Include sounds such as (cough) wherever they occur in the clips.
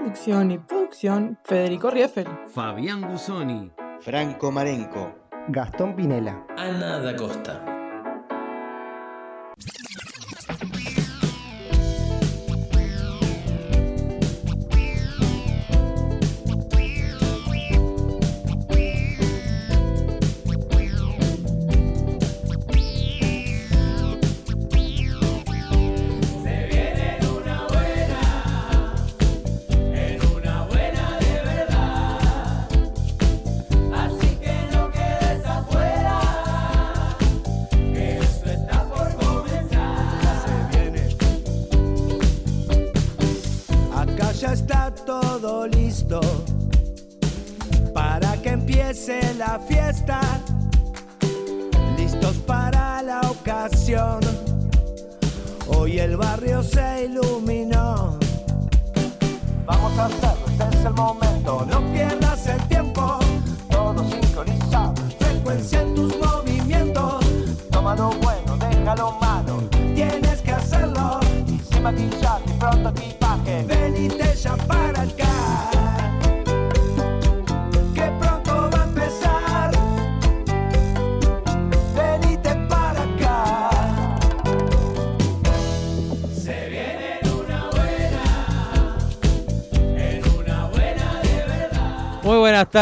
Conducción y producción, Federico Rieffel. Fabián Gusoni. Franco Marenco. Gastón Pinela. Ana da Costa.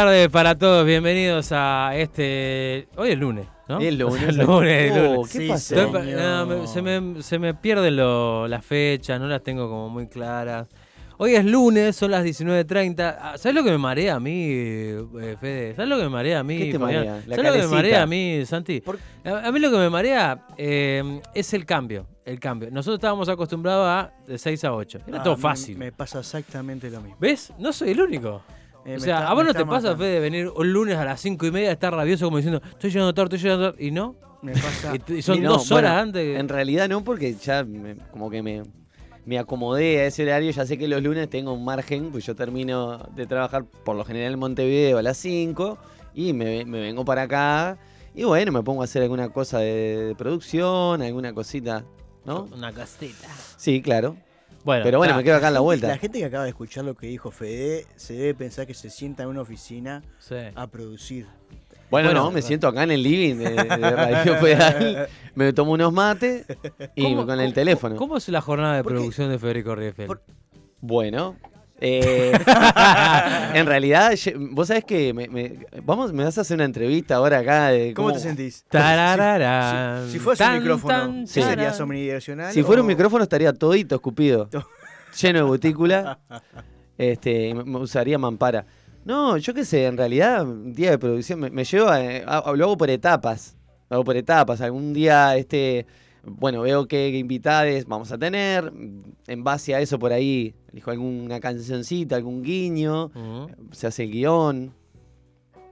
Tardes para todos, bienvenidos a este... Hoy es lunes, ¿no? Es lunes. (laughs) Es lunes, es Oh, lunes. ¿qué Sí, pasó? estoy pa- no, me- se, me, se me pierden lo- las fechas, no las tengo como muy claras. Hoy es lunes, son las 19.30. Ah, ¿Sabes lo que me marea a mí, eh, Fede? ¿Sabes lo que me marea a mí? ¿Qué te marea? ¿Sabes lo que me marea a mí, Santi? ¿Por- A, mí lo que me marea eh, es el cambio. El cambio. Nosotros estábamos acostumbrados a de 6 a 8. Era Ah, todo me- fácil. Me, pasa exactamente lo mismo. ¿Ves? No soy el único. Eh, o sea, está- ¿a vos no te pasa. Fede, de venir un lunes a las 5 y media, estar rabioso como diciendo, estoy llegando tarde, estoy llegando tarde, y no? Me pasa. (laughs) Y, son Y no, dos horas bueno, antes. En realidad no, porque ya me- como que me, me acomodé a ese horario. Ya sé que los lunes tengo un margen, pues yo termino de trabajar por lo general en Montevideo a las 5 y me, me vengo para acá. Y bueno, me pongo a hacer alguna cosa de, de producción, alguna cosita, ¿no? Una castita. Sí, claro. Bueno, Pero bueno, me quedo acá en la vuelta. La gente que acaba de escuchar lo que dijo Fede se debe pensar que se sienta en una oficina sí. a producir. Bueno, Bueno, no, me siento acá en el living de, de Radio Pedal. Me tomo unos mates y ¿Cómo- con el teléfono. ¿Cómo es la jornada de producción de Federico Rieffel? Por- Bueno. Eh, (laughs) en realidad, vos sabés que me, me- vamos, me vas a hacer una entrevista ahora acá de ¿Cómo te sentís? Si, si fuese un micrófono, tan. Si fuera un micrófono estaría todito escupido, lleno de butícula. (laughs) Este, me, usaría mampara. No, yo qué sé, en realidad, un día de producción me, me lleva, eh, a- lo hago por etapas. Lo hago por etapas. Algún día, este, bueno, veo qué invitades vamos a tener. En base a eso, por ahí, elijo alguna cancioncita, algún guiño. Se hace el guion.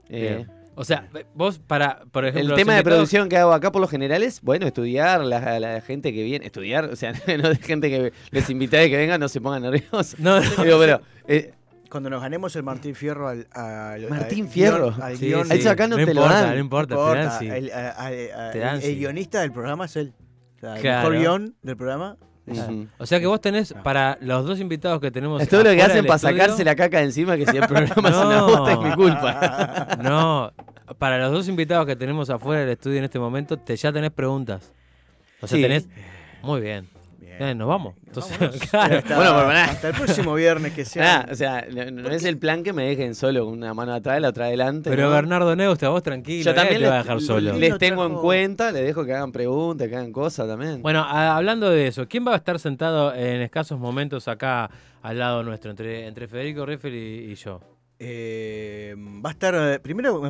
Eh. O sea, vos para, por ejemplo... el tema de producción que hago acá por lo general es, bueno, estudiar la, la gente que viene. Estudiar, o sea, (laughs) no de gente que les invité que vengan, no se pongan nerviosos. No, (laughs) Digo, pero, eh, Cuando nos ganemos el Martín Fierro al. al- Martín al Fierro. al Sí, A eso acá no te lo importa, dan. No importa, no te dan importa, sí. el, a- a- a- Te dan el- sí. el guionista del programa es él. O sea, el Claro. mejor guion del programa. es ujú. O sea que vos tenés, para los dos invitados que tenemos es todo lo que afuera hacen del para estudio- sacarse la caca de encima, que si el (laughs) programa es una No. bosta es mi culpa. (laughs) No, para los dos invitados que tenemos afuera del estudio en este momento, te, ya tenés preguntas. O sea, Sí. tenés... Muy bien. Bien. Bien, nos vamos. Entonces, Vámonos. (laughs) claro. Hasta, Bueno, hasta el próximo viernes que (laughs) sea. O sea, no, no es el plan que me dejen solo con una mano atrás y la otra adelante. Pero ¿no? Bernardo Neusta, vos tranquilo. Yo nadie también te va a les, dejar solo. les- les tengo en cuenta, les dejo que hagan preguntas, que hagan cosas también. Bueno, a- hablando de eso, ¿quién va a estar sentado en escasos momentos acá al lado nuestro, entre, entre Federico Riffel y, y yo? Eh, va a estar. eh, Primero,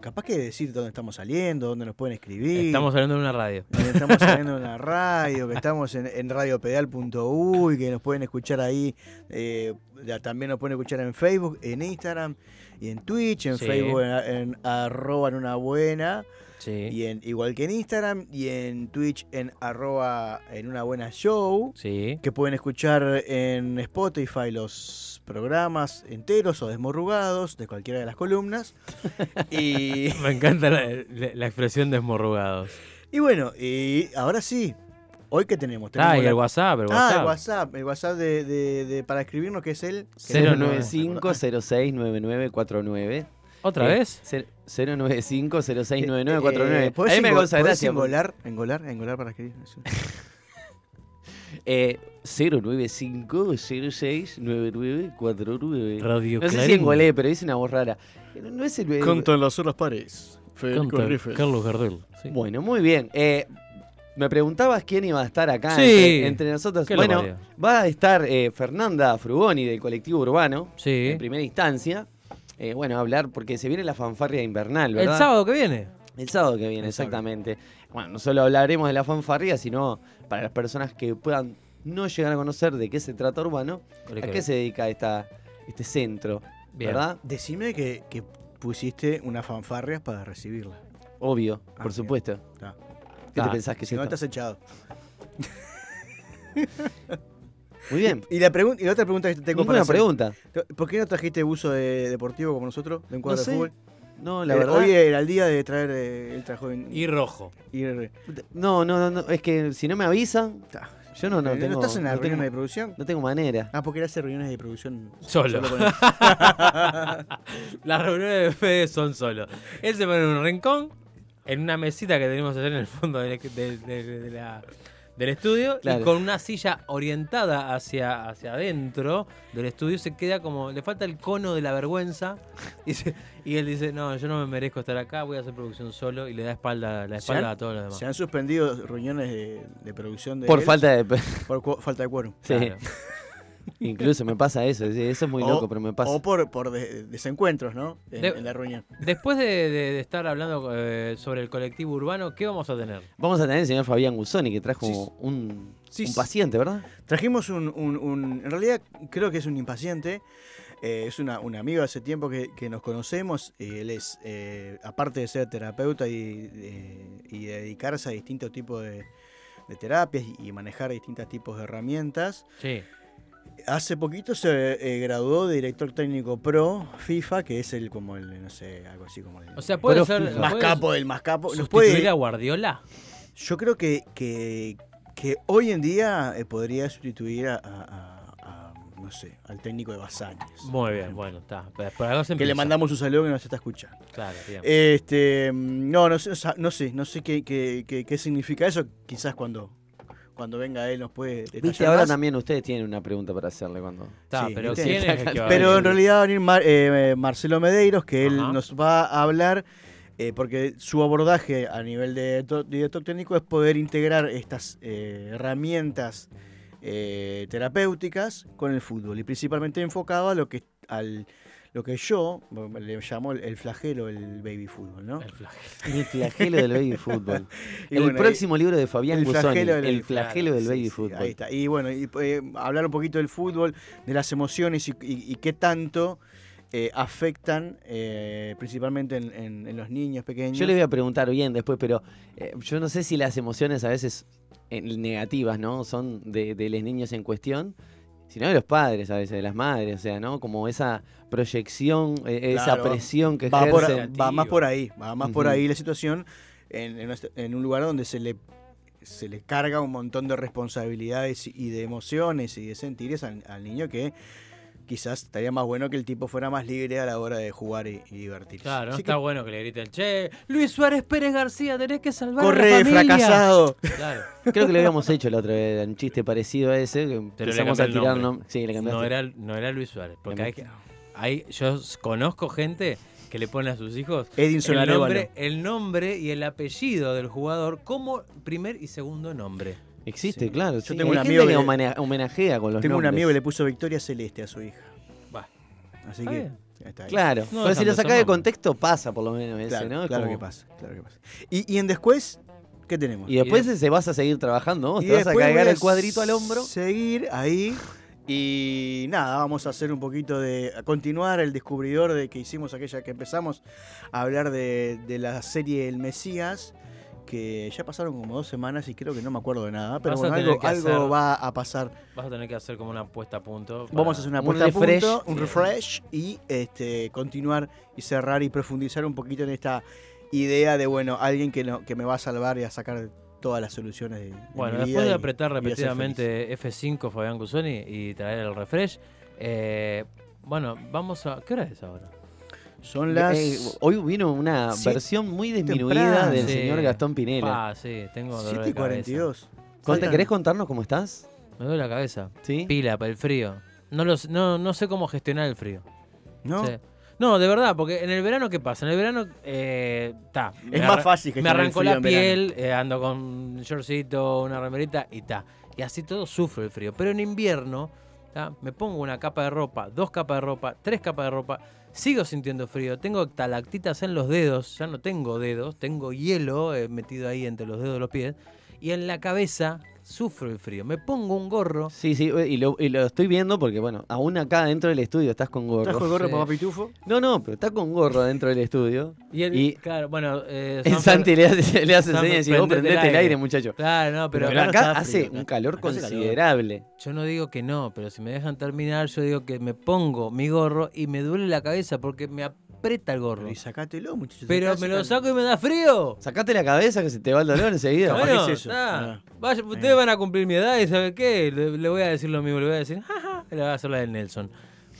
capaz que decir dónde estamos saliendo, dónde nos pueden escribir. Estamos hablando en una radio. que estamos saliendo en la radio, que estamos en, en radiopedal.uy, que nos pueden escuchar ahí eh, también nos pueden escuchar en Facebook, en Instagram y en Twitch, en Sí. Facebook en, en arroba en una buena, Sí. y en, igual que en Instagram, y en Twitch en arroba en una buena show, Sí. que pueden escuchar en Spotify los programas enteros o desmorrugados de cualquiera de las columnas. (laughs) y, Me encanta la, la- la expresión desmorrugados. y bueno, y ahora sí, hoy que tenemos, tenemos Ah, y la- el WhatsApp, Ah, el WhatsApp, el WhatsApp de, de- de- para escribirnos que es el 095 069949 ¿Otra Eh, vez? cer- 095 069949 Eh, ¿podés A mí me podés gracia. engolar, engolar, engolar para escribir. Eso. Eh, 095 069949 Radio No sé si Clarín. engolé, pero dice una voz rara. No es el. en las horas pares. Canta Carlos Gardel. sí. Bueno, muy bien. Eh, me preguntabas quién iba a estar acá Sí. entre, entre nosotros. ¿Qué lo Bueno, va a estar eh, Fernanda Frugoni del colectivo urbano Sí. en primera instancia. Eh, bueno, hablar porque se viene la fanfarria invernal, El ¿verdad? sábado que viene. El sábado que viene, El exactamente. Bueno, no solo hablaremos de la fanfarria, sino para las personas que puedan no llegar a conocer de qué se trata Urbano, a qué se dedica esta, este centro, Bien. ¿verdad? Decime que, que pusiste unas fanfarrias para recibirla. Obvio, Ah, por bien. supuesto. ¿Qué Ah, te pensás que es Si no, esto? estás echado. (laughs) Muy bien. Y la, pregun- y la otra pregunta que te tengo para Ninguna hacer. pregunta. ¿Por qué no trajiste buzo de- deportivo como nosotros, de un No cuadro sé. de fútbol? No, la Eh, verdad. Hoy era el día de traer eh, el trajo en... Y rojo. ir- No, no, no, no, es que si no me avisan, Ta. yo no, no Eh, tengo. estás en la no reunión tengo, de producción? no tengo manera. Ah, porque él hace reuniones de producción Solo. (laughs) Las reuniones de Fede son solo. Él se pone en un rincón, en una mesita que tenemos allá en el fondo del, de- de- de la- del estudio, Claro. y con una silla orientada hacia, hacia adentro del estudio, se queda como. Le falta el cono de la vergüenza. (laughs) Y, se- y él dice: No, yo no me merezco estar acá, voy a hacer producción solo. Y le da espalda, la ¿Se espalda han- a todos los demás. Se han suspendido reuniones de, de producción de Por él falta de. por falta de quórum. Sí. Claro. (laughs) Incluso me pasa eso, eso es muy O- loco, pero me pasa. O por, por de- desencuentros, ¿no? En, De- en la reunión. Después de, de- de estar hablando eh, sobre el colectivo urbano, ¿qué vamos a tener? Vamos a tener el señor Fabián Guzoni que trajo Sí. un, Sí, un sí. paciente, ¿verdad? Trajimos un, un- un- En realidad, creo que es un impaciente. eh, es una, un amigo hace tiempo que, que nos conocemos. y él es, eh, aparte de ser terapeuta y, de- y de dedicarse a distintos tipos de, de terapias y, y manejar distintos tipos de herramientas, Sí. Hace poquito se eh, graduó de director técnico pro FIFA, que es el como el, no sé, algo así como el O sea, puede ser. FIFA. más puede capo del más capo. ¿Sustituir puede, a Guardiola? yo creo que, que, que hoy en día eh, podría sustituir a, a- a- a, no sé, al técnico de Basáñez. Muy bien, bueno, está. Que le mandamos un saludo que nos está escuchando. Claro, bien. Este, mm, no, no sé, no sé, no sé qué, qué, qué- qué significa eso. Quizás cuando, cuando venga él nos puede detallar Viste, ahora más. también ustedes tienen una pregunta para hacerle cuando. Está, sí, pero ¿viste? ¿quién es el que va a Pero venir? en realidad va a venir Mar- eh, Marcelo Medeiros, que él Ajá. nos va a hablar, eh, porque su abordaje a nivel de to- director técnico es poder integrar estas eh, herramientas eh, terapéuticas con el fútbol y principalmente enfocado a lo que al lo que yo le llamo el, el flagelo el baby fútbol, ¿no? El flagelo. El flagelo del baby fútbol. (laughs) Y el bueno, próximo libro de Fabián el flagelo del- El flagelo del Sí, baby sí, fútbol. Ahí está. Y bueno, y, eh, hablar un poquito del fútbol, de las emociones y, y- y qué tanto eh, afectan eh, principalmente en, en- en los niños pequeños. Yo le voy a preguntar bien después, pero eh, yo no sé si las emociones a veces eh, negativas, ¿no? Son de, de los niños en cuestión, sino de los padres a veces, de las madres, o sea, ¿no? Como esa proyección, eh, esa presión que va, por- va más por ahí, va más por ahí la situación en, en en un lugar donde se le se le carga un montón de responsabilidades y de emociones y de sentires al, al niño que quizás estaría más bueno que el tipo fuera más libre a la hora de jugar y, y divertirse. Claro, no está que, bueno que le griten, che, Luis Suárez Pérez García, tenés que salvar a la corre, familia. fracasado. Claro. (laughs) Creo que lo habíamos hecho la otra vez, un chiste parecido a ese, que Pero empezamos a tirar Sí, le. No era, no era Luis Suárez. Porque hay, yo conozco gente que le pone a sus hijos Edinson el nombre, Arévalo. el nombre y el apellido del jugador como primer y segundo nombre. Existe, Sí. claro. Yo sí. tengo Hay un gente amigo que homene- homenajea con los Tengo un amigo que le puso Victoria Celeste a su hija. Va. Así Está que bien. ahí está. Claro, No pero si lo ser de contexto pasa por lo menos ese, Claro, ¿no? Es claro como- que pasa, claro que pasa. Y, y en después, ¿qué tenemos? Y después se vas a seguir trabajando, vos Y te vas a cargar el cuadrito al hombro. Seguir ahí Y nada, vamos a hacer un poquito de. a continuar el descubridor de que hicimos aquella que empezamos a hablar de, de la serie El Mesías. Que ya pasaron como dos semanas y creo que no me acuerdo de nada. Pero bueno, algo, algo hacer- va a pasar. Vas a tener que hacer como una puesta a punto. Vamos a hacer una un puesta a refresh. punto, un Sí. refresh y este, continuar y cerrar y profundizar un poquito en esta idea de, bueno, alguien que, no, que me va a salvar y a sacar todas las soluciones de, de Bueno, después de apretar y repetidamente F5 Fabián Cusoni y traer el refresh, eh, bueno, vamos a. ¿Qué hora es ahora? Son las... Eh, hoy vino una versión muy disminuida temprano. del Sí. señor Gastón Pinela. Ah, sí, tengo dolor 7 de y cabeza. 42. Conte, Faltan- ¿Querés contarnos cómo estás? Me duele la cabeza. ¿Sí? Pila para el frío. No, lo sé- no, no sé cómo gestionar el frío. ¿No? Sí. No, de verdad, porque en el verano, ¿qué pasa? En el verano, eh, ta, Es más fácil que Me el arrancó frío la piel, eh, ando con un shortcito, una remerita y ta. Y así todo sufro el frío. Pero en invierno, me pongo una capa de ropa, dos capas de ropa, tres capas de ropa, sigo sintiendo frío. Tengo talactitas en los dedos, ya no tengo dedos, tengo hielo eh, metido ahí entre los dedos de los pies. Y en la cabeza sufro el frío. Me pongo un gorro. Sí, sí, y lo, y lo estoy viendo porque, bueno, aún acá dentro del estudio estás con gorro. ¿Trajo el gorro Sí. papá Pitufo? No, no, pero está con gorro dentro del estudio. Y, el, Y- claro, bueno, eh, El Santi le hace, le hace señas y dice, vos prendete el aire, aire". muchacho. Claro, no, pero, Pero, acá hace frío, un acá calor. considerable. Yo no digo que no, pero si me dejan terminar, yo digo que me pongo mi gorro y me duele la cabeza porque me aprieta el gorro. Y sacátelo, muchachos. Pero me lo saco y me da frío. Sacate la cabeza que se te va el dolor enseguida. Bueno, que es eso. Vaya, ustedes van a cumplir mi edad y ¿sabe qué? Le, le voy a decir lo mismo, le voy a decir, jaja, le voy a hacer la del Nelson.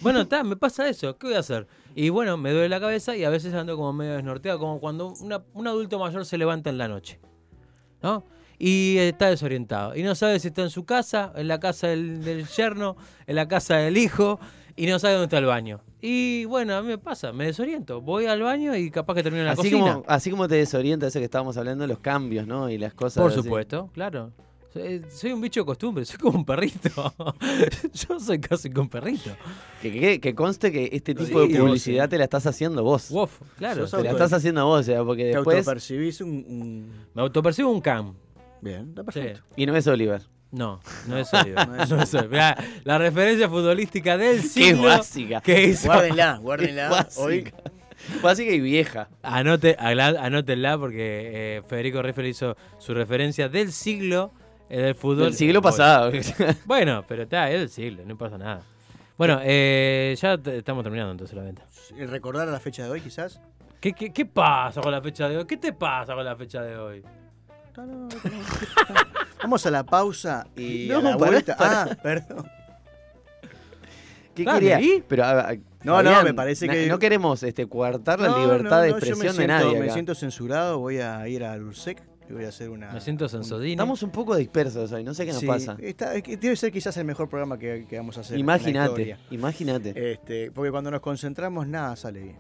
Bueno, está, me pasa eso, ¿qué voy a hacer? Y bueno, me duele la cabeza y a veces ando como medio desnorteado, como cuando una- un adulto mayor se levanta en la noche, ¿no? Y está desorientado. Y no sabe si está en su casa, en la casa del, del yerno, en la casa del hijo, y no sabe dónde está el baño. Y bueno, a mí me pasa, me desoriento. Voy al baño y capaz que termino en la Así cocina. como, así como te desorienta eso que estábamos hablando, los cambios, ¿no? Y las cosas. Por así. supuesto, claro. Soy, soy un bicho de costumbre, soy como un perrito. (laughs) Yo soy casi como un perrito. Que, que- que conste que este tipo de vos, publicidad eh. te la estás haciendo vos. Wof, claro. Te la estás haciendo vos, o sea, porque Te después. autopercibís un, un- Me autopercibo un cam. Bien, está Sí. perfecto. Y no es Oliver. No, no es (laughs) Oliver. no es. Mirá, la referencia futbolística del Qué siglo básica. que hizo. Guárdenla, Qué guárdenla. básica. Hoy Básica y vieja. Anote, anótenla porque eh, Federico Riffel hizo su referencia del siglo eh, del fútbol. Del siglo Bueno, pasado. Bueno, pero está, es del siglo, no pasa nada. Bueno, eh, ya estamos terminando entonces la venta. recordar la fecha de hoy, quizás. ¿Qué, qué, qué pasa con la fecha de hoy? ¿Qué te pasa con la fecha de hoy? (laughs) Vamos a la pausa y (laughs) No, a la vuelta. pará. Ah, perdón. ¿Qué quería? ¿y? Pero, a- a- No, no, me parece que- No queremos este, coartar la No, libertad no, de expresión de nadie. Me siento censurado, voy a ir al URSEC y voy a hacer una. Me siento sensodino. Estamos un poco dispersos hoy, no sé qué nos Sí, pasa. está- debe ser quizás el mejor programa que, que vamos a hacer. Imagínate, imagínate. Este, porque cuando nos concentramos, nada sale bien.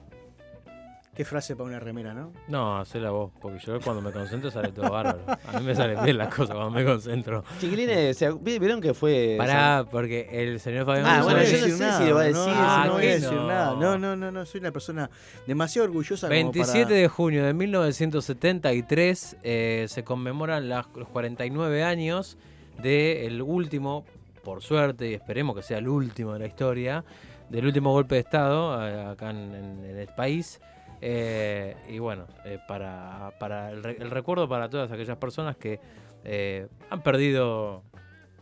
Qué frase para una remera, ¿no? No, hacela vos, porque yo cuando me concentro sale todo bárbaro. A mí me salen bien las cosas cuando me concentro. Chiquilines, ¿se- vi- ¿vieron que fue? Pará, porque el señor Fabián Ah, no bueno, yo no decir sé nada, si le va a no, decir, no, Ah, no voy a decir no. nada. No, no, no, no, soy una persona demasiado orgullosa 27 como para... de junio de 1973 eh, se conmemoran las- los 49 años del último, por suerte, y esperemos que sea el último de la historia, del último golpe de Estado eh, acá en, en- en el país. Eh, y bueno, eh, para, para el, re- el recuerdo para todas aquellas personas que eh, han perdido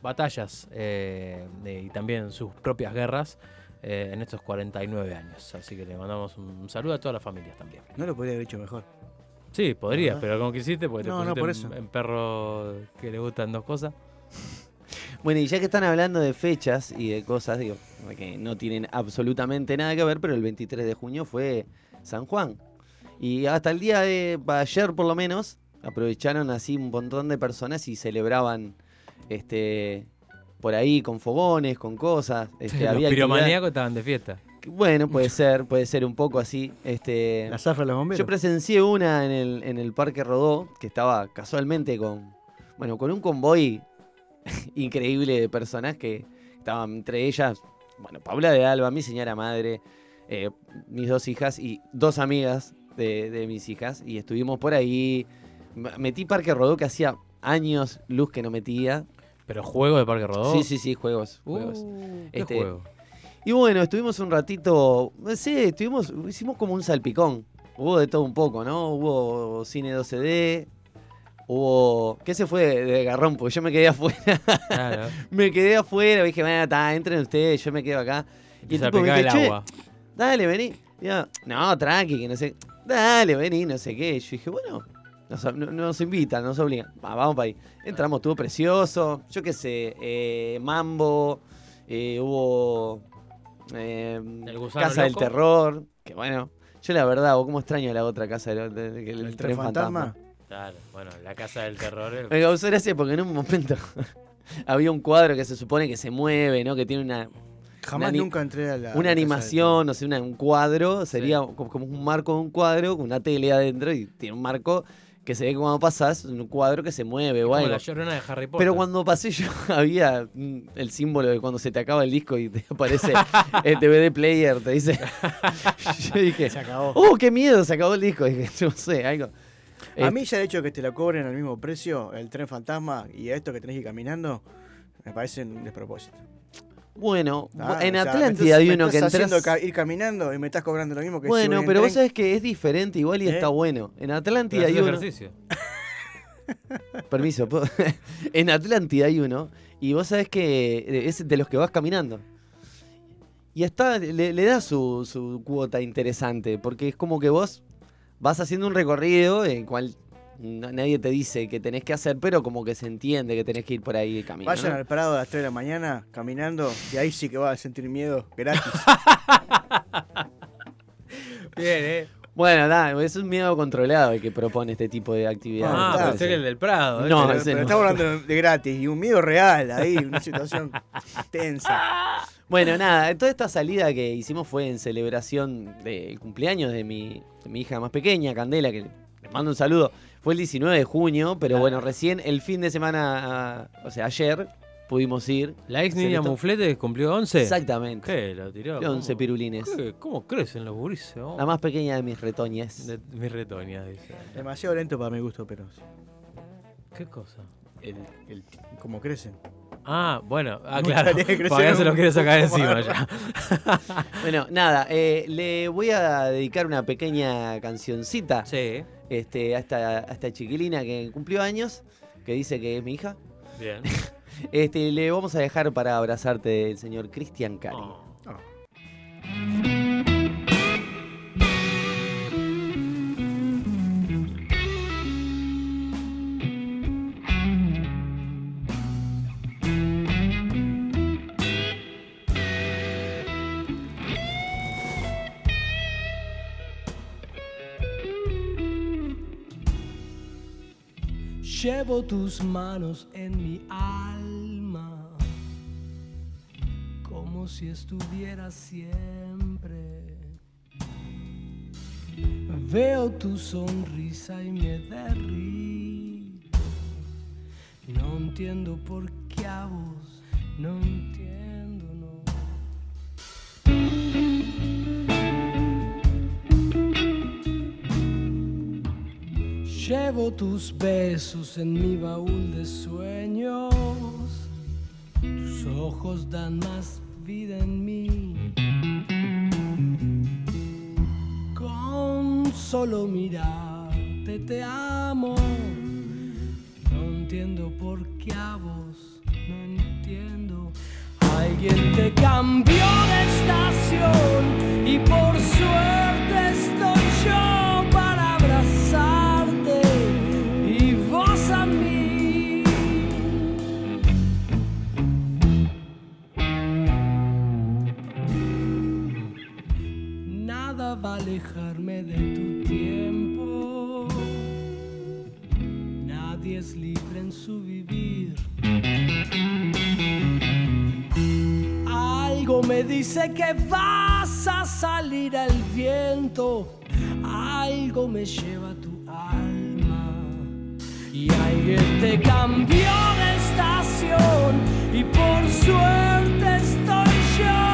batallas eh, y también sus propias guerras eh, en estos 49 años. Así que le mandamos un, saludo a todas las familias también. No lo podría haber hecho mejor. Sí, podrías, ¿Verdad? pero como quisiste, porque No, te no, pusiste por en- eso. en perro que le gustan dos cosas. Bueno, y ya que están hablando de fechas y de cosas, digo, que no tienen absolutamente nada que ver, pero el 23 de junio fue San Juan. Y hasta el día de ayer, por lo menos, aprovecharon así un montón de personas y celebraban este por ahí con fogones, con cosas. Este, Los había piromaníacos estaban de fiesta. Bueno, puede ser, puede ser un poco así. Este, La zafra de los bomberos. yo presencié una en el, en el Parque Rodó, que estaba casualmente con, bueno, con un convoy (laughs) increíble de personas que estaban entre ellas, bueno, Paula de Alba, mi señora madre, eh, mis dos hijas y dos amigas de, de mis hijas. Y estuvimos por ahí. Metí Parque Rodó que hacía años luz que no metía. ¿Pero juego de Parque Rodó? Sí, sí, sí, juegos. Uh, juegos. ¿Qué Este, juego? Y bueno, estuvimos un ratito, no sé, estuvimos, hicimos como un salpicón. Hubo de todo un poco, ¿no? Hubo cine 12D, hubo... ¿Qué se fue de garrón? Porque yo me quedé afuera. Claro. (laughs) me quedé afuera, dije, bueno, está, entren ustedes, yo me quedo acá. Y el tipo me aplicaba dice, el "Che, agua. Dale, vení. Yo, no, tranqui, que no sé. Dale, vení, no sé qué. Yo dije, bueno, nos, no- nos invitan, nos obligan. Va, vamos para ahí. Entramos, estuvo precioso. Yo qué sé, eh, Mambo, eh, hubo eh, El gusano Casa del. Terror. Que bueno, yo la verdad, vos cómo extraño la otra casa del de- de- el, ¿El tren tren fantasma? Claro, bueno, la casa del terror. eh. Me causó gracia porque en un momento (laughs) había un cuadro que se supone que se mueve, ¿no? Que tiene una, Jamás nunca entré a la. una la animación, no sé, una- un cuadro, sería co- como un marco de un cuadro con una tele adentro y tiene un marco que se ve que cuando pasás, un cuadro que se mueve o Como algo. la llorona de Harry Potter. Pero cuando pasé yo (laughs) había el símbolo de cuando se te acaba el disco y te aparece el DVD player, te dice. (laughs) yo dije, Se acabó. ¡oh, qué miedo! Se acabó el disco. Dije, no sé, algo. A Eh, mí ya el hecho de que te lo cobren al mismo precio, el tren fantasma y esto que tenés que ir caminando, me parece un despropósito. Bueno, Ah, en o sea, Atlántida hay uno me que estás entras... ca- ir caminando y me estás cobrando lo mismo que Bueno, pero vos sabés que es diferente igual y ¿Eh? está bueno. En Atlántida hay uno... ejercicio. (laughs) Permiso, (laughs) en Atlántida hay uno y vos sabés que eh, es de los que vas caminando. Y está, le, le da su, su cuota interesante, porque es como que vos vas haciendo un recorrido en cual no- nadie te dice que tenés que hacer, pero como que se entiende que tenés que ir por ahí caminando. Vayan al Prado a las 3 de la mañana caminando y ahí sí que vas a sentir miedo gratis. (laughs) Bien, ¿eh? Bueno, nada, es un miedo controlado el que propone este tipo de actividades. Ah, pero que el del Prado. ¿eh? No, pero ese pero no. estamos hablando de gratis y un miedo real ahí, una situación tensa. (laughs) Bueno, nada, toda esta salida que hicimos fue en celebración del cumpleaños de mi, de mi hija más pequeña, Candela, que le mando un saludo. Fue el 19 de junio, pero bueno, recién el fin de semana, ah, o sea, ayer pudimos ir. La ex niña Muflete cumplió 11. Exactamente. ¿Qué? ¿Lo tiró? De 11 ¿Cómo? pirulines. ¿Qué? ¿Cómo crecen los gurises? oh? La más pequeña de mis retoñes. De mis retoñas, dice. Demasiado lento para mi gusto, pero ¿Qué cosa? el, el, como crecen. Ah, bueno, ah, (laughs) claro. Todavía se lo quiere sacar encima (laughs) ya. Bueno, nada, eh, le voy a dedicar una pequeña cancioncita Sí, este, a, esta, a esta chiquilina que cumplió años, que dice que es mi hija. bien. (laughs) Este, le vamos a dejar para abrazarte el señor Cristian Cari. Oh. Llevo tus manos en mi alma, como si estuviera siempre. Veo tu sonrisa y me derrito. No entiendo por qué a vos, no entiendo, Llevo tus besos en mi baúl de sueños. Tus ojos dan más vida en mí. Con solo mirarte te amo. No entiendo por qué a vos, no entiendo. Alguien te cambió de estación y por suerte estoy yo de tu tiempo. Nadie es libre en su vivir. Algo me dice que vas a salir al viento. Algo me lleva tu alma. Y alguien te cambió de estación. Y por suerte estoy yo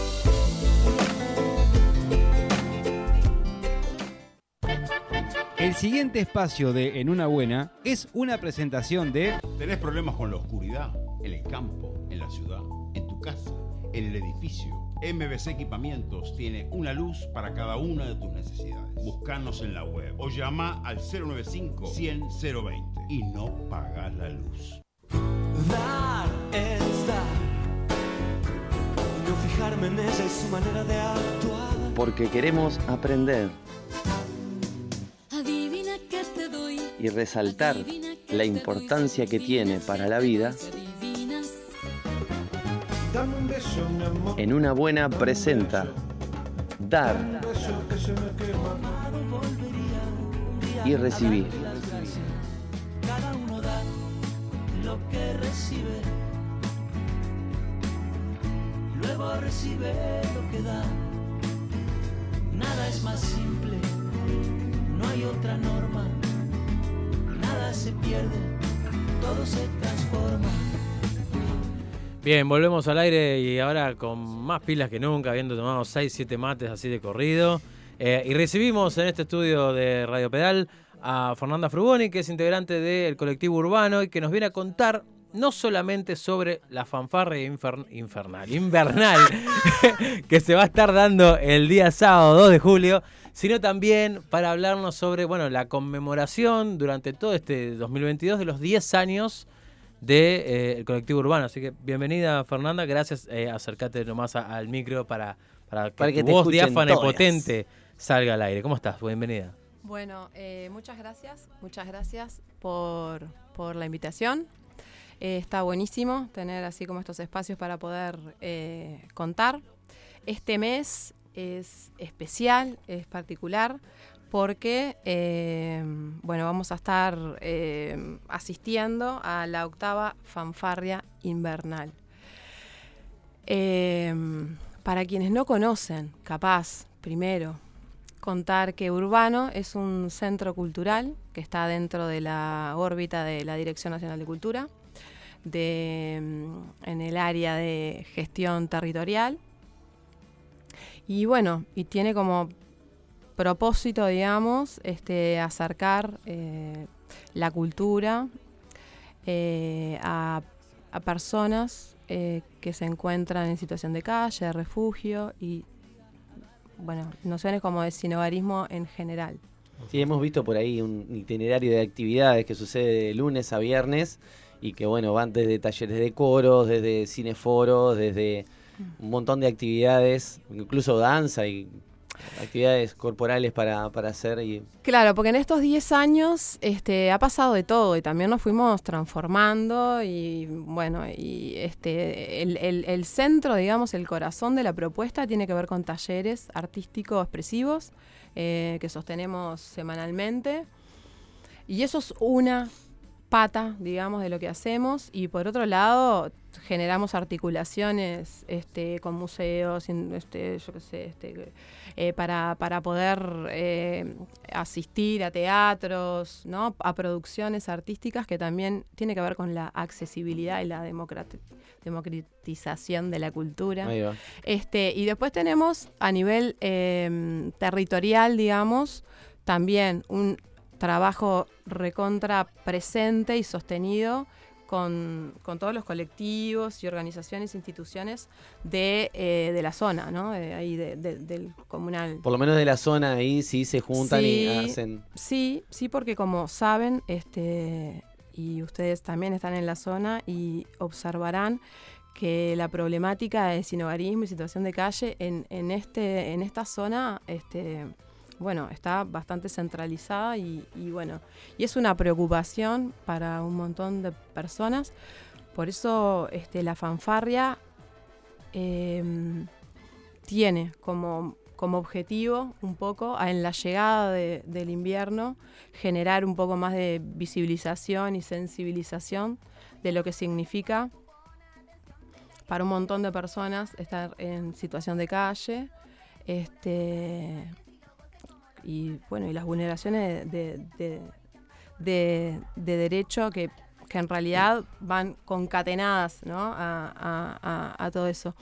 El siguiente espacio de En una buena es una presentación de ¿Tenés problemas con la oscuridad? En el campo, en la ciudad, en tu casa, en el edificio. MBC Equipamientos tiene una luz para cada una de tus necesidades. Buscanos en la web o llama al 095 100 020 y no pagas la luz. Dar es dar. No fijarme en ella y su manera de actuar. Porque queremos aprender y resaltar la importancia que tiene para la vida. En una buena presenta dar y recibir. Cada uno da lo que recibe. Luego recibe lo que da. Nada es más simple. No hay otra norma. Nada se pierde. Todo se transforma. Bien, volvemos al aire y ahora con más pilas que nunca, habiendo tomado 6, 7 mates así de corrido. Eh, y recibimos en este estudio de Radio Pedal a Fernanda Frugoni, que es integrante del colectivo urbano y que nos viene a contar no solamente sobre la fanfarria infer- infernal, invernal, (laughs) que se va a estar dando el día sábado 2 de julio, sino también para hablarnos sobre bueno, la conmemoración durante todo este 2022 de los 10 años del colectivo urbano. Así que bienvenida Fernanda, gracias, eh, acércate nomás a- al micro para, para que, Para que tu te voz diáfana y potente salga al aire. ¿Cómo estás? Bienvenida. Bueno, eh, muchas gracias, muchas gracias por, por la invitación. Eh, está buenísimo tener así como estos espacios para poder eh, contar. Este mes es especial, es particular, porque eh, bueno, vamos a estar eh, asistiendo a la octava fanfarria invernal. Eh, para quienes no conocen, capaz, primero, contar que Urbano es un centro cultural que está dentro de la órbita de la Dirección Nacional de Cultura, de, mm, en el área de gestión territorial. Y bueno, y tiene como propósito, digamos, este, acercar eh, la cultura eh, a, personas eh, que se encuentran en situación de calle, de refugio y, bueno, nociones como de sinogarismo en general. Sí, hemos visto por ahí un itinerario de actividades que sucede de lunes a viernes y que bueno, van desde talleres de coros, desde cineforos, desde un montón de actividades, incluso danza y actividades corporales para, para hacer y Claro, porque en estos 10 años este, ha pasado de todo y también nos fuimos transformando y bueno, y este, el, el- centro, digamos, el corazón de la propuesta tiene que ver con talleres artísticos expresivos eh, que sostenemos semanalmente. Y eso es una pata, digamos, de lo que hacemos y por otro lado generamos articulaciones este, con museos, este, yo qué sé, este, eh, para, para poder eh, asistir a teatros, ¿no? a producciones artísticas que también tiene que ver con la accesibilidad y la democrati- democratización de la cultura. Ahí va. Este, y después tenemos a nivel eh, territorial, digamos, también un trabajo recontra presente y sostenido con, con todos los colectivos y organizaciones, instituciones de, eh, de la zona, ¿no? De ahí de- de- del comunal. por lo menos de la zona ahí sí se juntan y hacen Sí, sí, porque como saben, este, y ustedes también están en la zona y observarán que la problemática de sinogarismo y situación de calle en, en, este, en esta zona, este, bueno, está bastante centralizada y, bueno, y es una preocupación para un montón de personas. Por eso este, la fanfarria em, tiene como, como objetivo un poco en la llegada de- del invierno generar un poco más de visibilización y sensibilización de lo que significa para un montón de personas estar en situación de calle este y bueno y las vulneraciones de, de- de- de derecho que, que en realidad van concatenadas ¿no? a, a- a- a todo eso.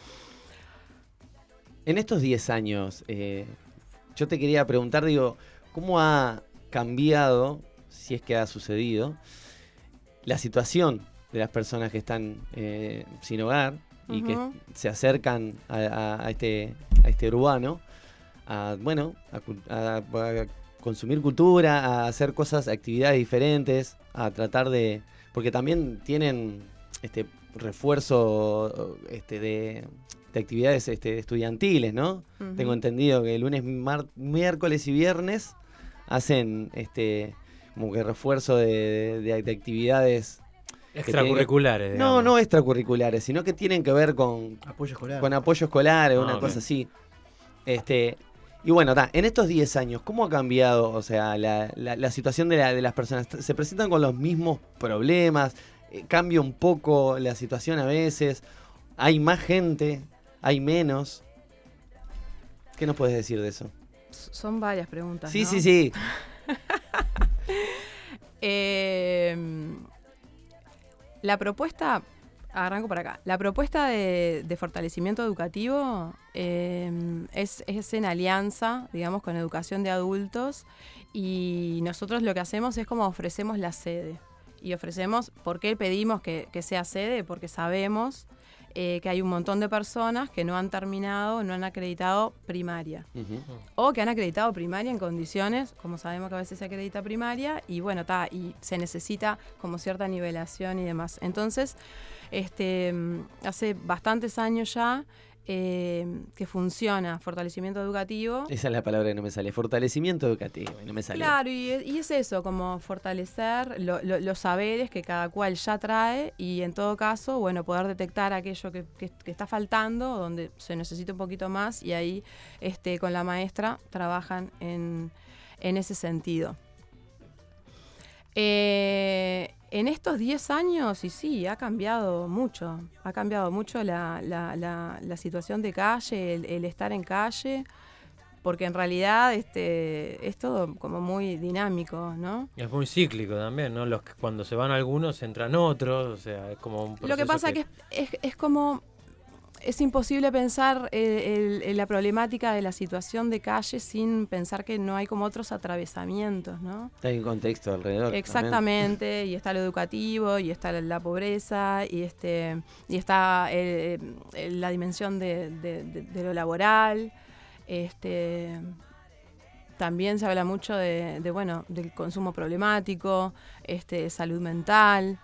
En estos 10 años, eh, yo te quería preguntar, digo, ¿cómo ha cambiado, si es que ha sucedido, la situación de las personas que están eh, sin hogar y que se acercan a, a- a este, a este urbano a, bueno, a, cul- a- a consumir cultura, a hacer cosas, actividades diferentes, a tratar de... Porque también tienen este refuerzo este, de, de actividades este, estudiantiles, ¿no? Tengo entendido que lunes, mar- miércoles y viernes hacen este como que refuerzo de, de- de actividades que tienen que- Extracurriculares, No, no extracurriculares, sino que tienen que ver con Apoyo escolar. con apoyo escolar, Ah, una cosa así. Este, y bueno, ta, en estos 10 años, ¿cómo ha cambiado o sea, la, la- la situación de, la- de las personas? ¿Se presentan con los mismos problemas? Eh, ¿Cambia un poco la situación a veces? ¿Hay más gente? ¿Hay menos? ¿Qué nos puedes decir de eso? Son varias preguntas. Sí, ¿no? sí, sí. (laughs) (laughs) Eh, la propuesta, arranco por acá, la propuesta de, fortalecimiento educativo eh, es, es en alianza, digamos, con educación de adultos y nosotros lo que hacemos es como ofrecemos la sede. Y ofrecemos, ¿por qué pedimos que sea sede? Porque sabemos eh, que hay un montón de personas que no han terminado, no han acreditado primaria o que han acreditado primaria en condiciones, como sabemos que a veces se acredita primaria, y bueno, está, y se necesita como cierta nivelación y demás. Entonces, este, mm, hace bastantes años ya eh, que funciona fortalecimiento educativo. Esa es la palabra que no me sale. Fortalecimiento educativo, no me sale. Claro, y, y es eso, como fortalecer lo- lo- los saberes que cada cual ya trae y en todo caso, bueno, poder detectar aquello que, que- que está faltando, donde se necesita un poquito más y ahí este, con la maestra trabajan en, en ese sentido. Eh, en estos 10 años, y sí, ha cambiado mucho, ha cambiado mucho la, la- la- la situación de calle, el, el estar en calle, porque en realidad este, es todo como muy dinámico, ¿no? Es muy cíclico también, ¿no? Los que cuando se van algunos entran otros, o sea, es como un Lo que proceso pasa que, es, es- es como, es imposible pensar eh, el- el- la problemática de la situación de calle sin pensar que no hay como otros atravesamientos, ¿no? Hay un contexto alrededor. también. Exactamente, y está lo educativo, y está la, la pobreza, y este y está eh, eh, la dimensión de, de- de- de lo laboral. Este, también se habla mucho de, de, bueno, del consumo problemático, este, salud mental.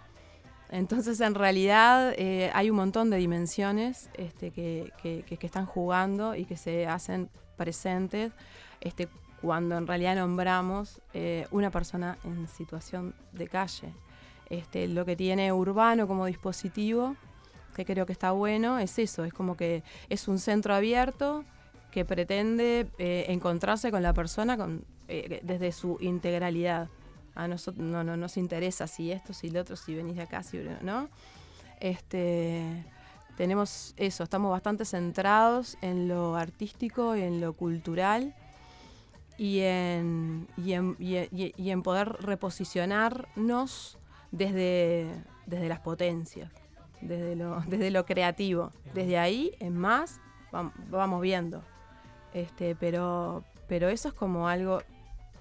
Entonces, en realidad, eh, hay un montón de dimensiones este, que, están jugando y que se hacen presentes este, cuando en realidad nombramos eh, una persona en situación de calle. Este, lo que tiene Urbano como dispositivo, que creo que está bueno, es eso, es como que es un centro abierto que pretende eh, encontrarse con la persona desde su integralidad. A nosotros no, no nos interesa si esto, si lo otro, si venís de acá, si no. Este, tenemos eso, estamos bastante centrados en lo artístico y en lo cultural y en, y en, y en- poder reposicionarnos desde, desde las potencias, desde lo, (laughs) desde lo creativo. Desde ahí, en más, vam- vamos viendo. Este, pero, pero eso es como algo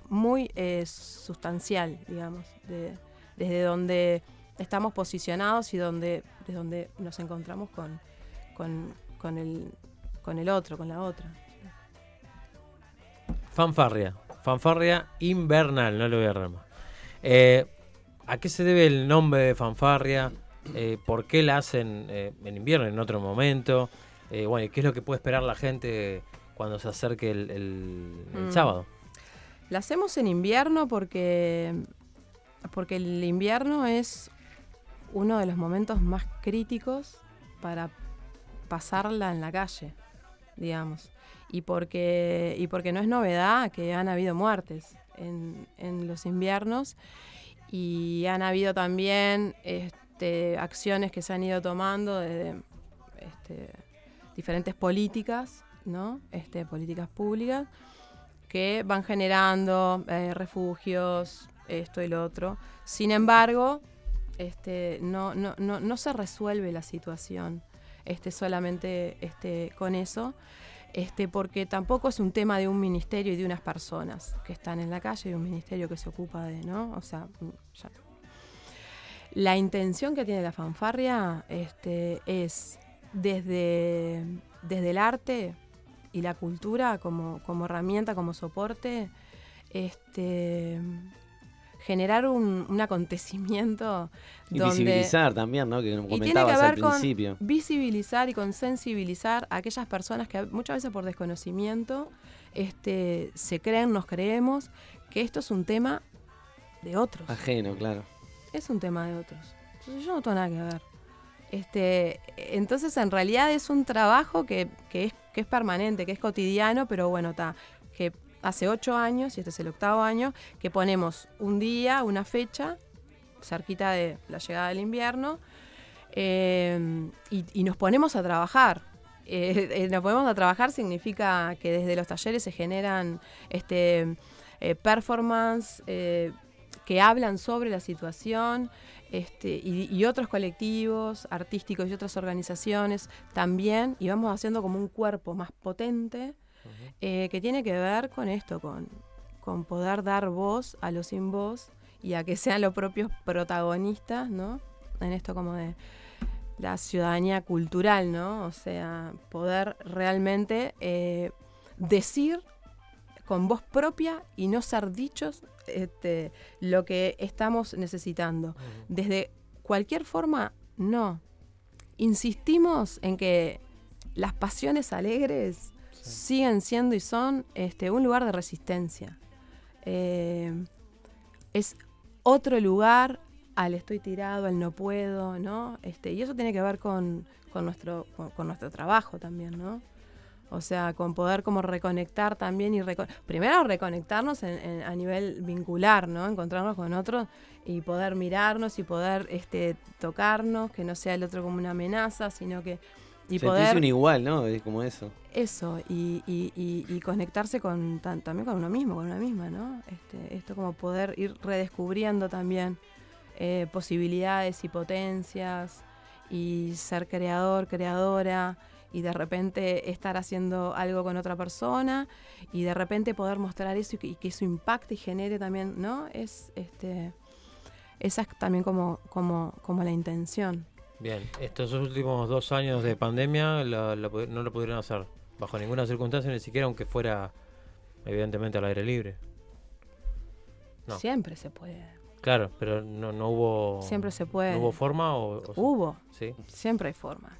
muy eh, sustancial, digamos, de- desde donde estamos posicionados y donde, desde donde nos encontramos con, con, con el, con el otro, con la otra. Fanfarria. Fanfarria invernal, no lo voy a más. Eh, ¿A qué se debe el nombre de fanfarria? Eh, ¿Por qué la hacen eh, en invierno, en otro momento? Eh, bueno, ¿y ¿qué es lo que puede esperar la gente cuando se acerque el, el- el Mm. sábado? La hacemos en invierno porque, porque el invierno es uno de los momentos más críticos para pasarla en la calle. digamos. Y porque, y porque no es novedad que han habido muertes en, en los inviernos y han habido también este, acciones que se han ido tomando desde este, diferentes políticas, ¿no? Este, políticas públicas que van generando eh, refugios, esto y lo otro. Sin embargo, este, no, no, no, no se resuelve la situación este, solamente este, con eso, este, porque tampoco es un tema de un ministerio y de unas personas que están en la calle y un ministerio que se ocupa de, ¿no? O sea, ya. La intención que tiene la fanfarria este, es desde, desde el arte y la cultura como, como herramienta, como soporte, este, generar un, un acontecimiento Y donde... visibilizar también, ¿no? Que Y tiene que comentabas ver al con principio. visibilizar y con sensibilizar a aquellas personas que muchas veces por desconocimiento este, se creen, nos creemos que esto es un tema de otros. Ajeno, claro. Es un tema de otros. Entonces yo no tengo nada que ver. Este, entonces en realidad es un trabajo que, que es, que es permanente, que es cotidiano, pero bueno, está. Que hace ocho años, y este es el octavo año, que ponemos un día, una fecha, cerquita de la llegada del invierno, eh, y, nos ponemos a trabajar. Eh, (laughs) eh, nos ponemos a trabajar significa que desde los talleres se generan este, performance que hablan sobre la situación este, y, y otros colectivos artísticos y otras organizaciones también, y vamos haciendo como un cuerpo más potente eh, que tiene que ver con esto, con, con poder dar voz a los sin voz y a que sean los propios protagonistas, ¿no? En esto como de la ciudadanía cultural, ¿no? O sea, poder realmente eh, decir con voz propia y no ser dichos este, lo que estamos necesitando. Desde cualquier forma, no. Insistimos en que las pasiones alegres siguen siendo y son este, un lugar de resistencia. Eh, es otro lugar al estoy tirado, al no puedo, ¿no? Este, y eso tiene que ver con, con nuestro, con, con nuestro trabajo también, ¿no? O sea, con poder como reconectar también y reco- primero reconectarnos en- en- a nivel vincular, ¿no? Encontrarnos con otros y poder mirarnos y poder este, tocarnos, que no sea el otro como una amenaza, sino que y Sentirse poder un igual, ¿no? Es como eso. eso y, y- y- y conectarse con tan- también con uno mismo, con una misma, ¿no? Este, esto como poder ir redescubriendo también eh, posibilidades y potencias y ser creador, creadora y de repente estar haciendo algo con otra persona y de repente poder mostrar eso y que, y que eso impacte y genere también, ¿no? Es este esa es también como, como, como la intención. Bien, estos últimos dos años de pandemia la- no lo pudieron hacer bajo ninguna circunstancia, ni siquiera aunque fuera evidentemente al aire libre. No. Siempre se puede. Claro, pero no, no hubo. Siempre se puede. ¿no hubo forma o, o- Hubo. Sí. Siempre hay forma.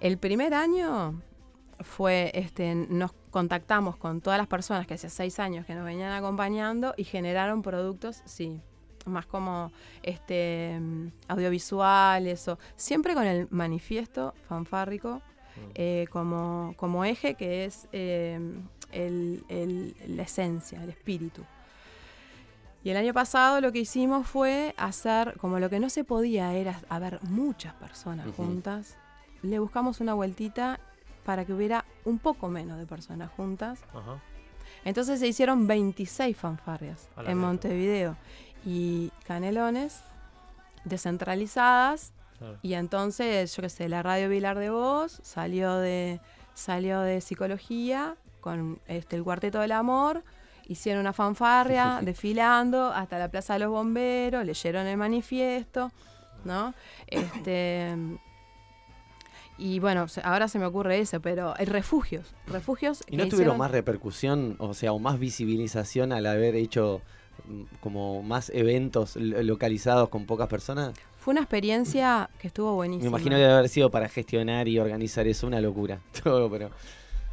El primer año fue, este, nos contactamos con todas las personas que hace seis años que nos venían acompañando y generaron productos, sí, más como este mm, audiovisuales o siempre con el manifiesto fanfárrico eh, como, como eje que es eh, el- el- la esencia, el espíritu. Y el año pasado lo que hicimos fue hacer, como lo que no se podía era haber muchas personas juntas, le buscamos una vueltita para que hubiera un poco menos de personas juntas. Ajá. Entonces se hicieron 26 fanfarrias en mierda. Montevideo y Canelones descentralizadas. Claro. Y entonces, yo qué sé, la radio Vilar de Voz salió de, salió de psicología con este, el Cuarteto del Amor. Hicieron una fanfarria (laughs) desfilando hasta la Plaza de los Bomberos, leyeron el manifiesto, ¿no? (coughs) Este, y bueno, ahora se me ocurre eso, pero hay refugios, refugios ¿Y no tuvieron hicieron- más repercusión, o sea, o más visibilización al haber hecho mm, como más eventos lo- localizados con pocas personas? Fue una experiencia que estuvo Me buenísima. imagino que debe haber sido para gestionar y organizar eso una locura. (laughs) Todo, pero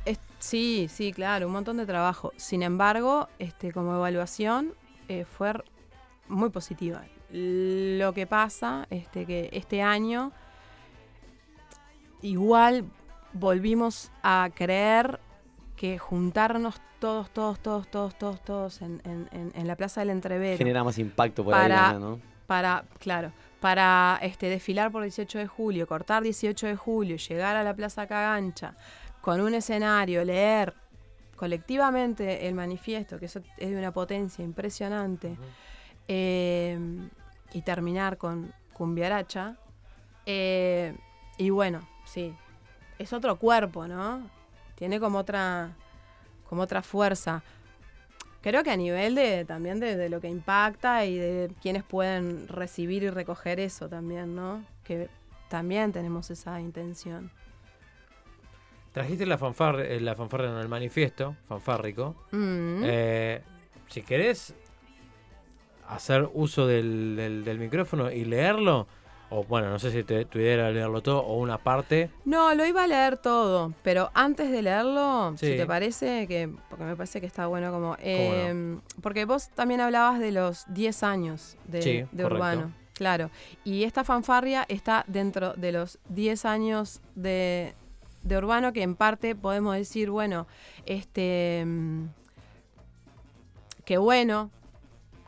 Es- sí, sí, claro, un montón de trabajo. Sin embargo, este, como evaluación eh, fue muy positiva. Lo que pasa este, que este año igual volvimos a creer que juntarnos todos, todos, todos, todos, todos, todos en, en- en- la Plaza del Entrevero. Genera más impacto por para, ahí, ¿no? Para, claro, para este, desfilar por 18 de julio, cortar 18 de julio, llegar a la Plaza Cagancha con un escenario, leer colectivamente el manifiesto, que eso es de una potencia impresionante, eh, y terminar con Cumbiaracha. eh, y bueno, sí, es otro cuerpo, ¿no? Tiene como otra, como otra fuerza. Creo que a nivel de también de, de lo que impacta y de quienes pueden recibir y recoger eso también, ¿no? Que también tenemos esa intención. Trajiste la fanfarra, eh, la fanfarra en el manifiesto, fanfárrico. Mm. Eh, si querés hacer uso del, del- del micrófono y leerlo, o bueno, no sé si te, tu idea era leerlo todo o una parte. No, lo iba a leer todo, pero antes de leerlo, Sí. si te parece, que porque me parece que está bueno como... eh, porque vos también hablabas de los 10 años de, Sí, de. Urbano. Claro, y esta fanfarria está dentro de los 10 años de, de Urbano, que en parte podemos decir, bueno, este... mm, Qué bueno,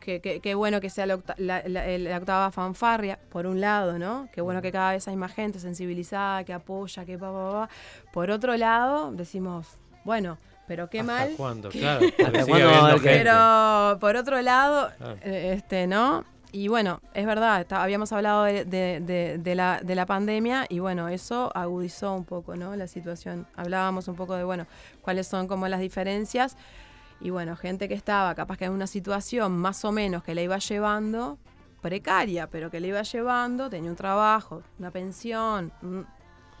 qué, qué- qué bueno que sea la, octa- la- la- el- la octava fanfarria, por un lado, ¿no? Qué bueno que cada vez hay más gente sensibilizada, que apoya, que pa, pa, pa. Por otro lado, decimos, bueno, pero qué ¿Hasta mal. cuándo? que- Claro, (laughs) ¿Hasta cuándo va? Pero por otro lado, Claro. eh, este, ¿no? Y bueno, es verdad, está- habíamos hablado de, de- de- de la, de la pandemia y bueno, eso agudizó un poco, ¿no? La situación. Hablábamos un poco de, bueno, cuáles son como las diferencias. Y bueno, gente que estaba capaz que en una situación más o menos que la iba llevando, precaria, pero que la iba llevando, tenía un trabajo, una pensión, mm,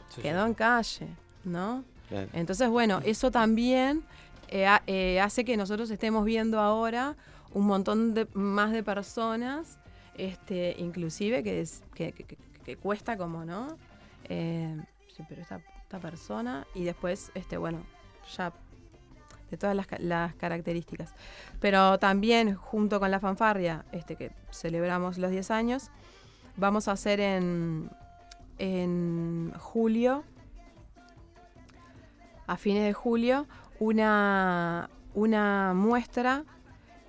Sí, quedó en calle, ¿no? Entonces, bueno, eso también eh, eh, hace que nosotros estemos viendo ahora un montón de, más de personas, este, inclusive que, es, que, que- que- que cuesta como, ¿no? Eh, sí, pero esta, esta persona, y después, este, bueno, ya de todas las, ca- las características. Pero también, junto con la fanfarria, este, que celebramos los 10 años, vamos a hacer en, en julio a fines de julio una, una muestra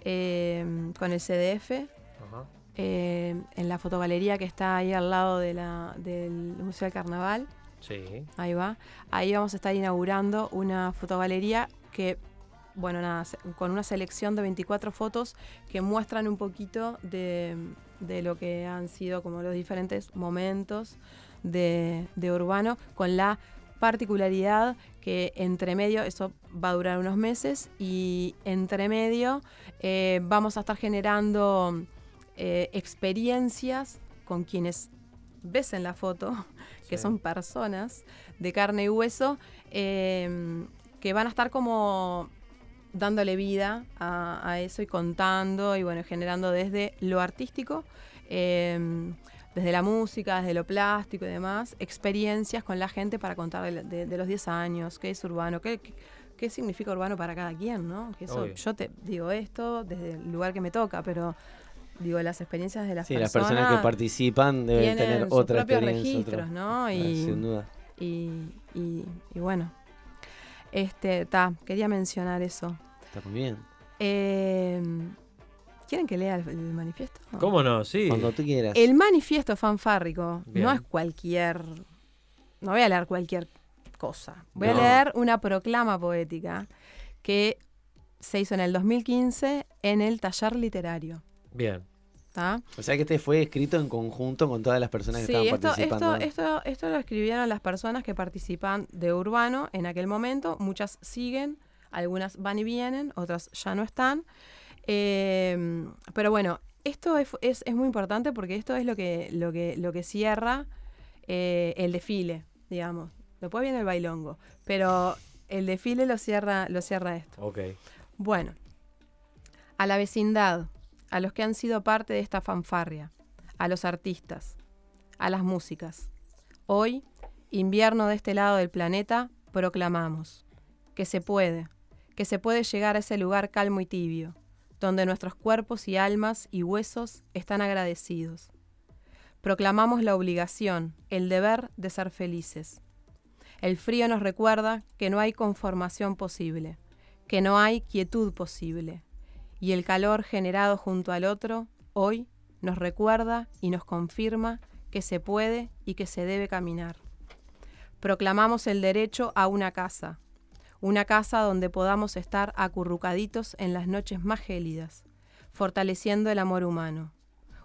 eh, con el CDF Ajá. eh, en la fotogalería que está ahí al lado de la, del Museo del Carnaval. Sí. Ahí va. Ahí vamos a estar inaugurando una fotogalería que, bueno, nada, con una selección de 24 fotos que muestran un poquito de, de lo que han sido como los diferentes momentos de, de Urbano, con la particularidad que entre medio, eso va a durar unos meses, y entre medio eh, vamos a estar generando eh, experiencias con quienes ves en la foto, (laughs) que Sí. son personas de carne y hueso, eh, que van a estar como dándole vida a, a eso y contando y bueno, generando desde lo artístico, eh, desde la música, desde lo plástico y demás, experiencias con la gente para contar de, de- de los 10 años, qué es urbano, qué, qué- qué significa urbano para cada quien, ¿no? Que eso, yo te digo esto desde el lugar que me toca, pero digo, las experiencias de las Sí, las personas. personas que participan deben tener sus otra propios experiencia. registros, otro- ¿no? Y, sin duda. y, y- y bueno, este, ta, quería mencionar eso. Está muy bien. Eh, ¿Quieren que lea el, el manifiesto? ¿Cómo no? Sí. Cuando tú quieras. El manifiesto fanfárrico Bien. no es cualquier. No voy a leer cualquier cosa. Voy a leer una proclama poética que se hizo en el 2015 en el taller literario. Bien. ¿Tá? O sea que este fue escrito en conjunto con todas las personas que Sí, estaban esto, participando. esto, esto, esto lo escribieron las personas que participan de Urbano en aquel momento. Muchas siguen, algunas van y vienen, otras ya no están. Eh, pero bueno, esto es, es- es muy importante porque esto es lo que, lo que, lo que cierra eh, el desfile, digamos. Después viene el bailongo, pero el desfile lo cierra, lo cierra esto. Ok. Bueno, a la vecindad, a los que han sido parte de esta fanfarria, a los artistas, a las músicas. Hoy, invierno de este lado del planeta, proclamamos que se puede, que se puede llegar a ese lugar calmo y tibio, donde nuestros cuerpos y almas y huesos están agradecidos. Proclamamos la obligación, el deber de ser felices. El frío nos recuerda que no hay conformación posible, que no hay quietud posible, y el calor generado junto al otro, hoy, nos recuerda y nos confirma que se puede y que se debe caminar. Proclamamos el derecho a una casa, una casa donde podamos estar acurrucaditos en las noches más gélidas, fortaleciendo el amor humano,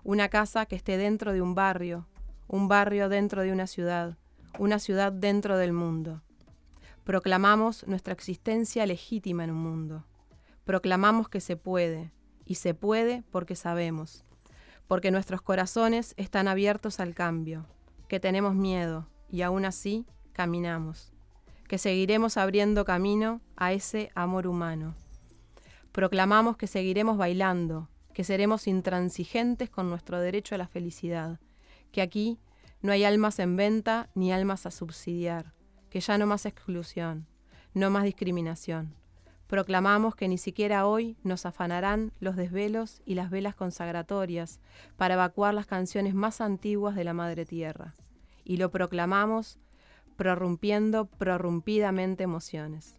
una casa que esté dentro de un barrio, un barrio dentro de una ciudad, una ciudad dentro del mundo. Proclamamos nuestra existencia legítima en un mundo. Proclamamos que se puede, y se puede porque sabemos, porque nuestros corazones están abiertos al cambio, que tenemos miedo, y aún así caminamos, que seguiremos abriendo camino a ese amor humano. Proclamamos que seguiremos bailando, que seremos intransigentes con nuestro derecho a la felicidad, que aquí no hay almas en venta ni almas a subsidiar, que ya no más exclusión, no más discriminación. Proclamamos que ni siquiera hoy nos afanarán los desvelos y las velas consagratorias para evacuar las canciones más antiguas de la Madre Tierra. Y lo proclamamos prorrumpiendo prorrumpidamente emociones.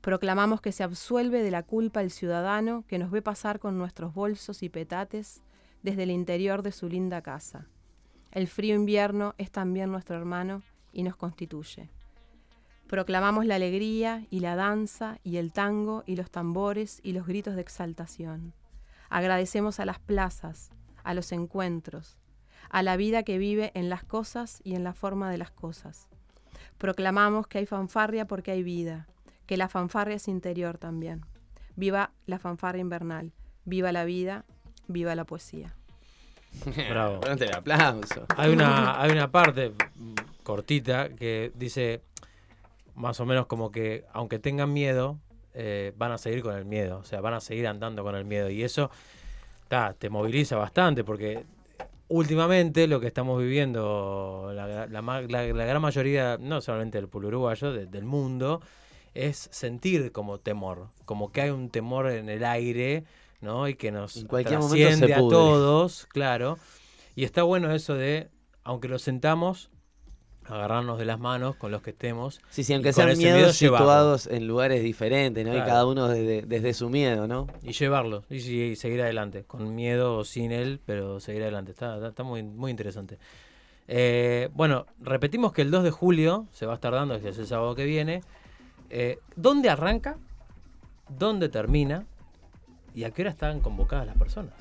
Proclamamos que se absuelve de la culpa el ciudadano que nos ve pasar con nuestros bolsos y petates desde el interior de su linda casa. El frío invierno es también nuestro hermano y nos constituye. Proclamamos la alegría y la danza y el tango y los tambores y los gritos de exaltación. Agradecemos a las plazas, a los encuentros, a la vida que vive en las cosas y en la forma de las cosas. Proclamamos que hay fanfarria porque hay vida, que la fanfarria es interior también. Viva la fanfarria invernal, viva la vida, viva la poesía. Bravo. Hay una, (laughs) hay una parte mm, cortita que dice más o menos como que aunque tengan miedo, eh, van a seguir con el miedo, o sea, van a seguir andando con el miedo. Y eso ta, te moviliza bastante porque últimamente lo que estamos viviendo, la, la ma- la- la gran mayoría, no solamente del pueblo uruguayo, de- del mundo, es sentir como temor, como que hay un temor en el aire, ¿no? Y que nos En cualquier momento se trasciende a todos, claro. Y está bueno eso de, aunque lo sentamos, agarrarnos de las manos con los que estemos. Sí, sí, aunque sean miedos miedo llevarlo. situados en lugares diferentes, ¿no? Y cada uno desde, desde su miedo, ¿no? Y llevarlo, y, sí- y seguir adelante, con miedo o sin él, pero seguir adelante. Está, está- está muy, muy interesante. Eh, bueno, repetimos que el 2 de julio se va a estar dando, que es el sábado que viene. Eh, ¿Dónde arranca? ¿Dónde termina? ¿Y a qué hora están convocadas las personas?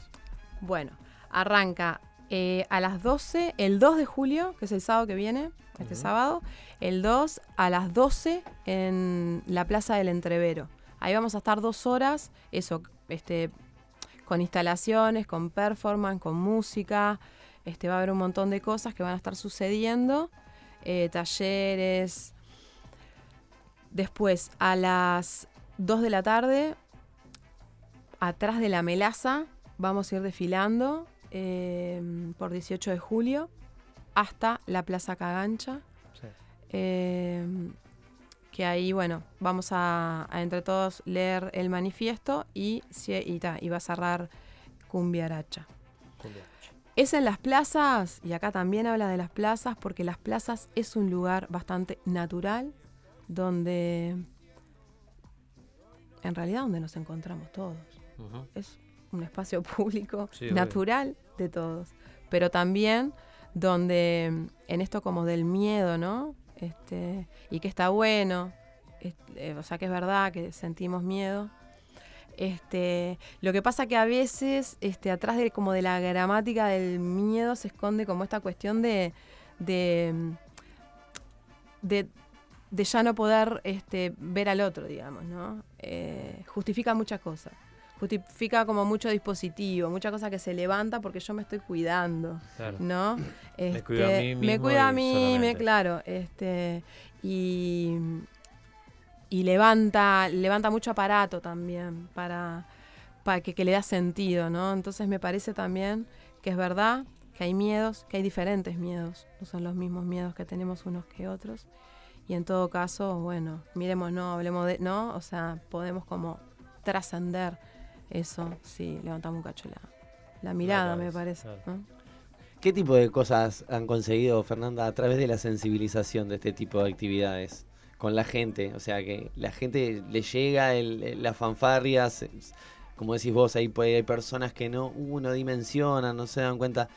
Bueno, arranca eh, a las 12, el 2 de julio, que es el sábado que viene, este sábado, el 2 a las 12 en la Plaza del Entrevero. Ahí vamos a estar dos horas, eso, este, con instalaciones, con performance, con música. Este, va a haber un montón de cosas que van a estar sucediendo, eh, talleres. Después, a las 2 de la tarde, atrás de la melaza, vamos a ir desfilando eh, por 18 de julio hasta la Plaza Cagancha. Eh, que ahí, bueno, vamos a, a entre todos leer el manifiesto y, y, ta, y va a cerrar Cumbiaracha. Es en las plazas, y acá también habla de las plazas, porque las plazas es un lugar bastante natural, donde, en realidad, donde nos encontramos todos. Es un espacio (laughs) público Sí, obvio. natural de todos, pero también donde mm, en esto como del miedo, ¿no? Este, y que está bueno, eh, o sea que es verdad que sentimos miedo. Este, lo que pasa que a veces este, atrás de como de la gramática del miedo se esconde como esta cuestión de, de, mm, de, de ya no poder este, ver al otro, digamos, ¿no? Eh, justifica muchas cosas. Justifica como mucho dispositivo, mucha cosa que se levanta porque yo me estoy cuidando, Claro. ¿no? Me cuido a Este, mí me cuido a y mí, me, claro, este, y, y levanta, levanta mucho aparato también para, para que, que le da sentido, ¿no? Entonces me parece también que es verdad que hay miedos, que hay diferentes miedos, no son los mismos miedos que tenemos unos que otros. Y en todo caso, bueno, miremos, no, hablemos de, ¿no? O sea, podemos como trascender eso si levantamos un cacho la, la mirada, me parece. claro. ¿no? ¿Qué tipo de cosas han conseguido, Fernanda, a través de la sensibilización de este tipo de actividades con la gente? O sea, que la gente le llega el, el- la fanfarria, se- como decís vos, ahí puede- hay personas que no, uh, no dimensionan, no se dan cuenta.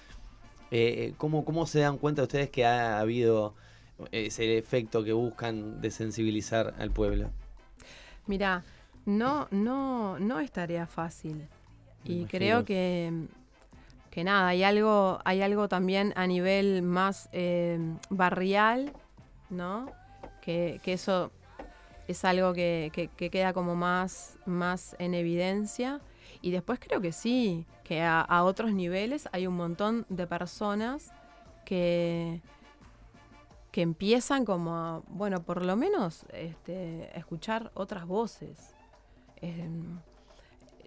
Eh, ¿cómo, ¿Cómo se dan cuenta ustedes que ha habido ese efecto que buscan de sensibilizar al pueblo? Mira, no, no, no es tarea fácil. Y imagino. creo que, que nada, hay algo, hay algo también a nivel más eh, barrial, ¿no? Que, que eso es algo que, que- que queda como más, más en evidencia. Y después creo que sí, que a, a otros niveles hay un montón de personas que, que empiezan como a, bueno, por lo menos este, a escuchar otras voces. Em,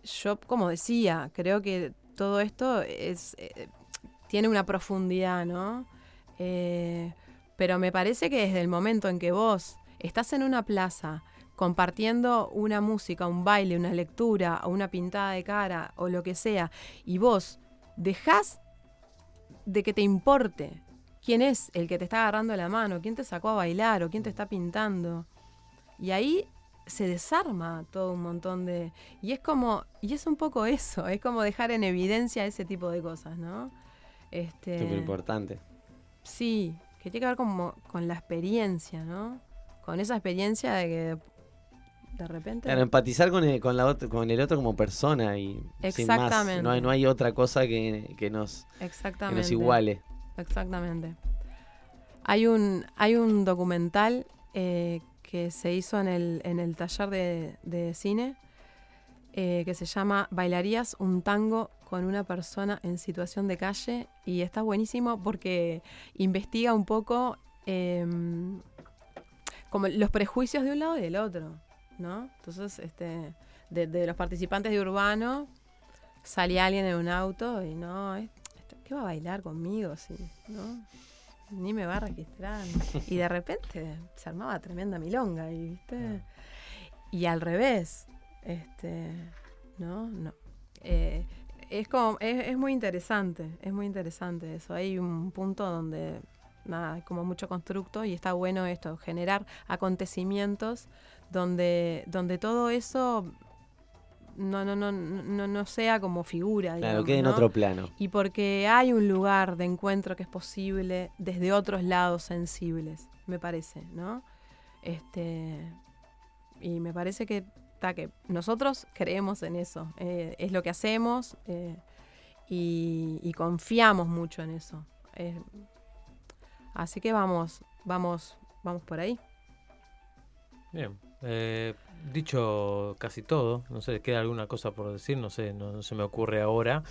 yo, como decía, creo que todo esto es, eh, tiene una profundidad, ¿no? Eh, pero me parece que desde el momento en que vos estás en una plaza compartiendo una música, un baile, una lectura, o una pintada de cara o lo que sea, y vos dejás de que te importe quién es el que te está agarrando la mano, quién te sacó a bailar o quién te está pintando. Y ahí se desarma todo un montón de... Y es como, y es un poco eso, es como dejar en evidencia ese tipo de cosas, ¿no? Este, Súper importante. Sí, que tiene que ver como con la experiencia, ¿no? Con esa experiencia de que de, repente... Claro, empatizar con el, con, la ot- con el otro como persona y sin más. Exactamente. No hay, no hay otra cosa que, que nos, que Exactamente. nos iguale. Exactamente. Hay un, hay un documental eh, que se hizo en el, en el taller de, de cine eh, que se llama Bailarías un tango con una persona en situación de calle y está buenísimo porque investiga un poco em, como los prejuicios de un lado y del otro, ¿no? Entonces, este, de, los participantes de Urbano salía alguien en un auto y no, es- ¿qué va a bailar conmigo? Si, ¿no? Ni me va a registrar. (laughs) Y de repente se armaba tremenda milonga, y, ¿viste? Y al revés, este, ¿no? No. Eh, es como, es, es muy interesante, es muy interesante eso. Hay un punto donde, nada, hay como mucho constructo y está bueno esto, generar acontecimientos donde, donde todo eso no, no, no, no, no sea como figura. Claro, digamos, quede en ¿no? otro plano. Y porque hay un lugar de encuentro que es posible desde otros lados sensibles, me parece, ¿no? Este, y me parece que, ta, que nosotros creemos en eso, eh, es lo que hacemos eh, y, y confiamos mucho en eso. Eh, así que vamos, vamos, vamos por ahí. Bien. Eh, dicho casi todo, no sé, queda alguna cosa por decir, no sé, no, se me ocurre ahora.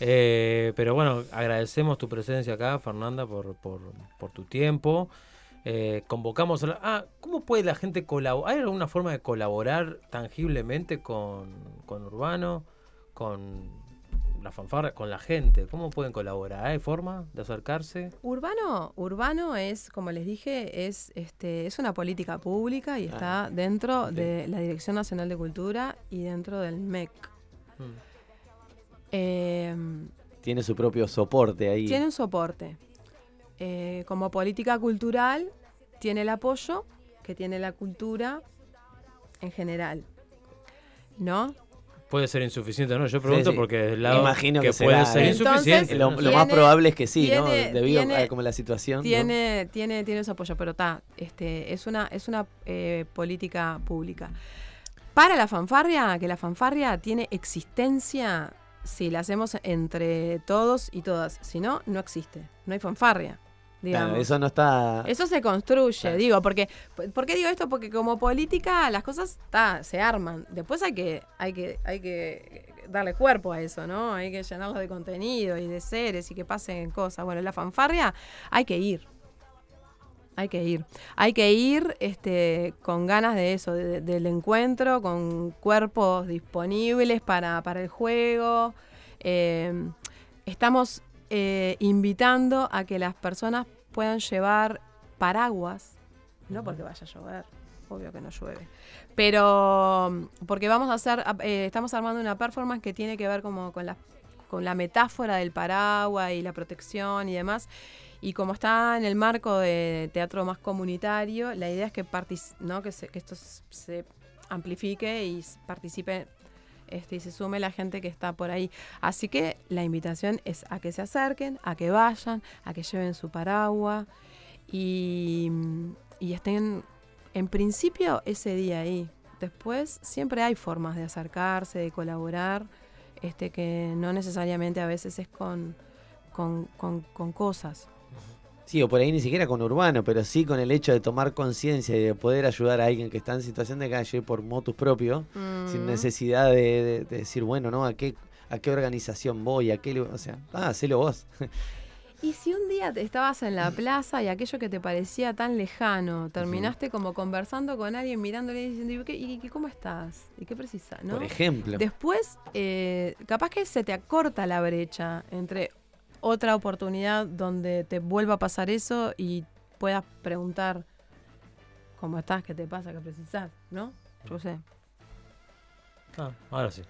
Eh, pero bueno, agradecemos tu presencia acá, Fernanda, por, por, por tu tiempo. Eh, convocamos a la- Ah, ¿cómo puede la gente colaborar? ¿Hay alguna forma de colaborar tangiblemente con, con Urbano, con la fanfarra, con la gente? ¿Cómo pueden colaborar? ¿Hay forma de acercarse? Urbano, urbano es, como les dije, es este, es una política pública y está dentro de la Dirección Nacional de Cultura y dentro del MEC. Eh, Tiene su propio soporte ahí. tiene un soporte. Eh, como política cultural, tiene el apoyo que tiene la cultura en general. ¿No? Puede ser insuficiente, ¿no? Yo pregunto Sí, sí. porque del lado Imagino que, puede será, ser ¿eh? insuficiente. Lo, ¿no? lo más probable es que sí, ¿no? Debido tiene- a como la situación. ¿no? Tiene, tiene, tiene su apoyo, pero está, este, es una, es una eh, política pública. Para la fanfarria, que la fanfarria tiene existencia si la hacemos entre todos y todas. Si no, no existe. No hay fanfarria. Digamos. Claro, eso no está. Eso se construye, Claro. digo, porque ¿por qué digo esto? Porque como política las cosas ta, se arman. Después hay que, hay que, hay que darle cuerpo a eso, ¿no? Hay que llenarlo de contenido y de seres y que pasen cosas. Bueno, la fanfarria hay que ir. Hay que ir. Hay que ir este, con ganas de eso, de- del encuentro, con cuerpos disponibles para, para el juego. Eh, estamos eh, invitando a que las personas puedan llevar paraguas, no porque vaya a llover, obvio que no llueve, pero mm, porque vamos a hacer, eh, estamos armando una performance que tiene que ver como con las con la metáfora del paraguas y la protección y demás. Y como está en el marco de teatro más comunitario, la idea es que, partic- ¿no? que, se- que esto se amplifique y participe este, y se sume la gente que está por ahí. Así que la invitación es a que se acerquen, a que vayan, a que lleven su paraguas y, y estén en principio ese día ahí. Después siempre hay formas de acercarse, de colaborar, este, que no necesariamente a veces es con, con, con- con cosas. Sí, o por ahí ni siquiera con urbano, pero sí con el hecho de tomar conciencia y de poder ayudar a alguien que está en situación de calle por motus propio, sin Mm. necesidad de, de- de decir, bueno, ¿no? ¿A qué, ¿A qué organización voy? ¿A qué, o sea, ah, hacelo vos. Y si un día te estabas en la plaza y aquello que te parecía tan lejano, terminaste como conversando con alguien, mirándole y diciendo, ¿y, qué- y- y cómo estás? ¿Y qué precisas? ¿no? Por ejemplo. Después, eh, capaz que se te acorta la brecha entre otra oportunidad donde te vuelva a pasar eso y puedas preguntar, ¿cómo estás? ¿Qué te pasa? ¿Qué precisas? ¿No? Yo sé. Ah, ahora sí.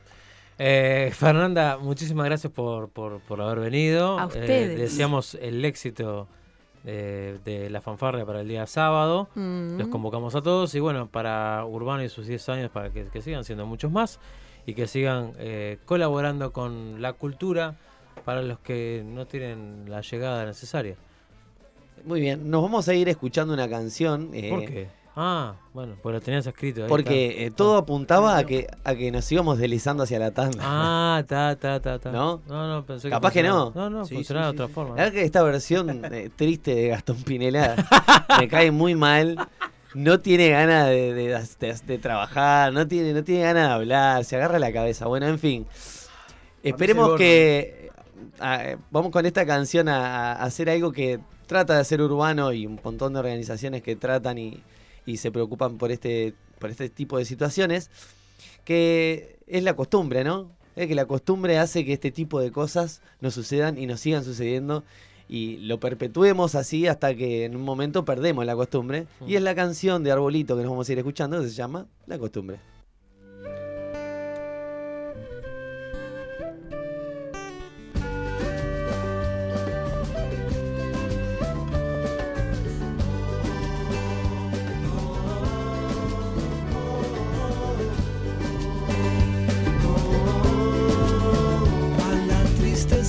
Eh, Fernanda, muchísimas gracias por, por, por haber venido. A Eh, ustedes. deseamos el éxito eh, de la fanfarria para el día sábado. Mm. Los convocamos a todos y bueno, para Urbano y sus 10 años, para que, que sigan siendo muchos más y que sigan eh, colaborando con la cultura para los que no tienen la llegada necesaria. Muy bien, nos vamos a ir escuchando una canción. eh, ¿Por qué? Ah, bueno, pues lo tenías escrito. ahí Porque eh, todo apuntaba a que, a que nos íbamos deslizando hacia la tanda. Ah, ta, ta, ta, ta. ¿No? No, no, pensé que Capaz que no. No, no, funcionaba de otra forma. La verdad que esta versión eh, triste de Gastón Pinela (laughs) me cae muy mal. No tiene ganas de, de- de- de trabajar, no tiene, no tiene ganas de hablar, se agarra la cabeza. Bueno, en fin. Esperemos que vamos con esta canción a, a hacer algo que trata de ser urbano y un montón de organizaciones que tratan y, y se preocupan por este, por este tipo de situaciones, que es la costumbre, ¿no? Es que la costumbre hace que este tipo de cosas nos sucedan y nos sigan sucediendo y lo perpetuemos así hasta que en un momento perdemos la costumbre. Y es la canción de Arbolito que nos vamos a ir escuchando que se llama La costumbre.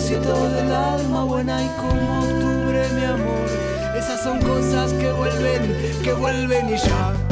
Rinconcito del alma buena y como octubre, mi amor. Esas son cosas que vuelven, que vuelven y ya.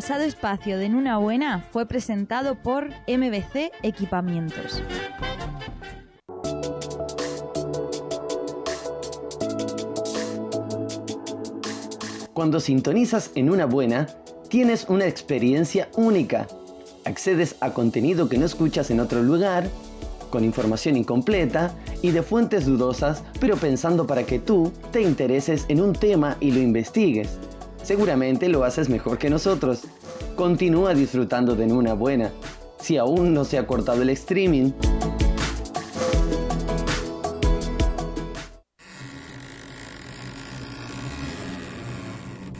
Pasado espacio de En Una Buena fue presentado por MBC Equipamientos. Cuando sintonizas en una buena, tienes una experiencia única. Accedes a contenido que no escuchas en otro lugar, con información incompleta y de fuentes dudosas, pero pensando para que tú te intereses en un tema y lo investigues. Seguramente lo haces mejor que nosotros. Continúa disfrutando de una buena. Si aún no se ha cortado el streaming,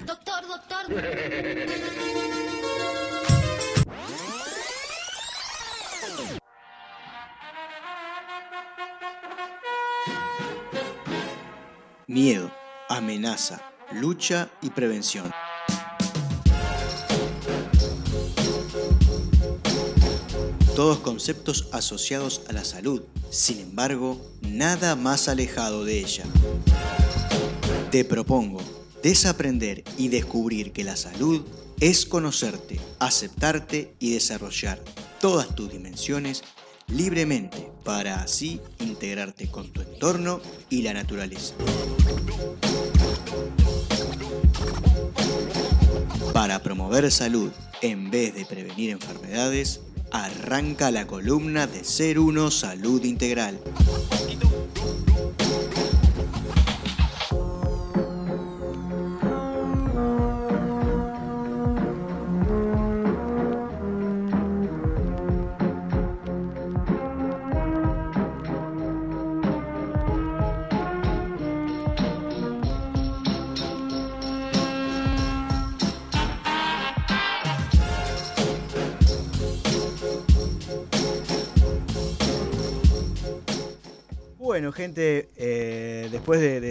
Doctor, doctor. Miedo, amenaza, lucha y prevención. Todos conceptos asociados a la salud, sin embargo, nada más alejado de ella. Te propongo desaprender y descubrir que la salud es conocerte, aceptarte y desarrollar todas tus dimensiones libremente para así integrarte con tu entorno y la naturaleza. Para promover salud en vez de prevenir enfermedades, arranca la columna de Ser Uno Salud Integral.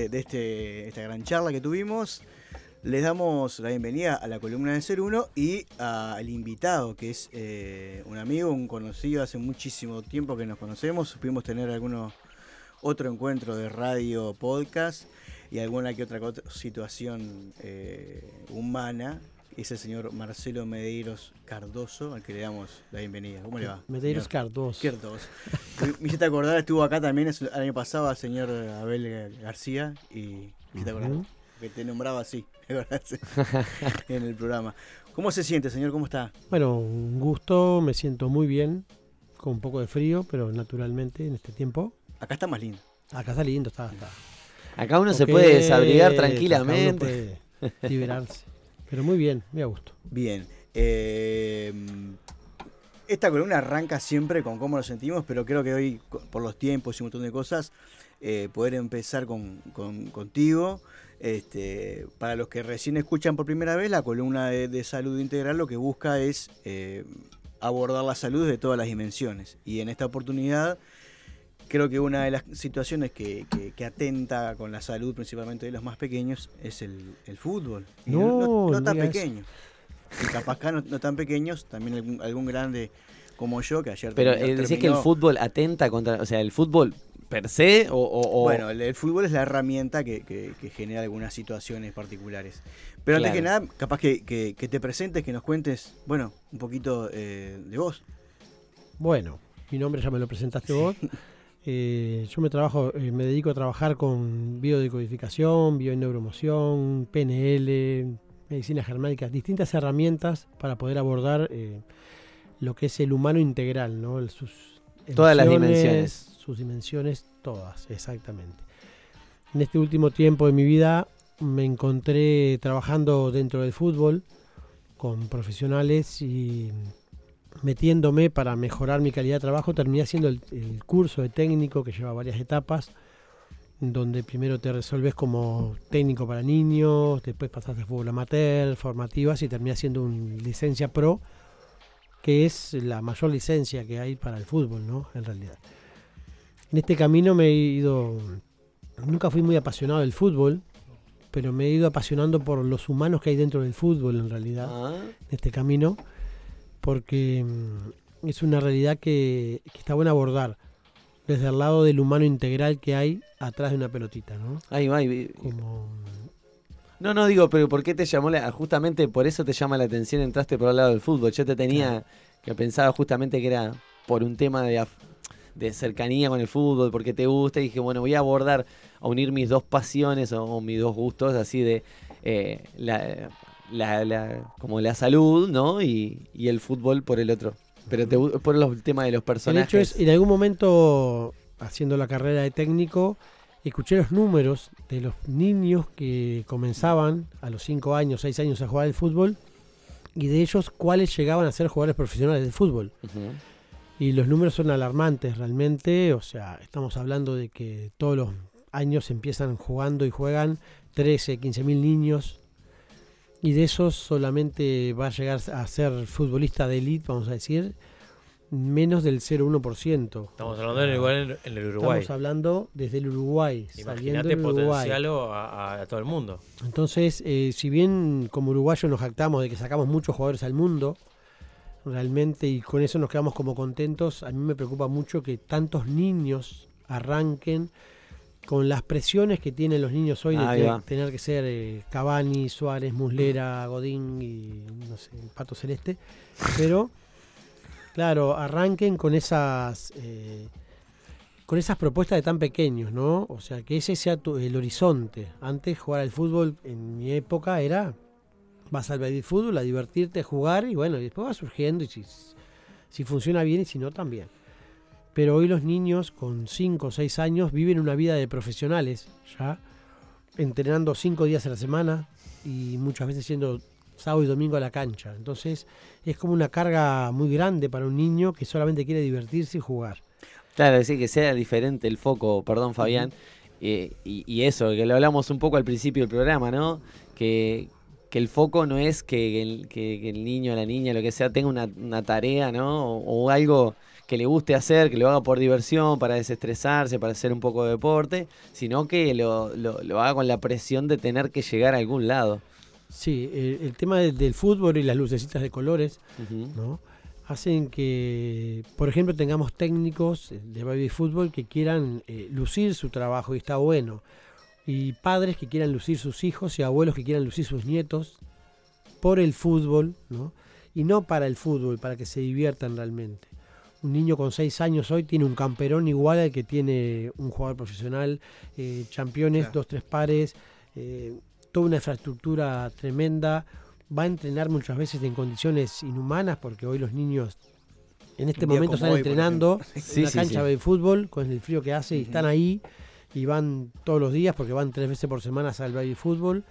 De, este, esta gran charla que tuvimos, les damos la bienvenida a la columna de Ser Uno y al invitado, que es eh, un amigo, un conocido hace muchísimo tiempo que nos conocemos. Pudimos tener alguno otro encuentro de radio, podcast y alguna que otra situación eh, humana. Es el señor Marcelo Medeiros Cardoso, al que le damos la bienvenida. ¿Cómo le va? Medeiros señor? Cardoso. Cardoso. Me hiciste acordar, estuvo acá también el año pasado el señor Abel García y me hiciste acordar que te nombraba así (laughs) en el programa. ¿Cómo se siente, señor? ¿Cómo está? Bueno, un gusto, me siento muy bien, con un poco de frío, pero naturalmente en este tiempo. Acá está más lindo. Acá está lindo, está. está. Acá uno se puede desabrigar acá uno tranquilamente. puede (laughs) liberarse. Pero muy bien, a gusto. Bien. eh, esta columna arranca siempre con cómo nos sentimos, pero creo que hoy, por los tiempos y un montón de cosas, eh, poder empezar con, con- contigo. Este, para los que recién escuchan por primera vez, la columna de, de salud integral lo que busca es eh, abordar la salud de todas las dimensiones. Y en esta oportunidad, creo que una de las situaciones que, que- que atenta con la salud, principalmente de los más pequeños, es el, el fútbol. No, no, no tan pequeños. Y capaz acá no, no tan pequeños, también algún, algún grande como yo, que ayer Pero terminó- eh, decís que el fútbol atenta contra. O sea, el fútbol per se o. o- o- Bueno, el, el fútbol es la herramienta que, que- que genera algunas situaciones particulares. Pero antes que nada, capaz que, que- que te presentes, que nos cuentes, bueno, un poquito eh, de vos. Bueno, mi nombre ya me lo presentaste vos. (laughs) Eh, yo me trabajo, eh, me dedico a trabajar con biodecodificación, bioneuromoción, PNL, medicina germánica, distintas herramientas para poder abordar eh, lo que es el humano integral, ¿no? El- sus Todas las dimensiones. Sus dimensiones, todas, exactamente. En este último tiempo de mi vida me encontré trabajando dentro del fútbol con profesionales y metiéndome para mejorar mi calidad de trabajo, terminé haciendo el, el curso de técnico que lleva varias etapas, donde primero te resolves como técnico para niños, después pasas de fútbol amateur, formativas y terminé haciendo una licencia pro, que es la mayor licencia que hay para el fútbol, ¿no? En realidad. En este camino me he ido, nunca fui muy apasionado del fútbol, pero me he ido apasionando por los humanos que hay dentro del fútbol en realidad, Ah. en este camino, porque mm, es una realidad que, que está bueno abordar desde el lado del humano integral que hay atrás de una pelotita, ¿no? Ahí va. Como, No, no digo, pero ¿por qué te llamó la, justamente por eso te llama la atención entraste por el lado del fútbol? Yo te tenía que pensaba justamente que era por un tema de, af- de cercanía con el fútbol, porque te gusta y dije, bueno, voy a abordar a unir mis dos pasiones o, o mis dos gustos así de eh, la, la- la- como la salud, ¿no? Y, y el fútbol por el otro. Pero te, por los temas de los el personajes. hecho es, en algún momento, haciendo la carrera de técnico, escuché los números de los niños que comenzaban a los 5 años, 6 años a jugar al fútbol y de ellos cuáles llegaban a ser jugadores profesionales de fútbol. Y los números son alarmantes realmente, o sea, estamos hablando de que todos los años empiezan jugando y juegan 13, 15 mil niños y de esos solamente va a llegar a ser futbolista de élite, vamos a decir, menos del 0,1%. Estamos hablando en el, en el Uruguay. Estamos hablando desde el Uruguay, Imagínate potenciarlo a todo el mundo. Entonces, eh, si bien como uruguayos nos jactamos de que sacamos muchos jugadores al mundo, realmente, y con eso nos quedamos como contentos, a mí me preocupa mucho que tantos niños arranquen con las presiones que tienen los niños hoy de Ahí te- va. tener que ser eh, Cavani, Suárez, Muslera, Godín y no sé, Pato Celeste, pero claro, arranquen con esas eh, con esas propuestas de tan pequeños, ¿no? O sea, que ese sea tu- el horizonte. Antes jugar al fútbol en mi época era vas al baby fútbol a divertirte, a jugar y bueno, y después va surgiendo y si, si funciona bien y si no también. Pero hoy los niños con 5 o 6 años viven una vida de profesionales ya, entrenando 5 días a la semana y muchas veces yendo sábado y domingo a la cancha. Entonces es como una carga muy grande para un niño que solamente quiere divertirse y jugar. Claro, decir que sea diferente el foco, perdón Fabián, eh, y, y eso, que lo hablamos un poco al principio del programa, ¿no? Que, que el foco no es que el, que- que el niño, la niña, lo que sea, tenga una, una tarea, ¿no? O, o algo que le guste hacer, que lo haga por diversión, para desestresarse, para hacer un poco de deporte, sino que lo, lo- lo haga con la presión de tener que llegar a algún lado. Sí, el, el tema del, del fútbol y las lucecitas de colores. ¿no? Hacen que, por ejemplo, tengamos técnicos de baby fútbol que quieran eh, lucir su trabajo y está bueno. Y padres que quieran lucir sus hijos y abuelos que quieran lucir sus nietos por el fútbol, ¿no? Y no para el fútbol, para que se diviertan realmente. Un niño con 6 años hoy tiene un camperón igual al que tiene un jugador profesional, eh, campeones, dos, tres pares, eh, toda una infraestructura tremenda. Va a entrenar muchas veces en condiciones inhumanas porque hoy los niños en este momento están hoy, entrenando en Sí, una sí, cancha sí. de fútbol con el frío que hace y están ahí y van todos los días porque van tres veces por semana al baby fútbol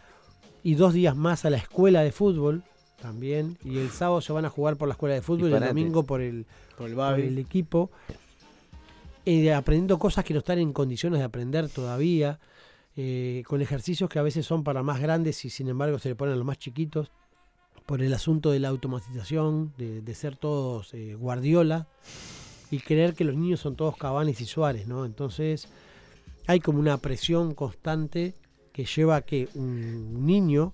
y dos días más a la escuela de fútbol también y el sábado se van a jugar por la escuela de fútbol y el domingo por el, Por el por babi. el equipo eh, aprendiendo cosas que no están en condiciones de aprender todavía eh, con ejercicios que a veces son para más grandes y sin embargo se le ponen a los más chiquitos por el asunto de la automatización, de, de ser todos eh, Guardiola y creer que los niños son todos Cavani y Suárez, ¿no? Entonces hay como una presión constante que lleva a que un niño,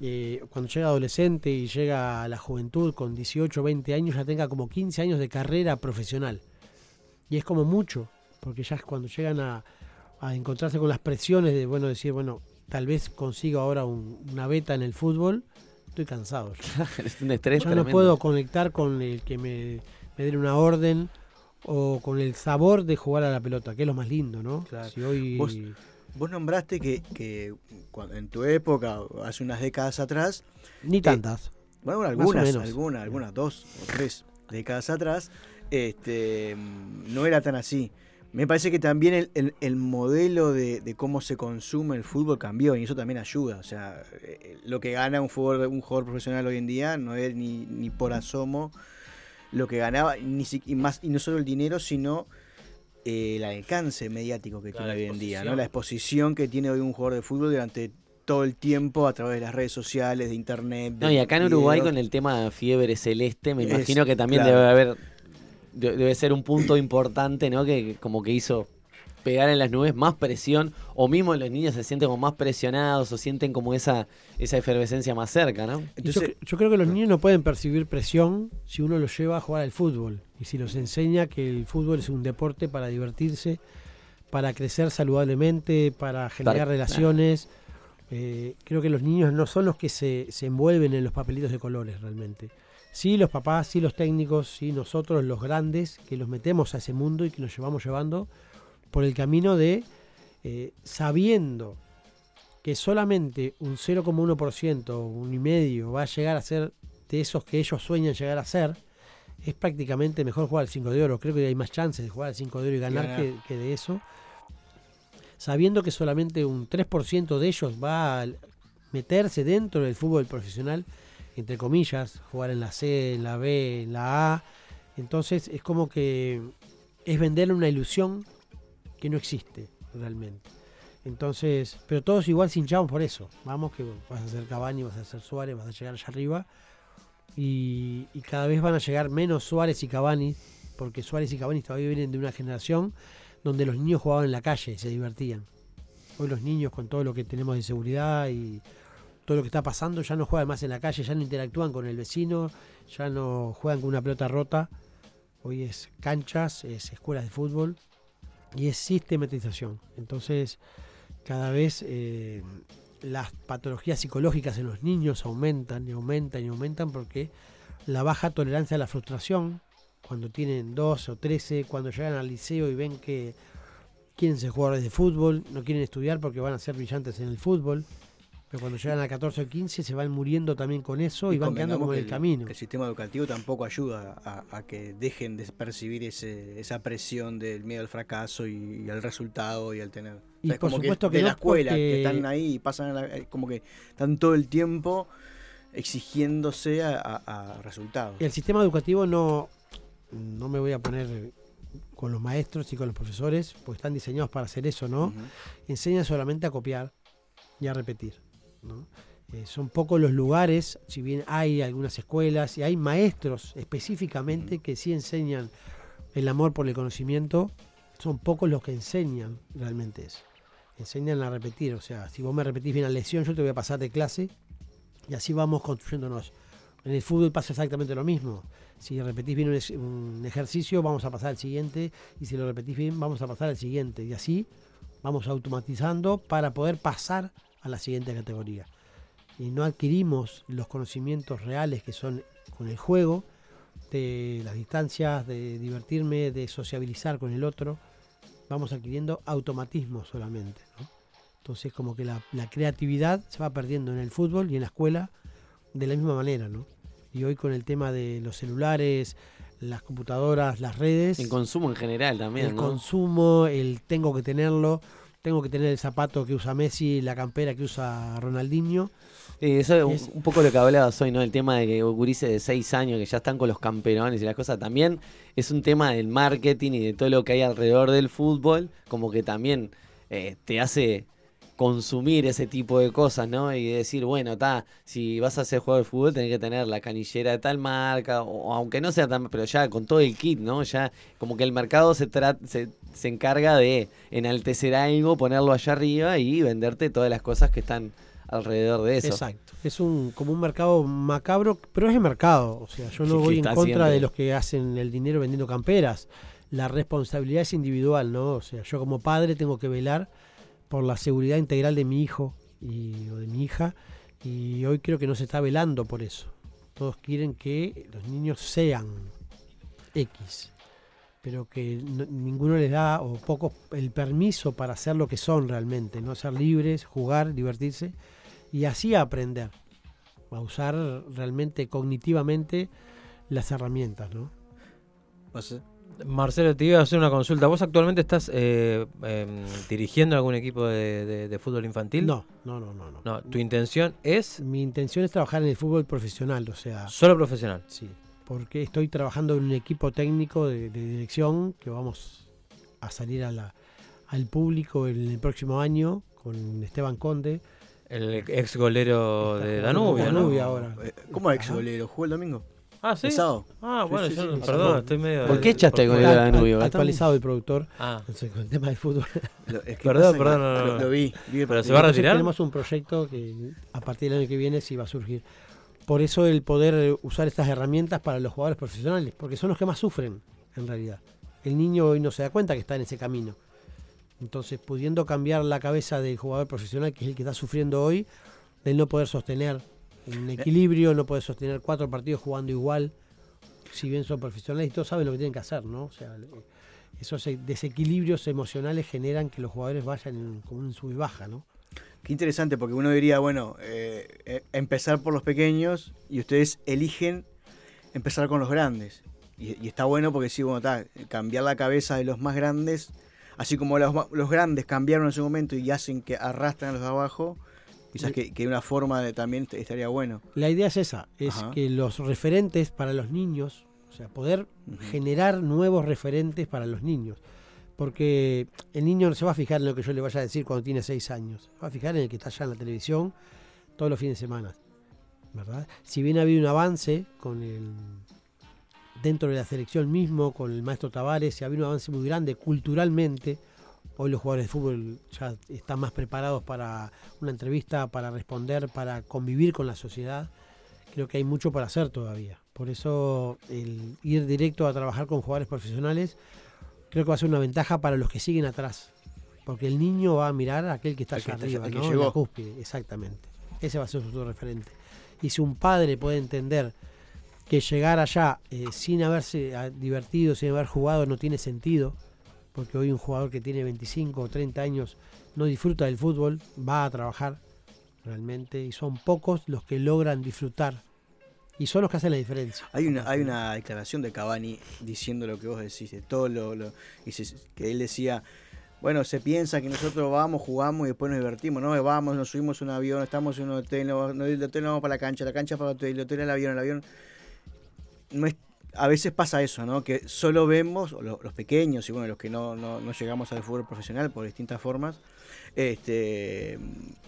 eh, cuando llega adolescente y llega a la juventud con 18 20 años, ya tenga como 15 años de carrera profesional. Y es como mucho, porque ya es cuando llegan a, a encontrarse con las presiones de, bueno, decir, bueno, tal vez consigo ahora un- una beta en el fútbol, estoy cansado. (laughs) es un estrés Ya no puedo conectar con el que me, me den una orden o con el sabor de jugar a la pelota, que es lo más lindo, ¿no? Si hoy... Vos, vos nombraste que, que cuando- en tu época, hace unas décadas atrás. Ni eh, tantas. bueno, algunas, algunas, algunas, dos o tres décadas atrás, este, mm, no era tan así. Me parece que también el, el- el modelo de, de cómo se consume el fútbol cambió y eso también ayuda. O sea, eh, lo que gana un, fútbol, un jugador profesional hoy en día no es ni, ni por asomo lo que ganaba, ni y, más, y no solo el dinero, sino el alcance mediático que tiene hoy en día, ¿no? la exposición que tiene hoy un jugador de fútbol durante todo el tiempo a través de las redes sociales, de internet. No, y acá en Uruguay videos. con el tema de fiebre celeste, me Es- imagino que también claro. debe haber, de- debe ser un punto importante, ¿no? Que como que hizo pegar en las nubes más presión, o mismo los niños se sienten como más presionados, o sienten como esa, esa efervescencia más cerca, ¿no? Yo, yo creo que los niños no pueden percibir presión si uno los lleva a jugar al fútbol y si los enseña que el fútbol es un deporte para divertirse, para crecer saludablemente, para generar relaciones. Eh, creo que los niños no son los que se, se envuelven en los papelitos de colores realmente. Sí, los papás, sí, los técnicos, sí, nosotros, los grandes, que los metemos a ese mundo y que nos llevamos llevando por el camino de eh, sabiendo que solamente un 0,1%, un y medio va a llegar a ser de esos que ellos sueñan llegar a ser, es prácticamente mejor jugar al 5 de oro. Creo que hay más chances de jugar al 5 de oro y ganar ganar. que, que de eso. Sabiendo que solamente un 3% de ellos va a meterse dentro del fútbol profesional, entre comillas, jugar en la C, en la B, en la A. Entonces es como que es venderle una ilusión que no existe realmente. Entonces, pero todos igual se hinchamos por eso. Vamos que vas a ser Cavani, vas a ser Suárez, vas a llegar allá arriba. Y, y cada vez van a llegar menos Suárez y Cavani, porque Suárez y Cavani todavía vienen de una generación donde los niños jugaban en la calle y se divertían. Hoy los niños con todo lo que tenemos de seguridad y todo lo que está pasando ya no juegan más en la calle, ya no interactúan con el vecino, ya no juegan con una pelota rota. Hoy es canchas, es escuelas de fútbol y es sistematización. Entonces, cada vez eh, las patologías psicológicas en los niños aumentan y aumentan y aumentan porque la baja tolerancia a la frustración, cuando tienen 12 o 13, cuando llegan al liceo y ven que quieren ser jugadores de fútbol, no quieren estudiar porque van a ser brillantes en el fútbol, pero cuando llegan a 14 o 15 se van muriendo también con eso y, van quedando como en que el camino. que el sistema educativo tampoco ayuda a, a que dejen de percibir ese, esa presión del miedo al fracaso y, y al resultado y al tener. Y es por como supuesto que de no, la escuela, porque- que están ahí y pasan, a la- eh, como que están todo el tiempo exigiéndose a, a- a resultados. El sistema educativo no, no me voy a poner con los maestros y con los profesores, porque están diseñados para hacer eso, ¿no? Enseñan solamente a copiar y a repetir, ¿no? Eh, son pocos los lugares, si bien hay algunas escuelas y hay maestros específicamente que sí enseñan el amor por el conocimiento, son pocos los que enseñan realmente eso. Enseñan a repetir, o sea, si vos me repetís bien la lección, yo te voy a pasar de clase y así vamos construyéndonos. En el fútbol pasa exactamente lo mismo. Si repetís bien un ejercicio, vamos a pasar al siguiente. Y si lo repetís bien, vamos a pasar al siguiente. Y así vamos automatizando para poder pasar a la siguiente categoría. Y no adquirimos los conocimientos reales que son con el juego, de las distancias, de divertirme, de sociabilizar con el otro. Vamos adquiriendo automatismo solamente. ¿no? Entonces como que la, la creatividad se va perdiendo en el fútbol y en la escuela de la misma manera, ¿no? Y hoy con el tema de los celulares, las computadoras, las redes. El consumo en general también, El ¿no? consumo, el tengo que tenerlo, tengo que tener el zapato que usa Messi, la campera que usa Ronaldinho. Sí, eso es un- poco lo que hablabas hoy, ¿no? El tema de que gurises de 6 años que ya están con los campeones y las cosas. También es un tema del marketing y de todo lo que hay alrededor del fútbol, como que también eh, te hace consumir ese tipo de cosas, ¿no? Y decir, bueno, está, si vas a ser jugador de fútbol tenés que tener la canillera de tal marca, o, aunque no sea tan, pero ya con todo el kit, ¿no? Ya como que el mercado se, se, se encarga de enaltecer algo, ponerlo allá arriba y venderte todas las cosas que están alrededor de eso. Exacto. Es un como un mercado macabro, pero es el mercado. O sea, yo no voy en contra siempre. de los que hacen el dinero vendiendo camperas. La responsabilidad es individual, ¿no? O sea, yo como padre tengo que velar por la seguridad integral de mi hijo y, o de mi hija. Y hoy creo que no se está velando por eso. Todos quieren que los niños sean X, pero que no- ninguno les da, o pocos, el permiso para ser lo que son realmente, no ser libres, jugar, divertirse y así aprender a usar realmente cognitivamente las herramientas, ¿no? Pasa- Marcelo, te iba a hacer una consulta. ¿Vos actualmente estás eh, em, dirigiendo algún equipo de, de- de fútbol infantil? No, no, no, no, no. No, tu intención es Mi intención es trabajar en el fútbol profesional, o sea. solo profesional. Sí, porque estoy trabajando en un equipo técnico de, de dirección que vamos a salir a la, al público en el próximo año con Esteban Conde. El ex golero de Danubio. Danubio ahora. Eh, ¿Cómo ex golero? ¿Jugó el domingo? Ah, ¿sí? ¿El? Ah, bueno, sí, yo sí, el perdón, estoy medio... ¿Por qué echaste de Actual- Danubio? Actualizado el productor. Ah. Con el tema del fútbol. Lo- es que Perdón, perdón, no, no, lo, no. lo vi. vi el Pero se va a retirar? Tenemos un proyecto que a partir del año que viene sí va a surgir. Por eso el poder usar estas herramientas para los jugadores profesionales, porque son los que más sufren, en realidad. El niño hoy no se da cuenta que está en ese camino. Entonces, pudiendo cambiar la cabeza del jugador profesional, que es el que está sufriendo hoy, del no poder sostener un equilibrio, no poder sostener cuatro partidos jugando igual, si bien son profesionales y todos saben lo que tienen que hacer, ¿no? O sea, eh, esos eh, desequilibrios emocionales generan que los jugadores vayan en, como en sub y baja, ¿no? Qué interesante, porque uno diría, bueno, eh, eh, empezar por los pequeños y ustedes eligen empezar con los grandes. Y, está bueno porque sí, bueno, está, cambiar la cabeza de los más grandes, así como los, los grandes cambiaron en su momento y hacen que arrastran a los de abajo, quizás que, que una forma de, también est- estaría bueno. La idea es esa, es Ajá. que los referentes para los niños, o sea, poder generar nuevos referentes para los niños. Porque el niño no se va a fijar en lo que yo le vaya a decir cuando tiene seis años. Se va a fijar en el que está allá en la televisión todos los fines de semana. ¿Verdad? Si bien ha habido un avance con el dentro de la selección mismo, con el maestro Tavares, si ha habido un avance muy grande culturalmente. Hoy los jugadores de fútbol ya están más preparados para una entrevista, para responder, para convivir con la sociedad. Creo que hay mucho para hacer todavía. Por eso el ir directo a trabajar con jugadores profesionales creo que va a ser una ventaja para los que siguen atrás. Porque el niño va a mirar a aquel que está que allá arriba, que ¿no? En llegó. la cúspide, exactamente. Ese va a ser su referente. Y si un padre puede entender que llegar allá eh, sin haberse ah, divertido, sin haber jugado, no tiene sentido, porque hoy un jugador que tiene 25 o 30 años no disfruta del fútbol, va a trabajar realmente, y son pocos los que logran disfrutar, y son los que hacen la diferencia. Hay una, hay una declaración de Cavani diciendo lo que vos decís, de todo lo, que él decía, bueno, se piensa que nosotros vamos, jugamos y después nos divertimos, ¿no? Vamos, nos subimos un avión, estamos en un hotel, no, no, hotel nos vamos para la cancha, la cancha para el hotel, el hotel al avión, el avión. No es, a veces pasa eso, ¿no? Que solo vemos, o lo- los pequeños y bueno, los que no, no, no llegamos al fútbol profesional por distintas formas, este,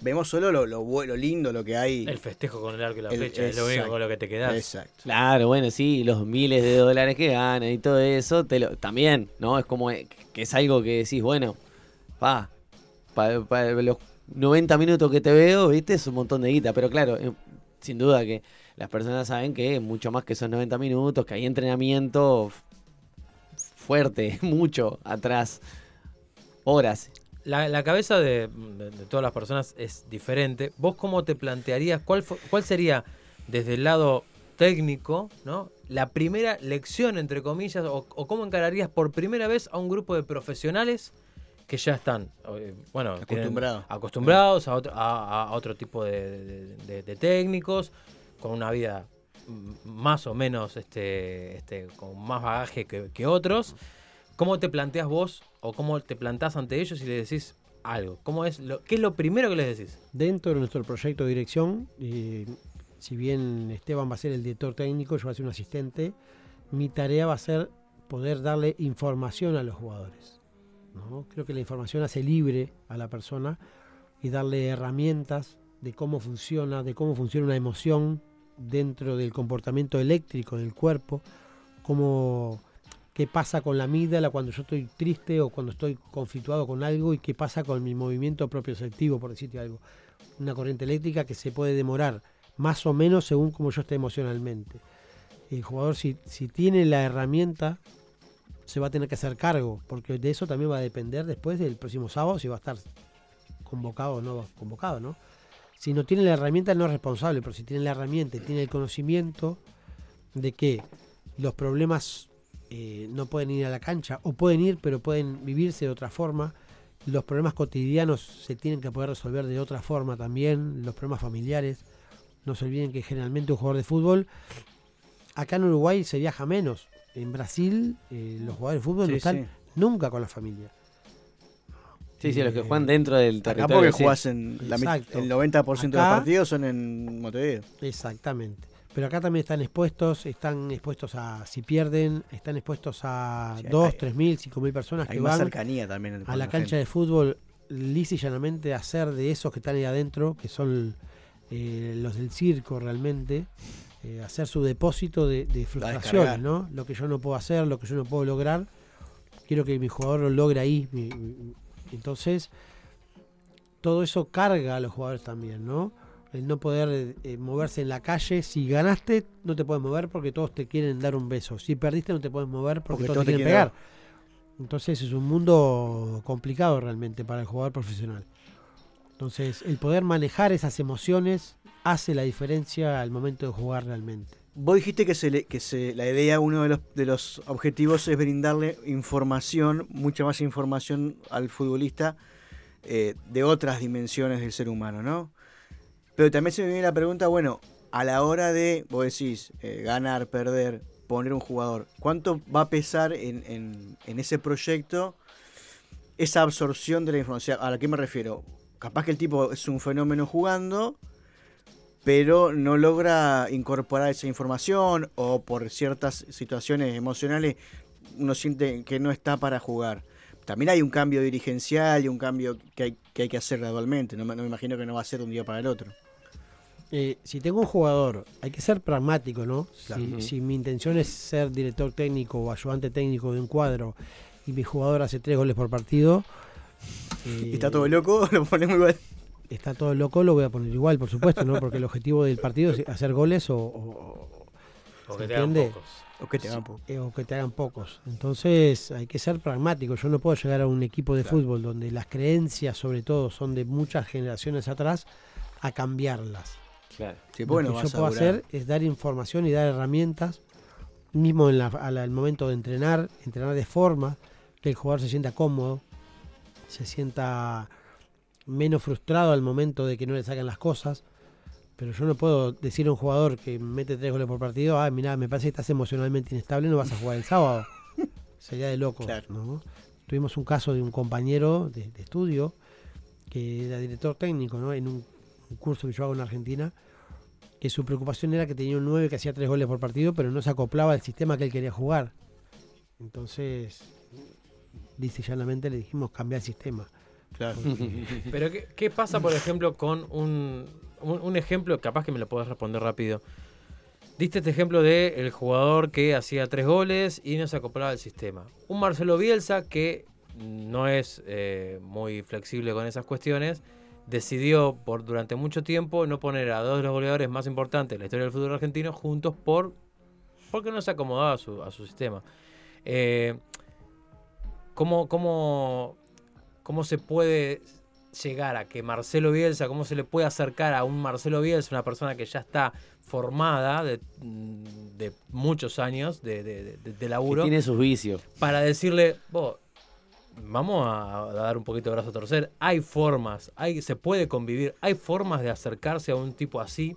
vemos solo lo, lo, lo lindo, lo que hay. El festejo con el arco y la El- flecha, es lo único con lo que te quedás. Exacto. Claro, bueno, sí, los miles de dólares que ganan y todo eso, te lo, también, ¿no? Es como eh, que es algo que decís, bueno, pa, para los 90 minutos que te veo, viste, es un montón de guita, pero claro, eh, sin duda que las personas saben que mucho más que esos 90 minutos, que hay entrenamiento fuerte, (laughs) mucho atrás, horas. La, la cabeza de, de- de todas las personas es diferente. ¿Vos cómo te plantearías, cuál, cuál sería desde el lado técnico, ¿no? la primera lección, entre comillas, o, o cómo encararías por primera vez a un grupo de profesionales que ya están, eh, bueno, Acostumbrados. acostumbrados a otro, a, a otro tipo de, de- de- de técnicos, con una vida más o menos este, este, con más bagaje que, otros. ¿Cómo te planteas vos o cómo te plantás ante ellos y les decís algo? ¿Cómo es ¿Qué es lo primero que les decís? Dentro de nuestro proyecto de dirección, eh, si bien Esteban va a ser el director técnico, yo voy a ser un asistente, mi tarea va a ser poder darle información a los jugadores. ¿no? Creo que la información hace libre a la persona y darle herramientas de cómo funciona, de cómo funciona una emoción dentro del comportamiento eléctrico del cuerpo, cómo qué pasa con la amígdala cuando yo estoy triste o cuando estoy conflictuado con algo y qué pasa con mi movimiento propioceptivo, por decirte algo. Una corriente eléctrica que se puede demorar más o menos según cómo yo esté emocionalmente. El jugador si, si tiene la herramienta se va a tener que hacer cargo, porque de eso también va a depender después del próximo sábado si va a estar convocado o no convocado, ¿no? Si no tiene la herramienta no es responsable, pero si tiene la herramienta y tiene el conocimiento de que los problemas eh, no pueden ir a la cancha o pueden ir pero pueden vivirse de otra forma, los problemas cotidianos se tienen que poder resolver de otra forma también, los problemas familiares. No se olviden que generalmente un jugador de fútbol, acá en Uruguay se viaja menos, En Brasil, eh, los jugadores de fútbol Sí, no están sí. nunca con la familia. Sí, sí, los que Eh, juegan dentro del Acá territorio. porque sí. jugás en la el 90% de los Acá- partidos son en Montevideo. Exactamente. Pero acá también están expuestos, están expuestos a, si pierden, están expuestos a Sí, 2, hay- 3 mil, 5 mil personas Hay que más van cercanía también a la la cancha gente. de fútbol lisa y llanamente a hacer de esos que están ahí adentro, que son eh, los del circo realmente, eh, hacer su depósito de, de frustraciones. ¿no? Lo que yo no puedo hacer, lo que yo no puedo lograr, quiero que mi jugador lo logre ahí. mi- mi- entonces, todo eso carga a los jugadores también, ¿no? El no poder eh, moverse en la calle. Si ganaste, no te puedes mover porque todos te quieren dar un beso. Si perdiste, no te puedes mover porque, Porque todos todos te quieren pegar. Entonces es un mundo complicado realmente para el jugador profesional. Entonces, el poder manejar esas emociones hace la diferencia al momento de jugar realmente. Vos dijiste que, se le- que se, la idea, uno de los, de los objetivos es brindarle información, mucha más información al futbolista eh, de otras dimensiones del ser humano, ¿no? Pero también se me viene la pregunta, bueno, a la hora de, vos decís, eh, ganar, perder, poner un jugador, ¿cuánto va a pesar en, en- en ese proyecto esa absorción de la información? ¿A la que me refiero? Capaz que el tipo es un fenómeno jugando, pero no logra incorporar esa información o por ciertas situaciones emocionales uno siente que no está para jugar. También hay un cambio dirigencial y un cambio que hay que, hay que hacer gradualmente. No me, no me imagino que no va a ser de un día para el otro. Eh, si tengo un jugador, hay que ser pragmático, ¿no? Claro. Si, mi intención es ser director técnico o ayudante técnico de un cuadro y mi jugador hace tres goles por partido. eh, (laughs) ¿Y está todo loco? (laughs) Lo ponemos igual. Está todo loco, lo voy a poner igual, por supuesto, ¿no? Porque el objetivo del partido es hacer goles o. O, O ¿se que te hagan pocos. O que te hagan Sí, pocos. eh, o que te hagan pocos. Entonces hay que ser pragmático. Yo no puedo llegar a un equipo de Claro. fútbol donde las creencias, sobre todo, son de muchas generaciones atrás, a cambiarlas. Claro. Sí, Lo bueno, que yo puedo hacer es dar información y dar herramientas, mismo en la- al momento de entrenar, entrenar de forma que el jugador se sienta cómodo, se sienta menos frustrado al momento de que no le sacan las cosas. Pero yo no puedo decir a un jugador que mete tres goles por partido, ah, mira, me parece que estás emocionalmente inestable, no vas a jugar el sábado. (laughs) Sería de loco. ¿no? Tuvimos un caso de un compañero de, de estudio que era director técnico ¿no? en un, un curso que yo hago en Argentina, que su preocupación era que tenía un 9 que hacía tres goles por partido, pero no se acoplaba al sistema que él quería jugar. Entonces, dice llanamente, le dijimos cambiar el sistema. Claro. (laughs) Pero ¿qué, qué pasa, por ejemplo, con un, un, ejemplo, capaz que me lo podés responder rápido? Diste este ejemplo de el jugador que hacía tres goles y no se acoplaba al sistema. Un Marcelo Bielsa que no es eh, muy flexible con esas cuestiones, decidió por durante mucho tiempo no poner a dos de los goleadores más importantes de la historia del fútbol argentino juntos por porque no se acomodaba a su, a su sistema. Eh, ¿cómo, cómo, ¿Cómo se puede llegar a que Marcelo Bielsa, cómo se le puede acercar a un Marcelo Bielsa, una persona que ya está formada de, de muchos años de, de, de- laburo, Que tiene sus vicios. para decirle, vos, vamos a, a dar un poquito de brazo a torcer, hay formas, hay, se puede convivir, hay formas de acercarse a un tipo así,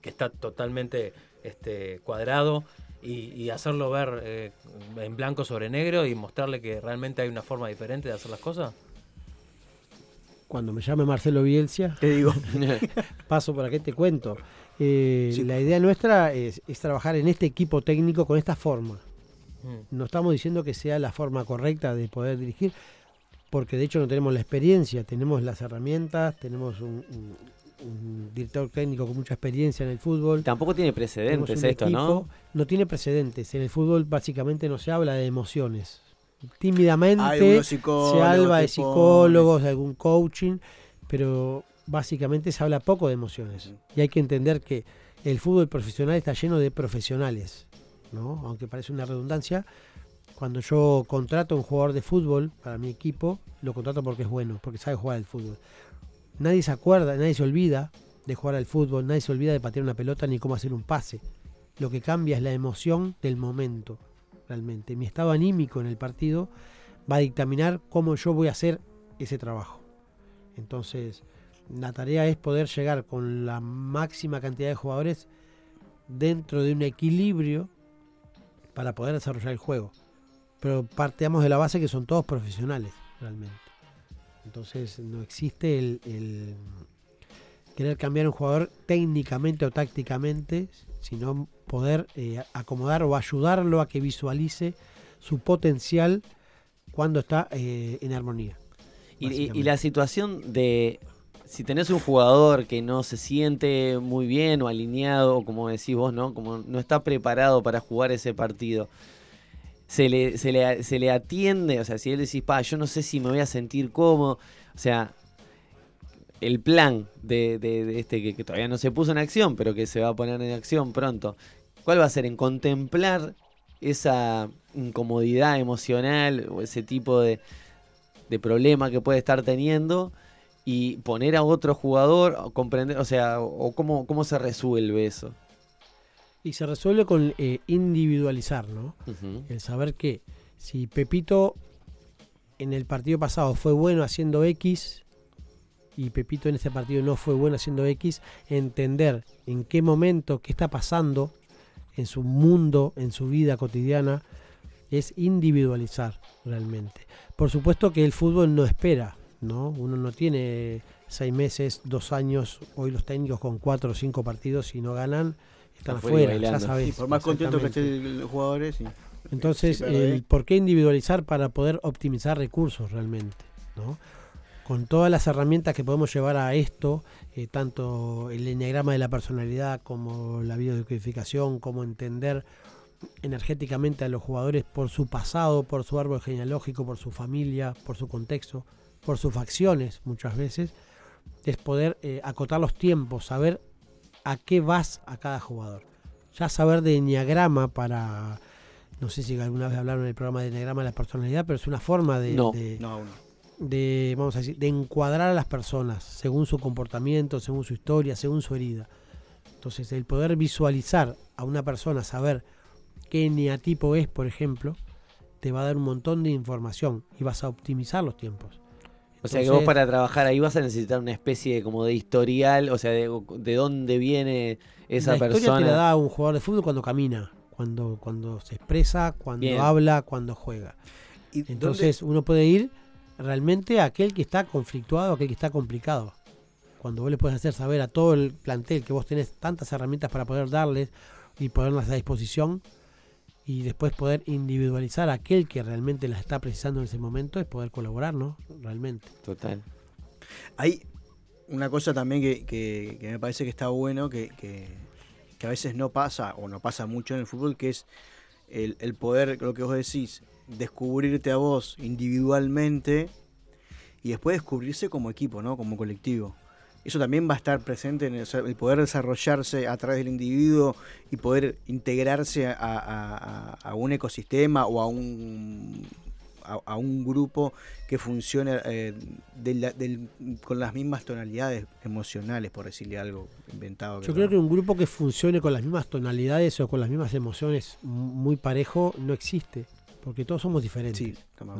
que está totalmente este, cuadrado, y, y hacerlo ver eh, en blanco sobre negro y mostrarle que realmente hay una forma diferente de hacer las cosas? Cuando me llame Marcelo Bielsa, te digo, (laughs) paso para que te cuento. Eh, La idea nuestra es, es trabajar en este equipo técnico con esta forma. Mm. No estamos diciendo que sea la forma correcta de poder dirigir, porque de hecho no tenemos la experiencia, tenemos las herramientas, tenemos un, un- un director técnico con mucha experiencia en el fútbol. Tampoco tiene precedentes esto, ¿no? equipo, No tiene precedentes. En el fútbol básicamente no se habla de emociones. Tímidamente se habla de psicólogos, de algún coaching, pero básicamente se habla poco de emociones. Y hay que entender que el fútbol profesional está lleno de profesionales, ¿no? Aunque parece una redundancia, cuando yo contrato a un jugador de fútbol para mi equipo, lo contrato porque es bueno, porque sabe jugar al fútbol. Nadie se acuerda, nadie se olvida de jugar al fútbol, nadie se olvida de patear una pelota ni cómo hacer un pase. Lo que cambia es la emoción del momento, realmente. Mi estado anímico en el partido va a dictaminar cómo yo voy a hacer ese trabajo. Entonces, la tarea es poder llegar con la máxima cantidad de jugadores dentro de un equilibrio para poder desarrollar el juego. Pero parteamos de la base que son todos profesionales, realmente. Entonces no existe el, el querer cambiar un jugador técnicamente o tácticamente, sino poder eh, acomodar o ayudarlo a que visualice su potencial cuando está eh, en armonía. Y, y- la situación de si tenés un jugador que no se siente muy bien o alineado, o como decís vos, ¿no? Como no está preparado para jugar ese partido. Se le, se le, se le atiende, o sea, si él decís, pa, yo no sé si me voy a sentir cómodo, o sea, el plan de, de- de este que, todavía no se puso en acción, pero que se va a poner en acción pronto, ¿cuál va a ser? En contemplar esa incomodidad emocional o ese tipo de, de problema que puede estar teniendo y poner a otro jugador, comprender, o sea, o cómo, cómo se resuelve eso. Y se resuelve con eh, individualizar, ¿no? El saber que si Pepito en el partido pasado fue bueno haciendo X y Pepito en este partido no fue bueno haciendo X, entender en qué momento, qué está pasando en su mundo, en su vida cotidiana, es individualizar realmente. Por supuesto que el fútbol no espera, ¿no? Uno no tiene seis meses, dos años, hoy los técnicos con cuatro o cinco partidos y no ganan, están Afuera y afuera, ya sabes. Por más contento que estén los jugadores. sí. Entonces, Sí, el por qué individualizar para poder optimizar recursos realmente, ¿no? Con todas las herramientas que podemos llevar a esto, eh, tanto el enneagrama de la personalidad como la biodecodificación, como entender energéticamente a los jugadores por su pasado, por su árbol genealógico, por su familia, por su contexto, por sus facciones muchas veces, es poder eh, acotar los tiempos, saber a qué vas a cada jugador. Ya saber de enneagrama para no sé si alguna vez hablaron en el programa de Enneagrama de la personalidad, pero es una forma de, No. de, No, no. de, vamos a decir, de encuadrar a las personas según su comportamiento, según su historia, según su herida. Entonces, el poder visualizar a una persona, saber qué eneatipo es, por ejemplo, te va a dar un montón de información y vas a optimizar los tiempos. O sea que vos para trabajar ahí vas a necesitar una especie de, como de historial, o sea, de, de dónde viene esa la historia persona. te la da un jugador de fútbol cuando camina, cuando, cuando se expresa, cuando Bien. habla, cuando juega. ¿Y Entonces uno puede ir realmente a aquel que está conflictuado, a aquel que está complicado. Cuando vos le puedes hacer saber a todo el plantel que vos tenés tantas herramientas para poder darles y ponerlas a disposición y después poder individualizar a aquel que realmente las está precisando en ese momento es poder colaborar, ¿no? Realmente. Total. Hay una cosa también que, que- que me parece que está bueno, que, que- que a veces no pasa, o no pasa mucho en el fútbol, que es el, el poder, lo que vos decís, descubrirte a vos individualmente y después descubrirse como equipo, ¿no? Como colectivo. Eso también va a estar presente en el, poder desarrollarse a través del individuo y poder integrarse a, a- a- a un ecosistema o a un, a, a un grupo que funcione eh, de la- del- con las mismas tonalidades emocionales, por decirle algo inventado. Yo creo que un grupo que funcione con las mismas tonalidades o con las mismas emociones muy parejo no existe, porque todos somos diferentes.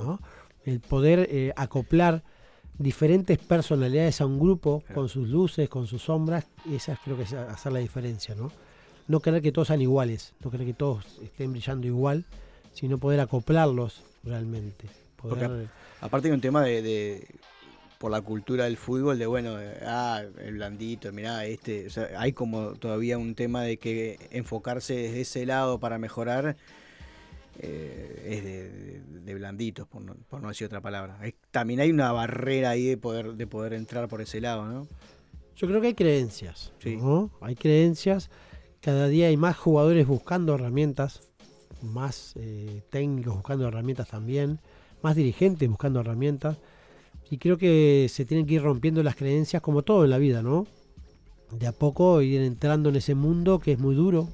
¿no? El poder eh, acoplar diferentes personalidades a un grupo con sus luces, con sus sombras, esa creo que es hacer la diferencia, ¿no? No querer que todos sean iguales, no querer que todos estén brillando igual, sino poder acoplarlos realmente. Porque Poder, a- aparte hay un tema de, de- por la cultura del fútbol, de bueno, de, ah, el blandito, mirá, este, o sea, hay como todavía un tema de que enfocarse desde ese lado para mejorar eh, es de, de- de blanditos, por no, por no decir otra palabra. También hay una barrera ahí de poder, de poder entrar por ese lado, ¿no? Yo creo que hay creencias. ¿no? Hay creencias. Cada día hay más jugadores buscando herramientas, más eh, técnicos buscando herramientas también, más dirigentes buscando herramientas. Y creo que se tienen que ir rompiendo las creencias como todo en la vida, ¿no? De a poco ir entrando en ese mundo que es muy duro,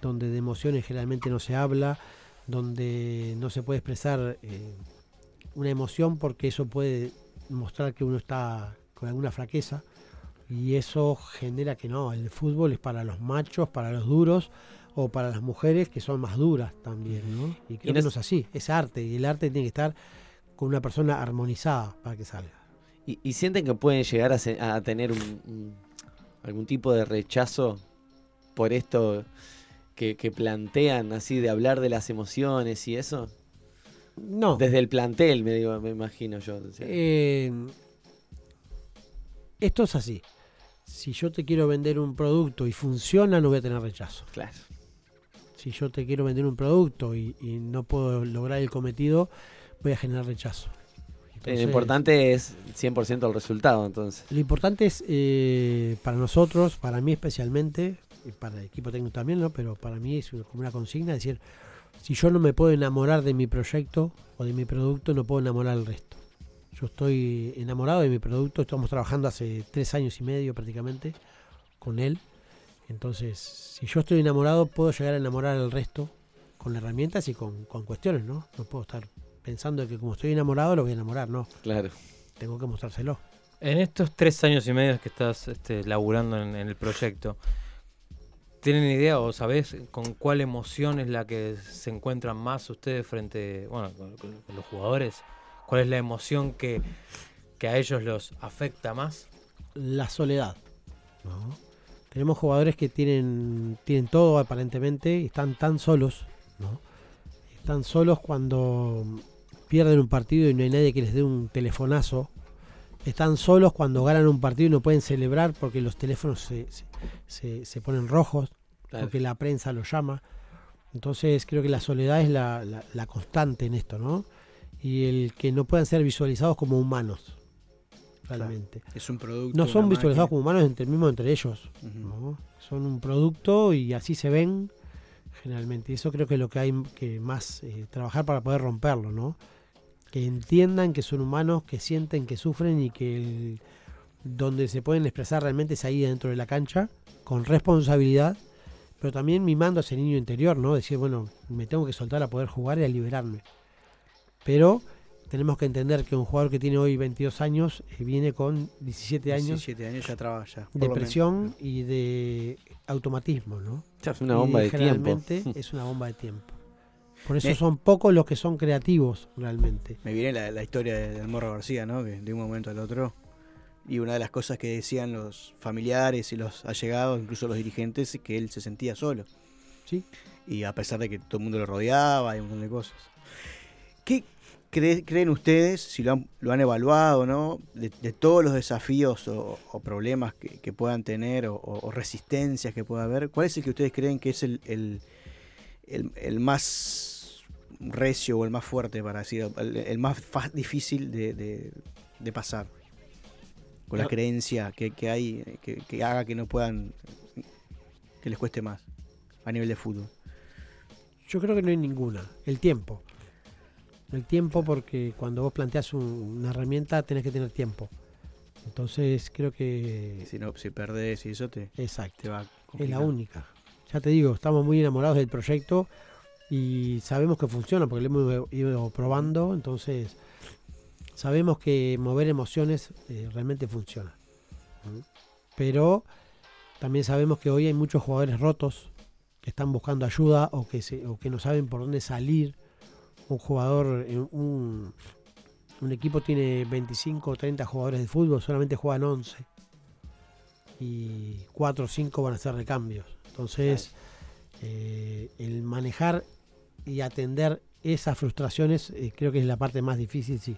donde de emociones generalmente no se habla, donde no se puede expresar eh, una emoción porque eso puede mostrar que uno está con alguna fraqueza y eso genera que no, el fútbol es para los machos, para los duros o para las mujeres que son más duras también, ¿no? Y creo que no es así, es arte y el arte tiene que estar con una persona armonizada para que salga. ¿Y, y sienten que pueden llegar a, se- a tener un- un- algún tipo de rechazo por esto que, que plantean así de hablar de las emociones y eso? No. Desde el plantel, me, digo, me imagino yo. Eh, esto es así. Si yo te quiero vender un producto y funciona, no voy a tener rechazo. Claro. Si yo te quiero vender un producto y, y no puedo lograr el cometido, voy a generar rechazo. Eh, Entonces, lo importante es 100% el resultado, entonces. Lo importante es eh, para nosotros, para mí especialmente, para el equipo técnico también, ¿no? pero para mí es como una consigna, decir, si yo no me puedo enamorar de mi proyecto o de mi producto, no puedo enamorar al resto. Yo estoy enamorado de mi producto, estamos trabajando hace tres años y medio prácticamente con él. Entonces, si yo estoy enamorado, puedo llegar a enamorar al resto con herramientas y con, con cuestiones, ¿no? No puedo estar pensando que como estoy enamorado lo voy a enamorar, no. Claro. Tengo que mostrárselo. En estos tres años y medio que estás este, laburando en, en el proyecto, ¿tienen idea o sabés con cuál emoción es la que se encuentran más ustedes frente, bueno, con, los jugadores? ¿Cuál es la emoción que, que a ellos los afecta más? la soledad. ¿no? Tenemos jugadores que tienen, tienen todo aparentemente y están tan solos. ¿no? Están solos cuando pierden un partido y no hay nadie que les dé un telefonazo. Están solos cuando ganan un partido y no pueden celebrar porque los teléfonos se, se- se- se ponen rojos, Claro. porque la prensa los llama. Entonces creo que la soledad es la, la- la constante en esto, ¿no? Y el que no puedan ser visualizados como humanos, realmente. Es un producto. No son visualizados máquina. como humanos entre, mismo entre ellos. ¿no? Son un producto y así se ven generalmente. Y eso creo que es lo que hay que más eh, trabajar para poder romperlo, ¿no? Que entiendan que son humanos, que sienten, que sufren y que el- donde se pueden expresar realmente es ahí dentro de la cancha, con responsabilidad, pero también mimando a ese niño interior, ¿no? Decir, bueno, me tengo que soltar a poder jugar y a liberarme. Pero tenemos que entender que un jugador que tiene hoy 22 años eh, viene con 17 años 17 años ya trabaja de presión y de automatismo, ¿no? Ya, es una Y bomba de tiempo. generalmente (laughs) es una bomba de tiempo. Por eso Me- son pocos los que son creativos realmente. Me viene la, la historia de- del Morro García, ¿no? Que de un momento al otro. Y una de las cosas que decían los familiares y los allegados, incluso los dirigentes, es que él se sentía solo. Sí. Y a pesar de que todo el mundo lo rodeaba y un montón de cosas. ¿Qué cree- creen ustedes, si lo han, lo han evaluado, ¿no? De, de todos los desafíos o, o problemas que, que puedan tener o, o- o resistencias que pueda haber, ¿cuál es el que ustedes creen que es el, el- el- el más recio o el más fuerte, para decir, el, el más difícil de, de- de pasar? Con la creencia que, que hay, que, que haga que no puedan, que les cueste más a nivel de fútbol. Yo creo que no hay ninguna. El tiempo. El tiempo porque cuando vos planteas un- una herramienta tenés que tener tiempo. Entonces creo que Si no, si perdés y eso te, Exacto. te va a es la única. Ya te digo, estamos muy enamorados del proyecto y sabemos que funciona porque lo hemos ido probando, entonces sabemos que mover emociones eh, realmente funciona. Pero también sabemos que hoy hay muchos jugadores rotos que están buscando ayuda o que, se, o que no saben por dónde salir. Un jugador, eh, un, un equipo tiene 25 o 30 jugadores de fútbol, solamente juegan 11 y 4 o 5 van a ser recambios. Entonces, eh, el manejar y atender esas frustraciones eh, creo que es la parte más difícil, sí.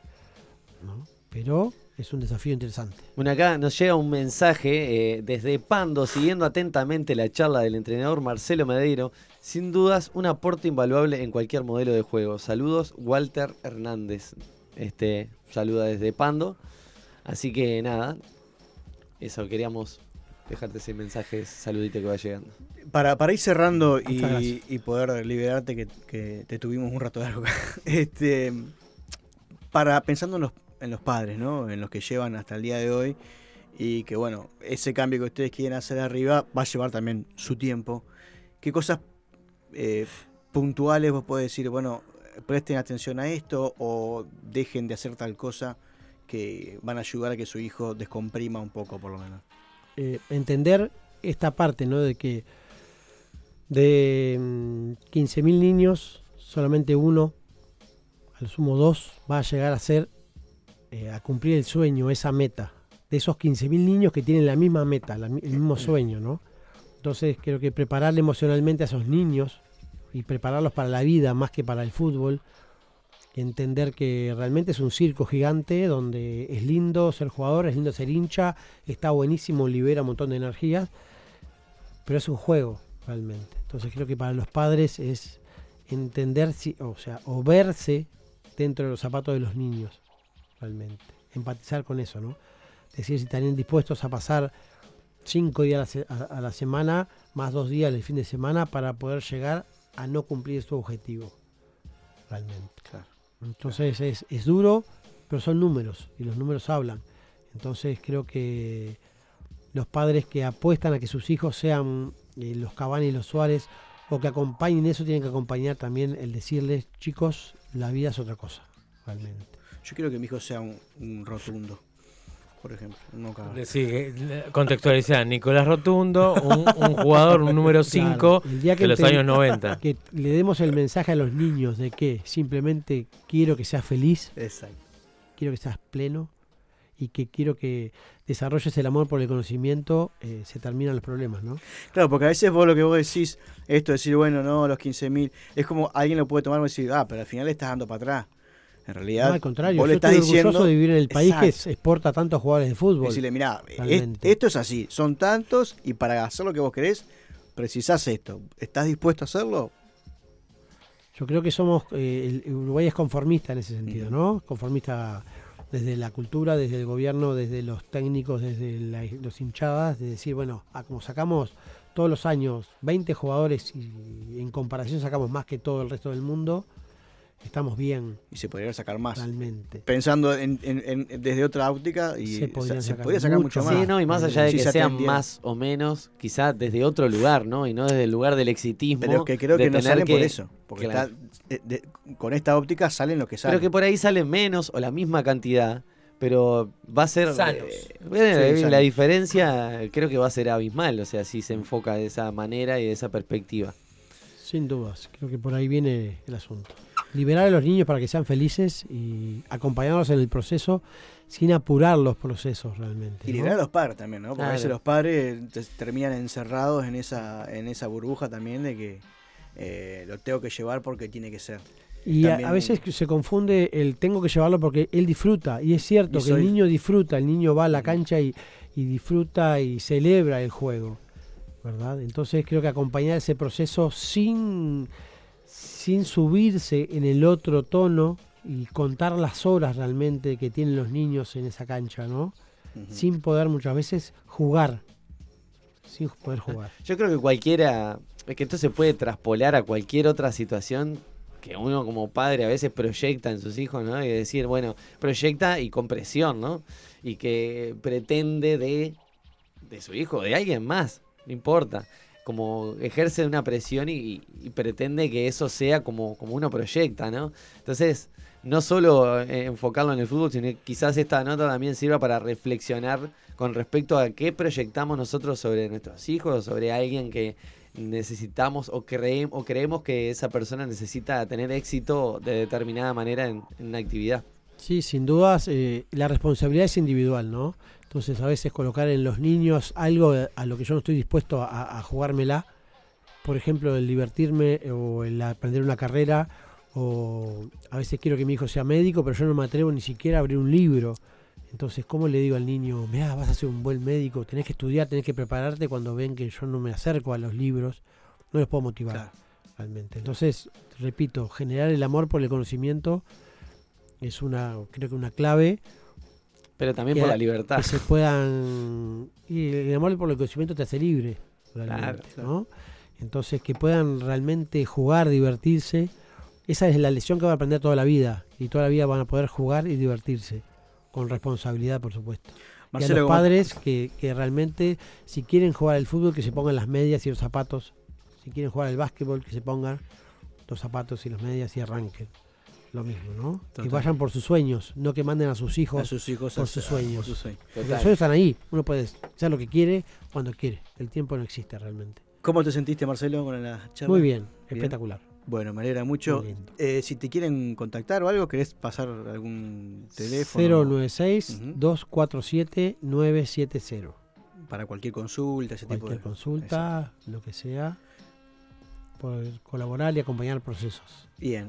¿no? Pero es un desafío interesante. Bueno, acá nos llega un mensaje eh, desde Pando, siguiendo atentamente la charla del entrenador Marcelo Medeiro. Sin dudas, un aporte invaluable en cualquier modelo de juego. Saludos, Walter Hernández. Este saluda desde Pando. Así que nada, eso queríamos dejarte ese mensaje, ese saludito que va llegando. Para, para ir cerrando y, poder liberarte, que, que te tuvimos un rato largo acá, (laughs) este, para pensando en los, en los padres, ¿no? En los que llevan hasta el día de hoy y que, bueno, ese cambio que ustedes quieren hacer arriba va a llevar también su tiempo. ¿Qué cosas eh, puntuales vos podés decir, bueno, presten atención a esto o dejen de hacer tal cosa que van a ayudar a que su hijo descomprima un poco, por lo menos? Eh, entender esta parte, ¿no? De que de mm, 15.000 niños, solamente uno, al sumo dos, va a llegar a ser, eh, a cumplir el sueño, esa meta. De esos 15.000 niños que tienen la misma meta, la el mismo sueño, ¿no? Entonces creo que prepararle emocionalmente a esos niños y prepararlos para la vida más que para el fútbol, entender que realmente es un circo gigante donde es lindo ser jugador, es lindo ser hincha, está buenísimo, libera un montón de energías, pero es un juego realmente. Entonces creo que para los padres es entender, si, o sea, o verse dentro de los zapatos de los niños, realmente. Empatizar con eso, ¿no? Decir si estarían dispuestos a pasar cinco días a la, a- la semana, más dos días el fin de semana, para poder llegar a no cumplir su objetivo, realmente. Entonces es, es duro, pero son números, y los números hablan. Entonces creo que los padres que apuestan a que sus hijos sean eh, los Cavani y los Suárez, o que acompañen eso, tienen que acompañar también el decirles, chicos, la vida es otra cosa, realmente. Yo quiero que mi hijo sea un, un rotundo, por ejemplo. Sí, eh, contextualizar. Nicolás Rotundo, un, un jugador, un número 5 Claro, el día de los años 90. Que le demos el mensaje a los niños de que simplemente quiero que seas feliz, Exacto. quiero que seas pleno y que quiero que desarrolles el amor por el conocimiento, eh, se terminan los problemas, ¿no? Claro, porque a veces vos lo que vos decís, esto de decir, bueno, no, los 15.000, es como alguien lo puede tomar y decir, ah, pero al final le estás dando para atrás. En realidad, No, al contrario, vos yo le estás estoy orgulloso diciendo. de vivir en el país que exporta tantos jugadores de fútbol. Decirle, realmente. esto es así, son tantos y para hacer lo que vos querés, precisás esto. ¿Estás dispuesto a hacerlo? Yo creo que somos, eh, el Uruguay es conformista en ese sentido, ¿no? Conformista desde la cultura, desde el gobierno, desde los técnicos, desde la- los hinchadas, de decir, bueno, ah, como sacamos todos los años 20 jugadores y en comparación sacamos más que todo el resto del mundo, estamos bien. Y se podría sacar más. Realmente. Pensando en, en- en- desde otra óptica, y Se sacar podría sacar mucho, mucho más. Sí, no, y más allá de que se sean más o menos, quizás desde otro lugar, ¿no? Y no desde el lugar del exitismo. Pero es que creo que no salen por eso. Porque Claro. está- eh, de- con esta óptica salen lo que salen. Pero que por ahí salen menos o la misma cantidad, pero va a ser... Sanos. eh, bueno, Sí, la- la sanos. diferencia creo que va a ser abismal, o sea, si se enfoca de esa manera y de esa perspectiva. Sin dudas, creo que por ahí viene el asunto. Liberar a los niños para que sean felices y acompañarlos en el proceso sin apurar los procesos realmente. Y ¿no? liberar a los padres también, ¿no? Porque a veces los padres te- terminan encerrados en esa, en esa burbuja también de que eh, lo tengo que llevar porque tiene que ser. Y a, veces se confunde el tengo que llevarlo porque él disfruta. Y es cierto Y que soy- el niño disfruta, el niño va a la cancha y, y disfruta y celebra el juego. ¿Verdad? Entonces creo que acompañar ese proceso sin, sin subirse en el otro tono y contar las horas realmente que tienen los niños en esa cancha, ¿no? Sin poder muchas veces jugar. Sin poder jugar. (laughs) Yo creo que cualquiera, es que esto se puede traspolar a cualquier otra situación que uno como padre a veces proyecta en sus hijos, ¿no? Y decir, bueno, proyecta y con presión, ¿no? Y que pretende de, de su hijo, de alguien más, no importa. Como ejerce una presión y, pretende que eso sea como, como uno proyecta, ¿no? Entonces, no solo eh, enfocarlo en el fútbol, sino que quizás esta nota también sirva para reflexionar con respecto a qué proyectamos nosotros sobre nuestros hijos, sobre alguien que necesitamos o, creem- o creemos que esa persona necesita tener éxito de determinada manera en, en una actividad. Sí, sin dudas, eh, la responsabilidad es individual, ¿no? Entonces a veces colocar en los niños algo a lo que yo no estoy dispuesto a, a jugármela, por ejemplo, el divertirme o el aprender una carrera, o a veces quiero que mi hijo sea médico, pero yo no me atrevo ni siquiera a abrir un libro. Entonces, ¿cómo le digo al niño, mira, vas a ser un buen médico, tenés que estudiar, tenés que prepararte cuando ven que yo no me acerco a los libros? No los puedo motivar realmente. Entonces, repito, generar el amor por el conocimiento es una, creo que una clave. Pero también Que por la libertad. Que se puedan. Y el amor por el conocimiento te hace libre, Claro, ¿no? Entonces, que puedan realmente jugar, divertirse. Esa es la lección que van a aprender toda la vida. Y toda la vida van a poder jugar y divertirse. Con responsabilidad, por supuesto. y Marcelo, a los ¿cómo- padres que, que realmente, si quieren jugar al fútbol, que se pongan las medias y los zapatos. Si quieren jugar al básquetbol, que se pongan los zapatos y las medias y arranquen. Lo mismo, ¿no? Que vayan por sus sueños, no que manden a sus hijos, A sus hijos por a- sus sueños. por sus sueños. Porque Total. los sueños están ahí. Uno puede hacer lo que quiere cuando quiere. El tiempo no existe realmente. ¿Cómo te sentiste, Marcelo, con la charla? Muy bien, espectacular. Bueno, me alegra mucho. Eh, si te quieren contactar o algo, ¿querés pasar algún teléfono? 096-247-970. Para cualquier consulta, ese tipo Cualquier de consulta, lo que sea, poder colaborar y acompañar procesos. Bien.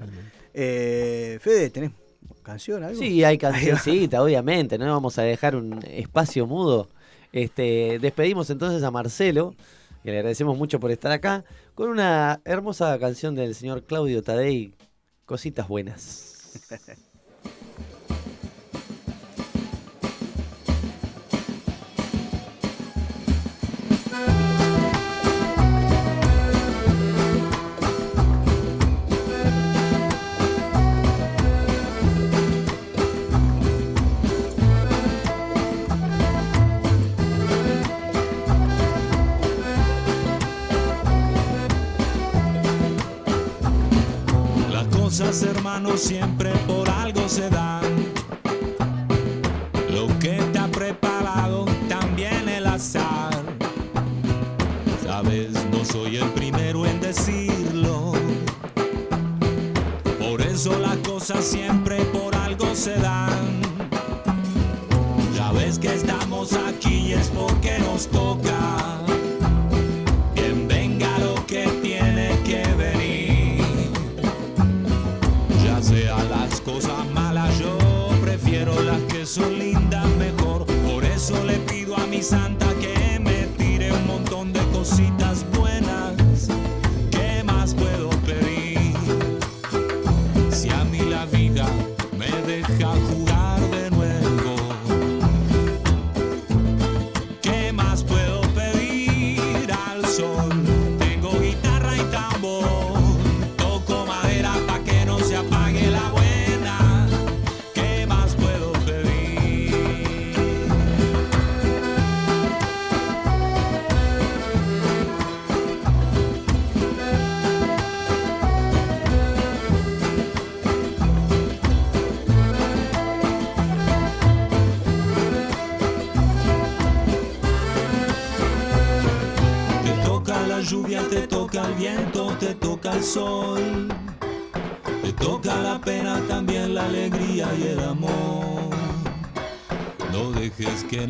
Eh, Fede, ¿tenés canción, algo? Sí, hay cancioncita, obviamente, no vamos a dejar un espacio mudo. Este, despedimos entonces a Marcelo, que le agradecemos mucho por estar acá, con una hermosa canción del señor Claudio Tadei, Cositas Buenas. (laughs) siempre por algo se dan.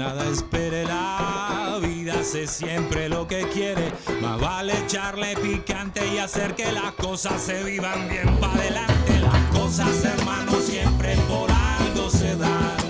Nada espere la vida, sé siempre lo que quiere. Más vale echarle picante y hacer que las cosas se vivan bien para adelante. Las cosas, hermano, siempre por algo se dan.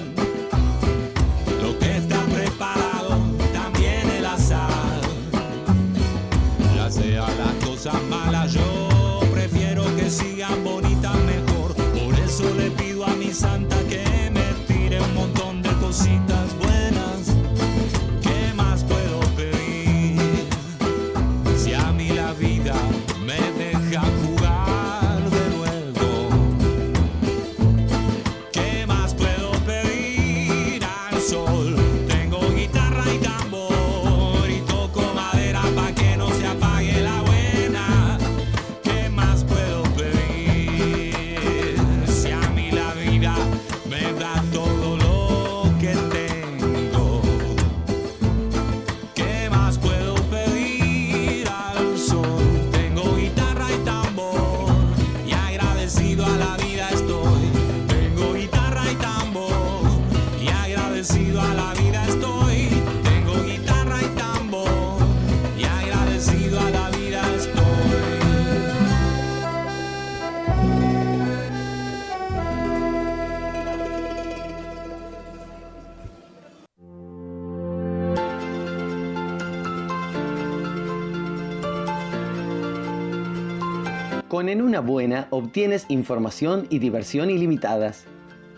Una buena obtienes información y diversión ilimitadas.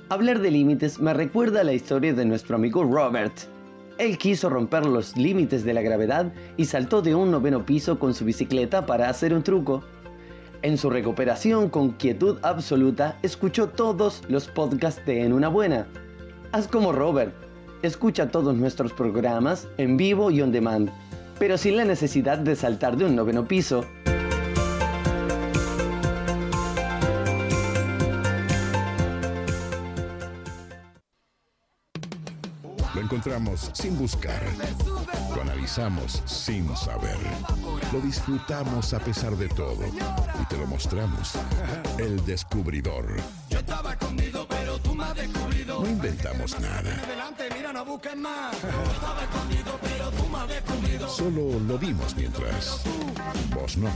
Hablar de límites me recuerda la historia de nuestro amigo Robert. Él quiso romper los límites de la gravedad y saltó de un noveno piso con su bicicleta para hacer un truco. En su recuperación con quietud absoluta, escuchó todos los podcasts de En una buena. Haz como Robert. Escucha todos nuestros programas en vivo y on demand, pero sin la necesidad de saltar de un noveno piso. Encontramos sin buscar. Lo analizamos sin saber. Lo disfrutamos a pesar de todo. Y te lo mostramos. (laughs) El descubridor. Yo estaba escondido, pero tú No inventamos nada. Solo lo vimos mientras. Vos no.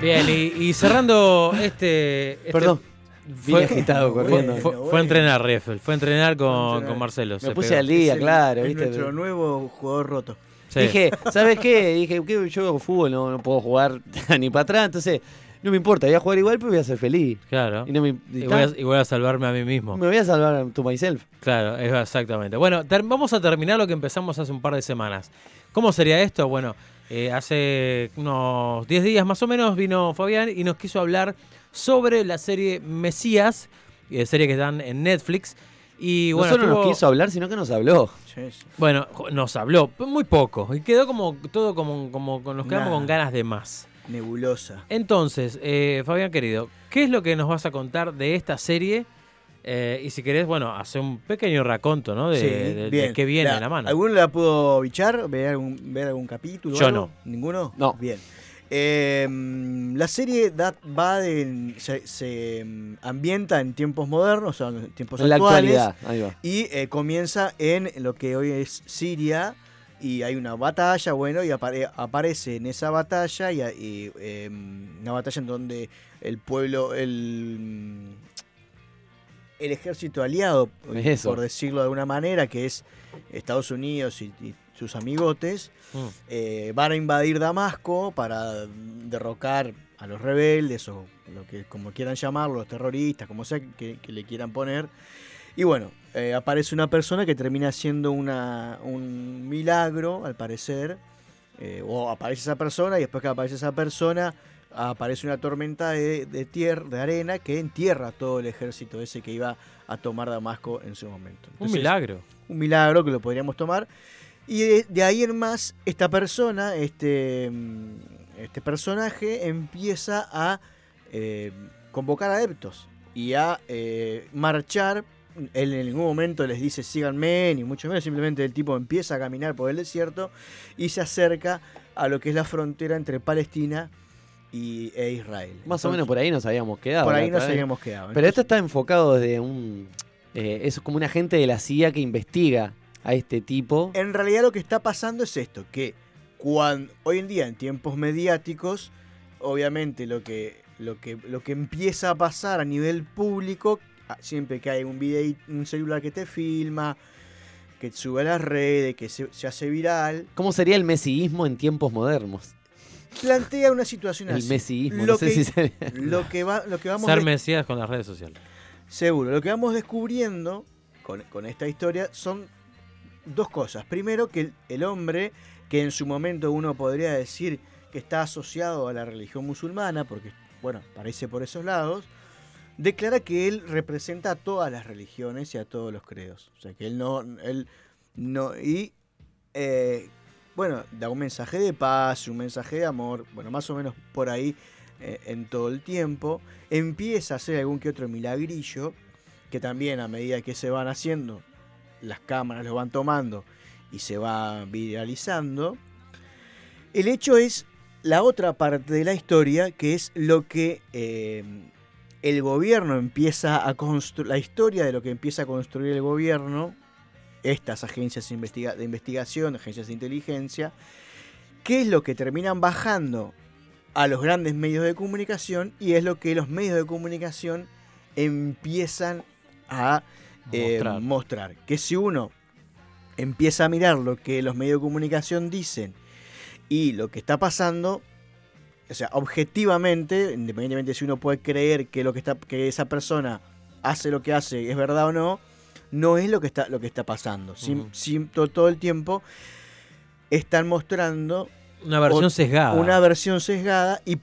Bien, y, y cerrando este. este- Perdón, vine agitado corriendo. Fue, fue- fue a entrenar, Rieffel. Fue a entrenar con, con Marcelo. Me se puse pegó. al día, el- claro, es ¿viste? nuestro nuevo jugador roto. Sí. Dije, ¿sabes qué? Dije, ¿qué? yo fútbol, no, no puedo jugar (laughs) ni para atrás, entonces no me importa, voy a jugar igual, pero voy a ser feliz. Claro. Y, no me, Y y voy, a, ta, y voy a salvarme a mí mismo. me voy a salvar to myself. Claro, exactamente. Bueno, ter- vamos a terminar lo que empezamos hace un par de semanas. ¿Cómo sería esto? Bueno, eh, hace unos 10 días más o menos vino Fabián y nos quiso hablar sobre la serie Mesías, eh, serie que están en Netflix. Y no bueno, solo nos quiso hablar, sino que nos habló. Bueno, nos habló, muy poco. Y quedó como todo como, como con- nos quedamos Nada. con ganas de más. Nebulosa. Entonces, eh, Fabián querido, ¿qué es lo que nos vas a contar de esta serie? Eh, y si querés, bueno, hacer un pequeño raconto, ¿no? De, Sí, de- qué viene La- a la mano. ¿Alguno la pudo bichar? ¿Ver algún, ver algún capítulo? Yo algo? no. ¿Ninguno? No. Bien. Eh, la serie da- va de, se, se, mm, ambienta en tiempos modernos, o sea, en tiempos En la actuales. actualidad, ahí va. Y eh, comienza en lo que hoy es Siria. Y hay una batalla, bueno, y apare- aparece en esa batalla, y, y, eh, una batalla en donde el pueblo, el, el ejército aliado, Eso. por decirlo de alguna manera, que es Estados Unidos y, y sus amigotes, Mm. eh, van a invadir Damasco para derrocar a los rebeldes o lo que como quieran llamarlo, los terroristas, como sea que, que le quieran poner. Y bueno, eh, aparece una persona que termina siendo una, un milagro, al parecer. eh, o aparece esa persona y después que aparece esa persona aparece una tormenta de, de tierra, de arena que entierra todo el ejército ese que iba a tomar Damasco en su momento. un milagro. un milagro que lo podríamos tomar. Y de, de ahí en más, esta persona, este, mm, este personaje, empieza a eh, convocar adeptos y a eh, marchar. Él en ningún momento les dice síganme, ni mucho menos, simplemente el tipo empieza a caminar por el desierto y se acerca a lo que es la frontera entre Palestina y, e Israel. Más o menos por ahí nos habíamos quedado. Por ahí nos vez. habíamos quedado. Pero esto está enfocado desde un... eh, es como un agente de la CIA que investiga a este tipo. En realidad lo que está pasando es esto, que cuando, hoy en día en tiempos mediáticos, obviamente lo que, lo que, lo que empieza a pasar a nivel público, ah, siempre que hay un video, un celular que te filma, que sube a las redes, que se, se hace viral, ¿Cómo sería el mesiísmo en tiempos modernos? Plantea una situación El así. mesiísmo, Lo no sé que, si sería- lo que va, lo que vamos Ser de- Mesías con las redes sociales. Seguro. Lo que vamos descubriendo con, con esta historia son dos cosas. Primero, que el, el hombre, que en su momento uno podría decir que está asociado a la religión musulmana, porque, bueno, parece por esos lados, declara que él representa a todas las religiones y a todos los credos. O sea, que él no. Él no y, eh, bueno, da un mensaje de paz, un mensaje de amor, bueno, más o menos por ahí eh, en todo el tiempo. Empieza a hacer algún que otro milagrillo, que también a medida que se van haciendo, las cámaras lo van tomando y se va viralizando. El hecho es la otra parte de la historia, que es lo que eh, el gobierno empieza a construir, la historia de lo que empieza a construir el gobierno, estas agencias investiga- de investigación, agencias de inteligencia, qué es lo que terminan bajando a los grandes medios de comunicación y es lo que los medios de comunicación empiezan a eh, Mostrar. mostrar. Que si uno empieza a mirar lo que los medios de comunicación dicen y lo que está pasando, o sea, objetivamente, independientemente si uno puede creer que lo que está, que esa persona hace lo que hace es verdad o no, no es lo que está, lo que está pasando. Sim- Ujú. sim- to- todo el tiempo están mostrando Una versión o- sesgada. Una versión sesgada y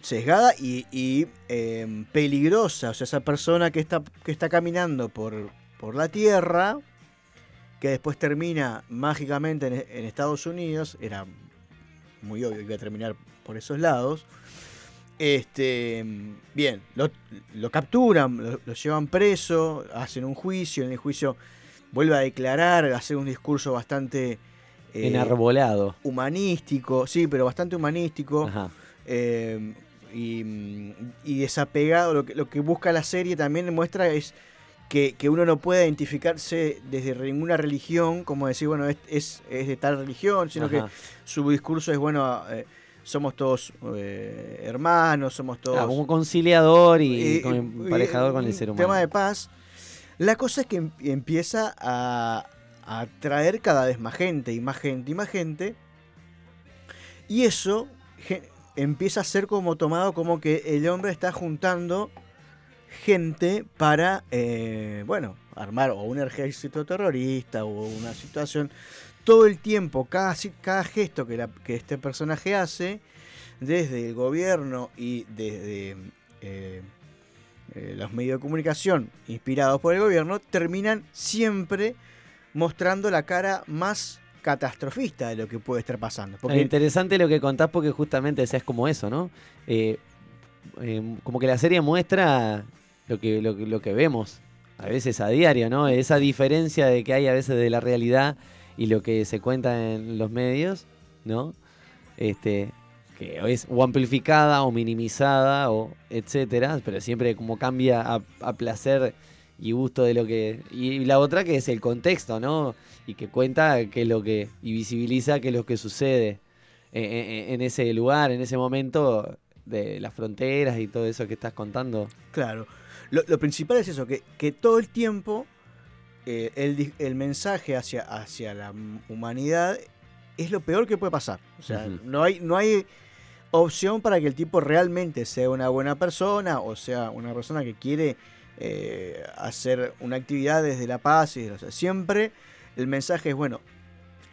sesgada y, y, eh, peligrosa. O sea, esa persona que está, que está caminando por, por la tierra, que después termina mágicamente en, en Estados Unidos, era muy obvio que iba a terminar por esos lados. Este, bien, lo, lo capturan, lo, lo llevan preso, hacen un juicio, en el juicio vuelve a declarar, hace un discurso bastante eh, Enarbolado. humanístico, sí, pero bastante humanístico. eh, y, y desapegado. Lo que, lo que busca la serie también muestra es que, que uno no puede identificarse desde ninguna religión, como decir, bueno, es, es, es de tal religión, sino Ajá. que su discurso es, bueno, eh, somos todos eh, hermanos, somos todos... Ah, como conciliador y Eh, eh, emparejador con el un ser humano. Tema de paz. La cosa es que em- empieza a, a atraer cada vez más gente y más gente y más gente. Y eso empieza a ser como tomado como que el hombre está juntando gente para, eh, bueno, armar o un ejército terrorista o una situación. Todo el tiempo, cada, cada gesto que, que este personaje hace, desde el gobierno y desde eh, eh, los medios de comunicación inspirados por el gobierno, terminan siempre mostrando la cara más catastrofista de lo que puede estar pasando. Es Porque interesante lo que contás porque justamente es como eso, ¿no? Eh, eh, como que la serie muestra lo, que- lo que vemos a veces a diario, ¿no? Esa diferencia de que hay a veces de la realidad y lo que se cuenta en los medios, ¿no? Este, que es o amplificada o minimizada o etcétera, pero siempre como cambia a, placer y gusto de lo que... Y la otra que es el contexto, ¿no? Y que cuenta qué es lo que... y visibiliza qué es lo que sucede en ese lugar, en ese momento de las fronteras y todo eso que estás contando. Claro. Lo, lo principal es eso, que, que todo el tiempo eh, el, el mensaje hacia, hacia la humanidad es lo peor que puede pasar. O sea, no, hay, no hay opción para que el tipo realmente sea una buena persona o sea una persona que quiere eh, hacer una actividad desde la paz. Y, o sea, siempre el mensaje es, bueno,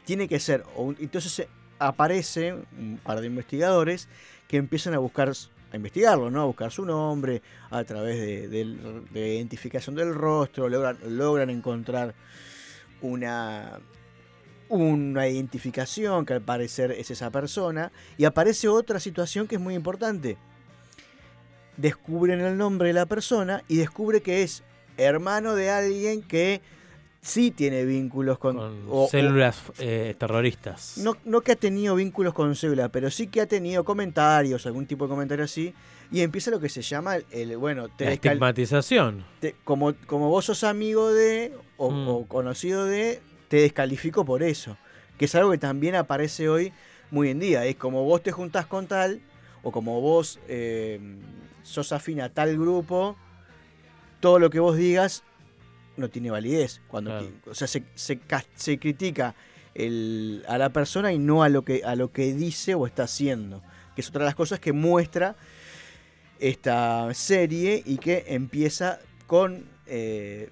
tiene que ser. o un- entonces aparece un par de investigadores que empiezan a buscar a investigarlo, ¿no? A buscar su nombre a través de, del- de identificación del rostro, logran, logran encontrar una, una identificación que al parecer es esa persona y aparece otra situación que es muy importante. Descubren el nombre de la persona y descubre que es hermano de alguien que sí tiene vínculos con, o- Células eh, terroristas. no, no que ha tenido vínculos con célula, pero sí que ha tenido comentarios, algún tipo de comentario así, y empieza lo que se llama el, el, bueno, te La estigmatización. te- como, como vos sos amigo de o, Mm. o conocido de, te descalifico por eso. Que es algo que también aparece hoy muy en día. Es como vos te juntás con tal, o como vos eh, sos afín a tal grupo, todo lo que vos digas no tiene validez. Cuando, Claro. o sea, se, se se critica el- a la persona y no a lo, que, a lo que dice o está haciendo. Que es otra de las cosas que muestra esta serie y que empieza con, eh,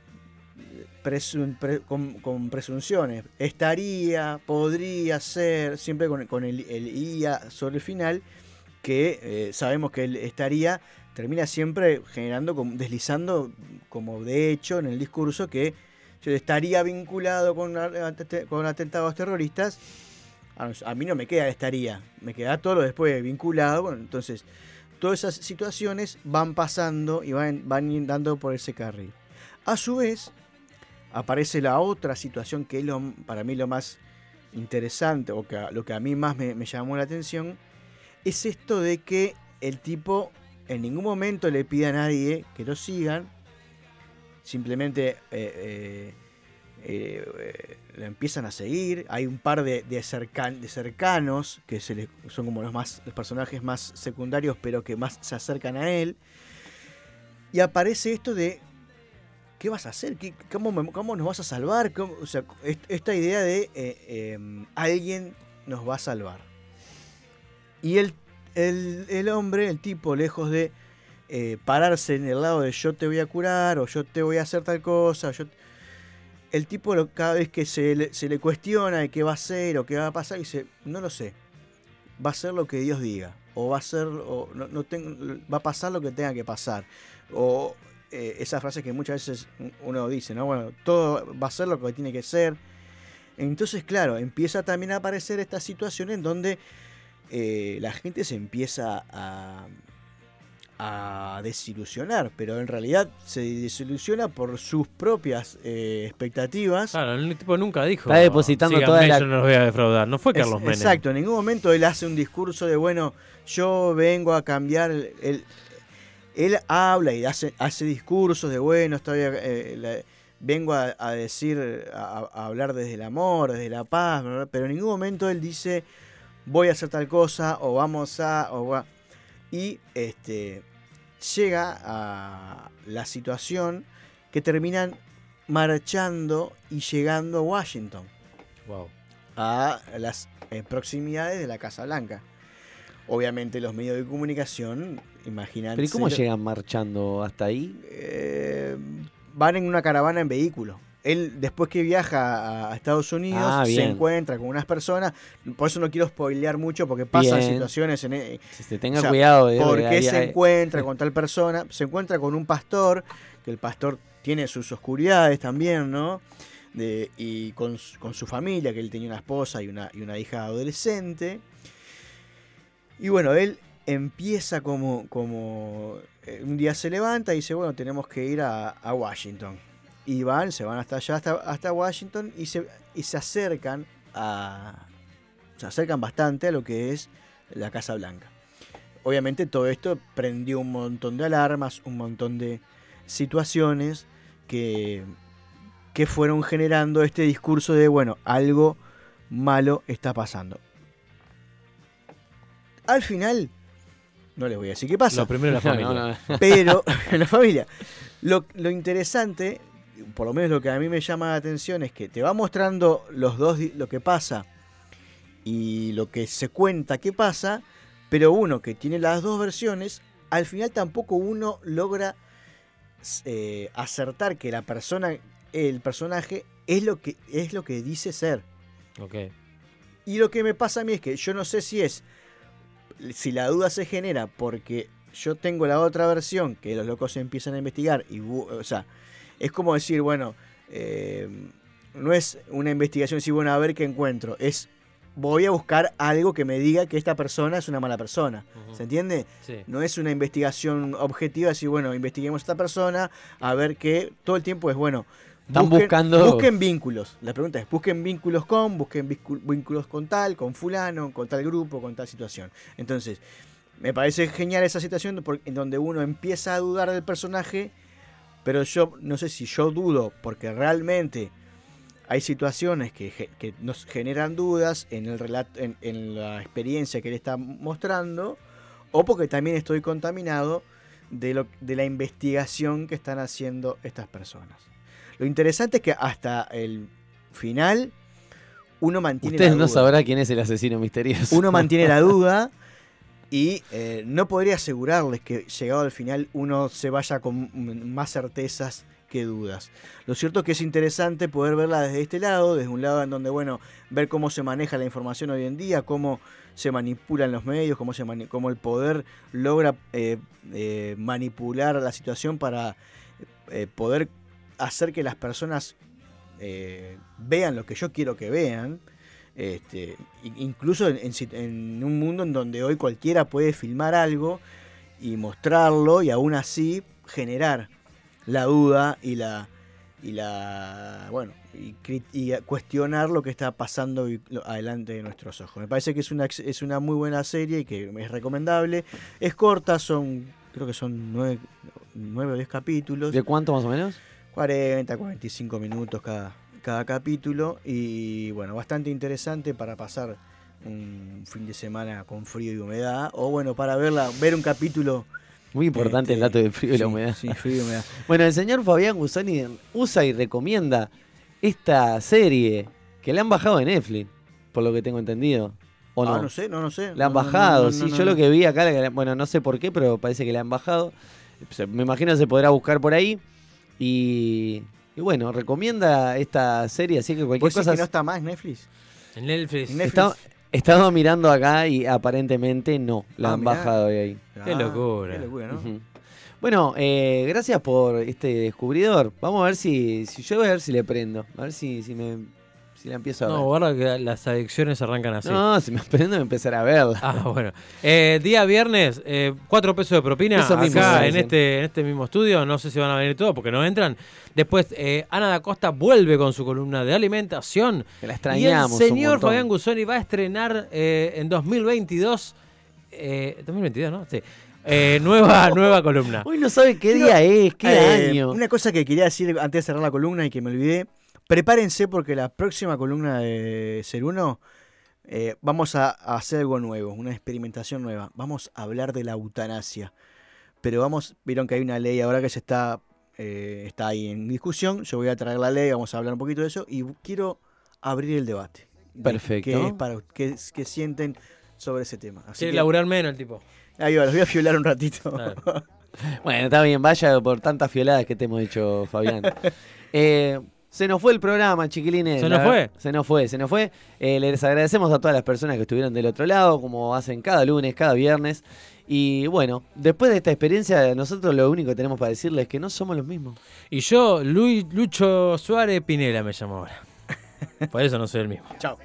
presun- pre- con, con presunciones. Estaría, podría ser, siempre con, con el, el IA sobre el final, que eh, sabemos que el estaría termina siempre generando, deslizando como de hecho en el discurso que estaría vinculado con, con atentados terroristas. A, mí no me queda estaría, me queda todo lo después vinculado. bueno, entonces, todas esas situaciones van pasando y van, van dando por ese carril. A su vez, aparece la otra situación que es lo, para mí lo más interesante, o lo que a mí más me, me llamó la atención, es esto de que el tipo en ningún momento le pide a nadie que lo sigan, simplemente eh, eh, eh, lo empiezan a seguir. Hay un par de, de, cercan- de cercanos que se le- son como los, más, personajes más secundarios, pero que más se acercan a él. Y aparece esto de. ¿Qué vas a hacer? ¿Qué- cómo, cómo nos vas a salvar? ¿Cómo- o sea, est- esta idea de eh, eh, alguien nos va a salvar. Y el, el, el hombre, el tipo, lejos de eh, pararse en el lado de yo te voy a curar o yo te voy a hacer tal cosa, yo el tipo cada vez que se le, se le cuestiona de qué va a hacer o qué va a pasar, dice, no lo sé. Va a ser lo que Dios diga. O va a ser, o no, no va a pasar lo que tenga que pasar. O eh, esa frase que muchas veces uno dice, ¿no? Bueno, todo va a ser lo que tiene que ser. Entonces, claro, empieza también a aparecer esta situación en donde eh, la gente se empieza a, a desilusionar, pero en realidad se desilusiona por sus propias eh, expectativas. Claro, el tipo nunca dijo. Está depositando "Síganme, toda la- yo no los voy a defraudar. No fue Es- Carlos Menem. Exacto, en ningún momento él hace un discurso de, bueno, yo vengo a cambiar. el- el- él habla y hace, hace discursos de, bueno, estoy, eh, la- vengo a, a decir, a, a hablar desde el amor, desde la paz, pero en ningún momento él dice, voy a hacer tal cosa, o vamos a, o va. Y este, llega a la situación que terminan marchando y llegando a Washington Wow. a las eh, proximidades de la Casa Blanca. Obviamente los medios de comunicación, imaginan. Pero ¿y cómo llegan marchando hasta ahí? Eh, van en una caravana en vehículo. Él, después que viaja a Estados Unidos, Ah, se encuentra con unas personas. Por eso no quiero spoilear mucho, porque pasan Bien. situaciones en. e- Se tenga cuidado, ¿Por porque se encuentra (laughs) con tal persona? Se encuentra con un pastor, que el pastor tiene sus oscuridades también, ¿no? De- y con, su- con su familia, que él tenía una esposa y una, y una hija adolescente. Y bueno, él empieza como, como eh, un día se levanta y dice, bueno, tenemos que ir a, a Washington. Y van, se van hasta allá, hasta, hasta Washington y se, y se acercan a... Se acercan bastante a lo que es la Casa Blanca. Obviamente todo esto prendió un montón de alarmas, un montón de situaciones que, que fueron generando este discurso de, bueno, algo malo está pasando. Al final, no les voy a decir qué pasa. Lo primero la (laughs) familia. No, no. Pero, (laughs) la familia. Lo, lo interesante, por lo menos lo que a mí me llama la atención, es que te va mostrando los dos lo que pasa y lo que se cuenta que pasa, pero uno que tiene las dos versiones, al final tampoco uno logra eh, acertar que la persona, el personaje, es lo que, es lo que dice ser. Ok. Y lo que me pasa a mí es que yo no sé si es, si la duda se genera porque yo tengo la otra versión, que los locos empiezan a investigar, y, o sea, es como decir, bueno, eh, no es una investigación, si bueno, a ver qué encuentro, es voy a buscar algo que me diga que esta persona es una mala persona. ¿Se entiende? Sí. No es una investigación objetiva, decir, bueno, investiguemos a esta persona, a ver qué, todo el tiempo es, bueno, Están buscando- Busquen vínculos. La pregunta es, busquen vínculos con, busquen vínculos con tal, con fulano, con tal grupo, con tal situación. Entonces, me parece genial esa situación en donde uno empieza a dudar del personaje, pero yo no sé si yo dudo porque realmente hay situaciones que, que nos generan dudas en el relato, en, en la experiencia que él está mostrando, o porque también estoy contaminado de, lo, de la investigación que están haciendo estas personas. Lo interesante es que hasta el final uno mantiene Ustedes la no duda. sabrán quién es el asesino misterioso. Uno mantiene la duda (laughs) y eh, no podría asegurarles que llegado al final uno se vaya con más certezas que dudas. Lo cierto es que es interesante poder verla desde este lado, desde un lado en donde, bueno, ver cómo se maneja la información hoy en día, cómo se manipulan los medios, cómo, se cómo el poder logra eh, eh, manipular la situación para poder hacer que las personas vean lo que yo quiero que vean. Este, incluso en, un mundo en donde hoy cualquiera puede filmar algo y mostrarlo y aún así generar la duda y la y la bueno y, y cuestionar lo que está pasando adelante de nuestros ojos. Me parece que es una es una muy buena serie y que es recomendable. Es corta, son creo que son nueve, nueve o diez capítulos. ¿De cuánto más o menos? 40, 45 minutos cada, cada capítulo y bueno, bastante interesante para pasar un fin de semana con frío y humedad o bueno, para verla, ver un capítulo Muy importante el dato del frío y la humedad. sí, frío y humedad. (laughs) Bueno, el señor Fabián Gusani usa y recomienda esta serie que le han bajado de Netflix, por lo que tengo entendido. ¿O no? Ah, no sé, no, no sé. Le han No, bajado, no, sí. yo lo que vi acá, bueno, no sé por qué, pero parece que le han bajado. Me imagino se podrá buscar por ahí. Y, y bueno, recomienda esta serie, así que cualquier ¿Vos decís cosa. que no está más Netflix? En Netflix. Netflix. Está- he estado mirando acá y aparentemente no, la Ah, han mirá. bajado de ahí. Qué locura. Qué locura, ¿no? Bueno, eh, gracias por este descubridor. Vamos a ver si, si yo voy a ver si le prendo. A ver si, si me si la empiezo a ver. No, guarda que las adicciones arrancan así. No, si me aprendo a empezar a verla. Ah, bueno. Eh, día viernes, eh, cuatro pesos de propina Eso mismo, acá en este, en este mismo estudio. No sé si van a venir todos porque no entran. Después, eh, Ana da Costa vuelve con su columna de alimentación. Que la y el extrañamos un señor montón. Fabián Gusoni va a estrenar eh, en 2022. Eh, 2022, ¿no? Sí. Eh, nueva, (laughs) nueva columna. Hoy no sabe qué día es, qué Eh, año. Una cosa que quería decir antes de cerrar la columna y que me olvidé. Prepárense porque la próxima columna de Ser Uno eh, vamos a, a hacer algo nuevo, una experimentación nueva. Vamos a hablar de la eutanasia. Pero vamos, vieron que hay una ley ahora que se está, eh, está ahí en discusión. Yo voy a traer la ley, vamos a hablar un poquito de eso y quiero abrir el debate. de Perfecto. ¿Qué, es para, qué, sienten sobre ese tema? Así Quiere que- laburar menos el tipo. Ahí va, los voy a fiolar un ratito. (laughs) Bueno, está bien, vaya por tantas fioladas que te hemos hecho, Fabián. (laughs) Eh, se nos fue el programa, chiquilines. ¿Se nos fue? Se nos fue, se nos fue. Eh, les agradecemos a todas las personas que estuvieron del otro lado, como hacen cada lunes, cada viernes. Y bueno, después de esta experiencia, nosotros lo único que tenemos para decirles es que no somos los mismos. Y yo, Luis, Lucho Suárez Pinela me llamo ahora. Por eso no soy el mismo. Chao.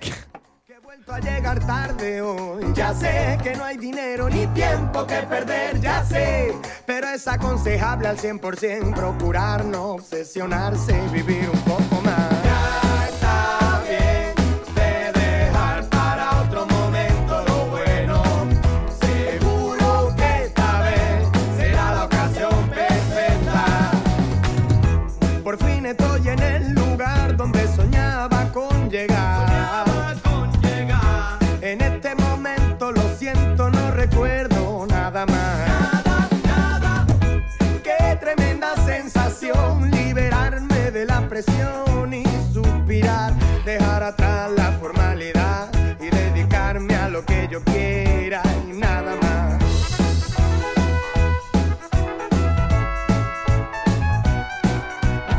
A llegar tarde hoy. Ya sé que no hay dinero ni tiempo que perder, ya sé. Pero es aconsejable al 100% procurar no obsesionarse y vivir un poco más. Y suspirar, dejar atrás la formalidad y dedicarme a lo que yo quiera y nada más.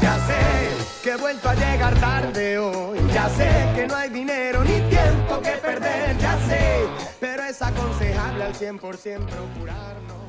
Ya sé que he vuelto a llegar tarde hoy. Ya sé que no hay dinero ni tiempo que perder. Ya sé, pero es aconsejable al 100% procurar no